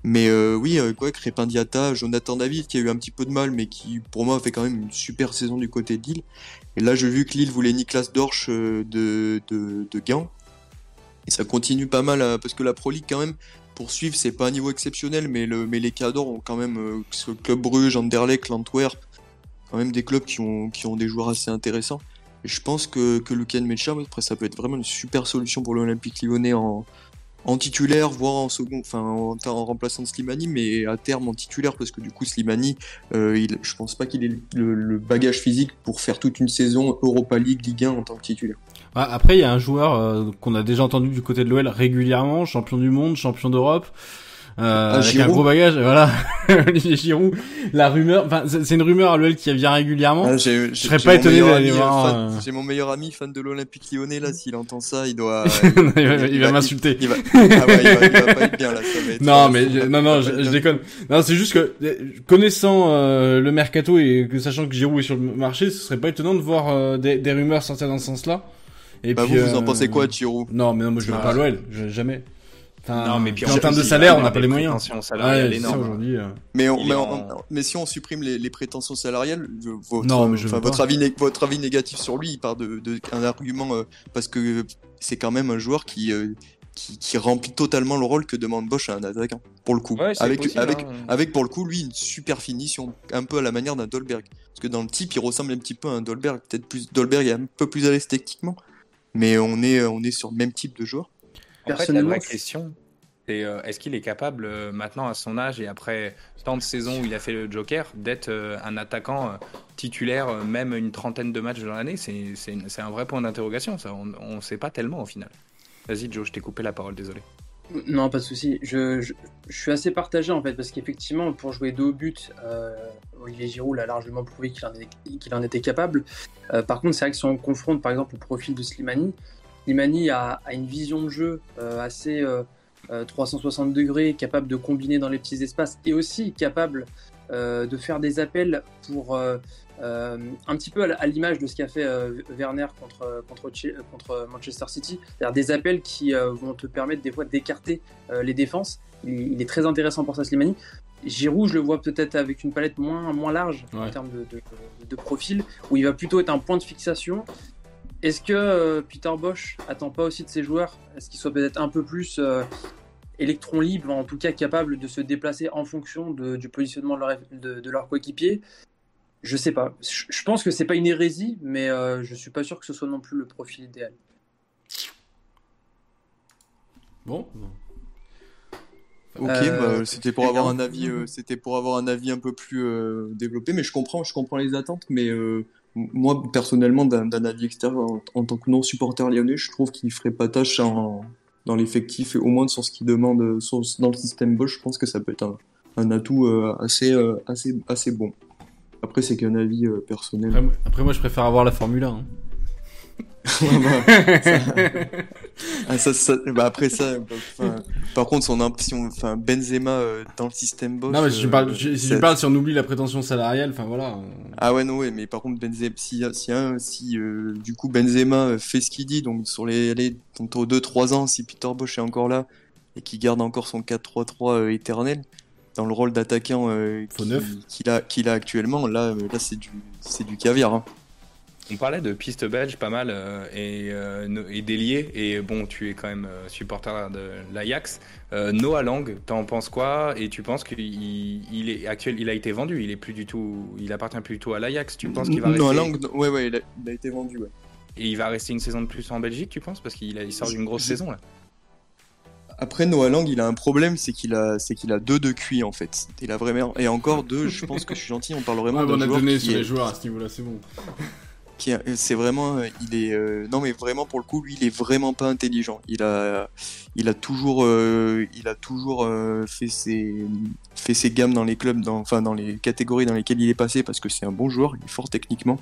mais euh, oui, euh, quoi, Crépin Diata, Jonathan David qui a eu un petit peu de mal, mais qui pour moi fait quand même une super saison du côté de Lille. Et là, j'ai vu que Lille voulait Niklas Dorsch euh, de, de, de Gand. Et ça continue pas mal, parce que la Pro League, quand même, pour suivre, c'est pas un niveau exceptionnel, mais, le, mais les cadors ont quand même, ce Club Bruges, Anderlecht, l'Antwerp, quand même des clubs qui ont, qui ont des joueurs assez intéressants. Et je pense que, que Lucien Mecha, après, ça peut être vraiment une super solution pour l'Olympique Lyonnais en, en titulaire, voire en second, enfin en, remplaçant Slimani, mais à terme en titulaire parce que du coup Slimani, euh, il, je pense pas qu'il ait le, bagage physique pour faire toute une saison Europa League, Ligue 1 en tant que titulaire. Après, il y a un joueur euh, qu'on a déjà entendu du côté de l'OL régulièrement, champion du monde, champion d'Europe. Euh, ah, avec un gros bagage, voilà. [LAUGHS] Olivier Giroud, la rumeur, enfin c'est une rumeur à l'OL qui vient régulièrement. Ah, je serais pas étonné d'aller voir. Euh, j'ai mon meilleur ami fan de l'Olympique Lyonnais là, s'il entend ça, il doit. [LAUGHS] il, va, m'insulter. Il va... Ah ouais, il va, il va, pas être bien là. Ça va être, non mais non non, je, déconne. Non, c'est juste que connaissant euh, le mercato et que sachant que Giroud est sur le marché, ce serait pas étonnant de voir euh, des, des, rumeurs sortir dans ce sens-là. Et bah puis, vous, vous en pensez quoi Giroud? Non mais non, moi je veux pas l'OL, jamais non, mais puis en termes de salaire, on n'a pas les moyens. Ouais, aujourd'hui. Euh. Mais, mais, si on supprime les, les prétentions salariales, votre, non, mais votre, avis, votre avis négatif sur lui, il part de, de un argument euh, parce que c'est quand même un joueur qui, euh, qui, qui, remplit totalement le rôle que demande Bosch à un attaquant. Pour le coup, avec avec hein. avec pour le coup lui une super finition, un peu à la manière d'un Dolberg. Parce que dans le type, il ressemble un petit peu à un Dolberg, peut-être plus Dolberg est un peu plus à l'aise techniquement, mais on est on est sur le même type de joueur. En fait, la vraie question, c'est euh, est-ce qu'il est capable euh, maintenant à son âge et après tant de saisons où il a fait le Joker d'être euh, un attaquant titulaire même une trentaine de matchs dans l'année? C'est un vrai point d'interrogation, ça. On ne sait pas tellement au final. Vas-y Joe, je t'ai coupé la parole, désolé. Non, pas de souci. Je, je, suis assez partagé en fait, parce qu'effectivement, pour jouer deux buts, euh, Olivier Giroud l'a largement prouvé qu'il en, en, était capable. Euh, par contre, c'est vrai que si on confronte par exemple au profil de Slimani, Slimani a, a une vision de jeu euh, assez 360 degrés, capable de combiner dans les petits espaces et aussi capable de faire des appels pour euh, un petit peu à l'image de ce qu'a fait euh, Werner contre, contre, contre Manchester City, c'est-à-dire des appels qui euh, vont te permettre des fois d'écarter les défenses. Il, est très intéressant pour ça, Slimani. Giroud, je le vois peut-être avec une palette moins, moins large en termes de, de, profil, où il va plutôt être un point de fixation. Est-ce que Peter Bosch attend pas aussi de ses joueurs? Est-ce qu'ils soient peut-être un peu plus électrons libres, en tout cas capables de se déplacer en fonction du positionnement de leur, de leur coéquipier je sais pas. Je pense que c'est pas une hérésie, mais euh, je suis pas sûr que ce soit non plus le profil idéal. Bon. Ok, euh, bah, c'était pour avoir un avis, euh, c'était pour avoir un avis un peu plus développé, mais je comprends, je comprends les attentes, mais moi personnellement, d'un avis extérieur, en, tant que non supporter lyonnais, je trouve qu'il ferait pas tâche dans l'effectif, au moins sur ce qu'il demande dans le système Bosch. Je pense que ça peut être un, atout assez, assez, assez bon. Après, c'est qu'un avis euh, personnel. Après, moi, je préfère avoir la Formule 1. Hein. [LAUGHS] Ah, bah, après ça, bah, par contre, son impression, enfin Benzema euh, dans le système Bosch. Non, mais si, parle, si on oublie la prétention salariale, enfin voilà. Ah ouais, non, ouais, mais par contre, Benzema, si, si, si euh, du coup Benzema fait ce qu'il dit, donc sur les, les donc, 2-3 ans, si Peter Bosch est encore là et qu'il garde encore son 4-3-3 éternel, dans le rôle d'attaquant euh, qu'il a, actuellement, là, euh, là c'est du, du caviar. Hein. On parlait de piste belge pas mal euh, et, et d'ailier, et bon, tu es quand même supporter de l'Ajax. Noah Lang, t'en penses quoi? Et tu penses qu'il il est actuel, il a été vendu, il est plus du tout, il appartient plus du tout à l'Ajax. Tu penses qu'il va Noah Lang, ouais, ouais, il a, il a, été vendu, ouais. Et il va rester une saison de plus en Belgique, tu penses? Parce qu'il il sort d'une grosse saison là. Après, Noah Lang, il a un problème, c'est qu'il a, c'est qu'il a deux de QI en fait. Il a vraiment et encore deux. Je pense que je suis gentil. On parle vraiment. Ouais, on a donné sur les joueurs à ce niveau-là, c'est bon. C'est vraiment, il est, euh, non mais vraiment pour le coup, lui, il est vraiment pas intelligent. Il a, il a toujours, euh, il a toujours euh, fait ses, fait ses gammes dans les clubs, dans, enfin dans les catégories dans lesquelles il est passé parce que c'est un bon joueur, il est fort techniquement.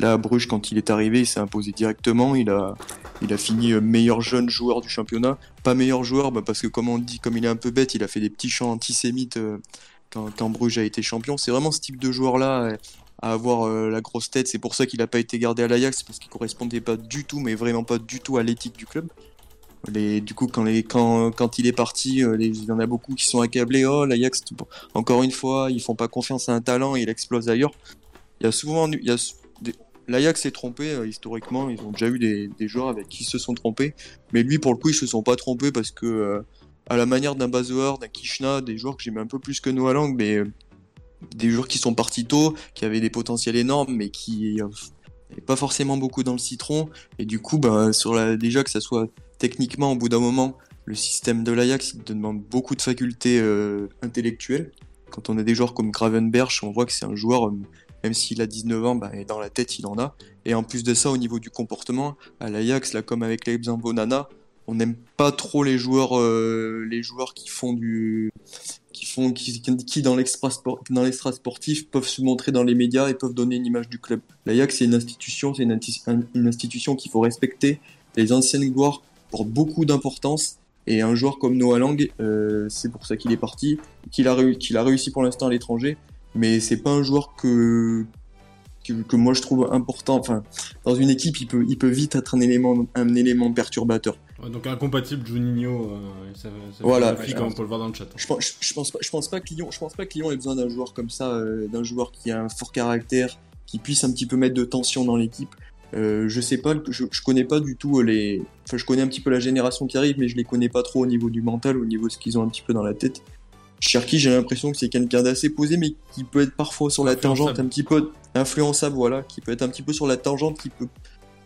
Là, Bruges, quand il est arrivé, il s'est imposé directement. Il a, il a fini euh, meilleur jeune joueur du championnat. Pas meilleur joueur, bah, parce que comme on dit, comme il est un peu bête, il a fait des petits chants antisémites euh, quand, Bruges a été champion. C'est vraiment ce type de joueur-là euh, à avoir la grosse tête. C'est pour ça qu'il n'a pas été gardé à l'Ajax, parce qu'il correspondait pas du tout, mais vraiment pas du tout à l'éthique du club. Du coup, quand, il est parti, il y en a beaucoup qui sont accablés. Oh, l'Ajax, encore une fois, ils font pas confiance à un talent, il explose ailleurs. Il y a souvent, L'Ajax s'est trompé euh, historiquement, ils ont déjà eu des, joueurs avec qui se sont trompés, mais lui pour le coup ils se sont pas trompés parce que euh, à la manière d'un Bazoer, d'un Kishna, des joueurs que j'aime un peu plus que Noah Lang, mais euh, des joueurs qui sont partis tôt, qui avaient des potentiels énormes, mais qui n'avaient pas forcément beaucoup dans le citron, et du coup la, déjà que ça soit techniquement au bout d'un moment, le système de l'Ajax demande beaucoup de facultés intellectuelles. Quand on a des joueurs comme Gravenberch, on voit que c'est un joueur même s'il a 19 ans, bah, dans la tête, il en a. Et en plus de ça, au niveau du comportement, à l'Ajax, là, comme avec les Bonana, on n'aime pas trop euh, les joueurs qui font du, qui dans l'extra sportif peuvent se montrer dans les médias et peuvent donner une image du club. L'Ajax, c'est une institution, c'est une, institution qu'il faut respecter. Les anciennes gloires portent beaucoup d'importance. Et un joueur comme Noah Lang, euh, c'est pour ça qu'il est parti, qu'il a, qu'il a réussi pour l'instant à l'étranger mais c'est pas un joueur que, que, moi je trouve important. Enfin, dans une équipe, il peut, il peut vite être un élément, un élément perturbateur. Donc incompatible Juninho, euh, ça, voilà. on peut le voir dans le chat. Je, pense, je, pense pas, je pense pas que Lyon, je pense pas que Lyon ait besoin d'un joueur comme ça, euh, d'un joueur qui a un fort caractère, qui puisse un petit peu mettre de tension dans l'équipe. Euh, je sais pas, je, je connais pas du tout les, enfin je connais un petit peu la génération qui arrive, mais je les connais pas trop au niveau du mental, au niveau de ce qu'ils ont un petit peu dans la tête. Cherki, j'ai l'impression que c'est quelqu'un d'assez posé, mais qui peut être parfois sur la tangente, un petit peu influençable, voilà, qui peut être un petit peu sur la tangente, qui peut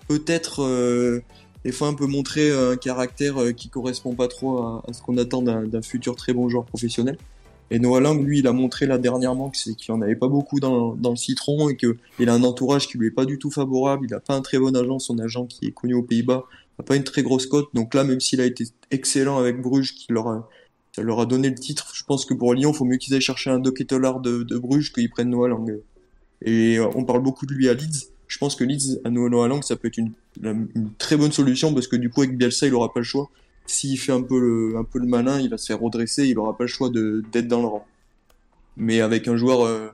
peut-être euh, des fois un peu montrer un caractère euh, qui correspond pas trop à, ce qu'on attend d'un futur très bon joueur professionnel. Et Noah Lang, lui, il a montré là dernièrement qu'il en avait pas beaucoup dans, le citron et qu'il a un entourage qui lui est pas du tout favorable. Il a pas un très bon agent, son agent qui est connu aux Pays-Bas pas une très grosse cote. Donc là, même s'il a été excellent avec Bruges, qui leur a, donné le titre, je pense que pour Lyon, il faut mieux qu'ils aillent chercher un Doketelar de, de Bruges qu'ils prennent Noah Lang. Et euh, on parle beaucoup de lui à Leeds. Je pense que Leeds à Noah Lang, ça peut être une, une, très bonne solution parce que du coup, avec Bielsa, il aura pas le choix. S'il fait un peu le, un peu le malin, il va se faire redresser, il aura pas le choix d'être dans le rang. Mais avec un joueur, euh,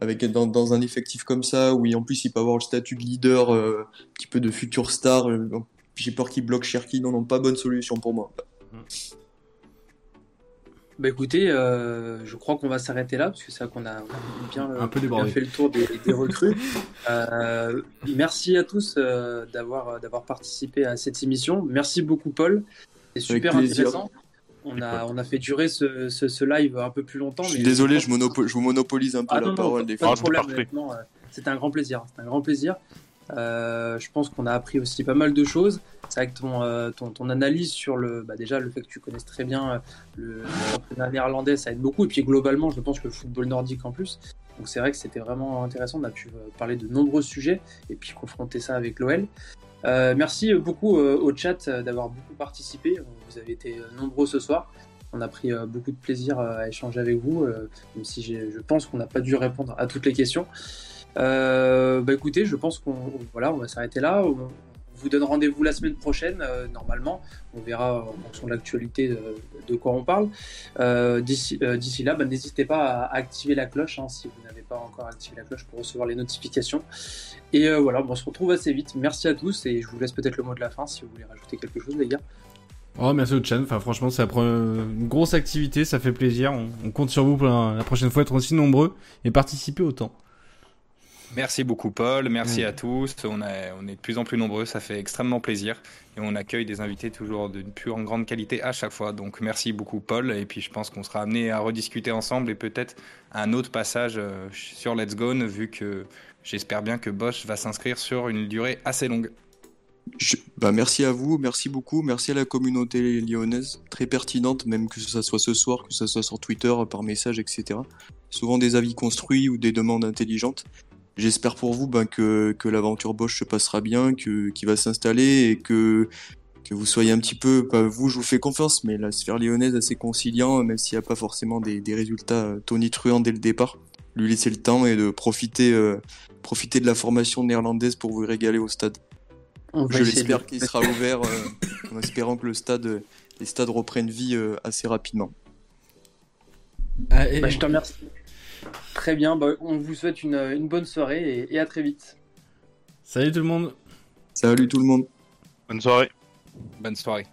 avec dans, dans, un effectif comme ça, où en plus il peut avoir le statut de leader, euh, un petit peu de futur star, euh, j'ai peur qu'il bloque Cherki. Non, non, pas bonne solution pour moi. Bah écoutez, euh, je crois qu'on va s'arrêter là parce que c'est vrai qu'on a, bien, un peu bien, fait le tour des, des recrues. [LAUGHS] euh, merci à tous euh, d'avoir d'avoir participé à cette émission. Merci beaucoup Paul, c'est super intéressant. On a, on a fait durer ce, ce, ce, live un peu plus longtemps. Je suis désolé, je, je, vous monopolise un peu ah, la non, parole non, des pas fois. de problème, C'était un grand plaisir. C'était un grand plaisir. Euh, je pense qu'on a appris aussi pas mal de choses. C'est vrai que ton, euh, ton, ton, analyse sur le, bah déjà le fait que tu connaisses très bien euh, le, championnat néerlandais, ça aide beaucoup. Et puis globalement, je pense que le football nordique en plus. Donc c'est vrai que c'était vraiment intéressant. On a pu parler de nombreux sujets et puis confronter ça avec l'OL. Euh, merci beaucoup au chat d'avoir beaucoup participé. Vous avez été nombreux ce soir. On a pris beaucoup de plaisir à échanger avec vous, même si je pense qu'on n'a pas dû répondre à toutes les questions. Euh, bah écoutez, je pense qu'on voilà, on va s'arrêter là. On vous donne rendez-vous la semaine prochaine, euh, normalement. On verra en fonction de l'actualité de, de, quoi on parle. Euh, D'ici euh, là, bah, n'hésitez pas à activer la cloche hein, si vous n'avez pas encore activé la cloche pour recevoir les notifications. Et euh, voilà, on se retrouve assez vite. Merci à tous et je vous laisse peut-être le mot de la fin si vous voulez rajouter quelque chose, les gars. Oh, merci au chan. Enfin, franchement, c'est une grosse activité, ça fait plaisir. On, compte sur vous pour la prochaine fois être aussi nombreux et participer autant. Merci beaucoup Paul, merci mmh. à tous. On, a, on est de plus en plus nombreux, ça fait extrêmement plaisir. Et on accueille des invités toujours d'une pure grande qualité à chaque fois. Donc merci beaucoup Paul. Et puis je pense qu'on sera amené à rediscuter ensemble et peut-être un autre passage sur Let's Go, vu que j'espère bien que Bosch va s'inscrire sur une durée assez longue. Je, bah merci à vous, merci beaucoup, merci à la communauté lyonnaise, très pertinente, même que ce soit ce soir, que ce soit sur Twitter, par message, etc. Souvent des avis construits ou des demandes intelligentes. J'espère pour vous ben, que, que l'aventure Bosch se passera bien, que qu'il va s'installer et que que vous soyez un petit peu, pas vous, je vous fais confiance, mais la sphère lyonnaise assez conciliant, même s'il n'y a pas forcément des, des résultats tonitruants dès le départ. Lui laisser le temps et de profiter, euh, profiter de la formation néerlandaise pour vous régaler au stade. Je l'espère qu'il sera [LAUGHS] ouvert, euh, en espérant que le stade, les stades reprennent vie euh, assez rapidement. Ah, et... bah, je te remercie. Très bien, bah, on vous souhaite une, une bonne soirée et, et, à très vite. Salut tout le monde. Salut tout le monde. Bonne soirée. Bonne soirée.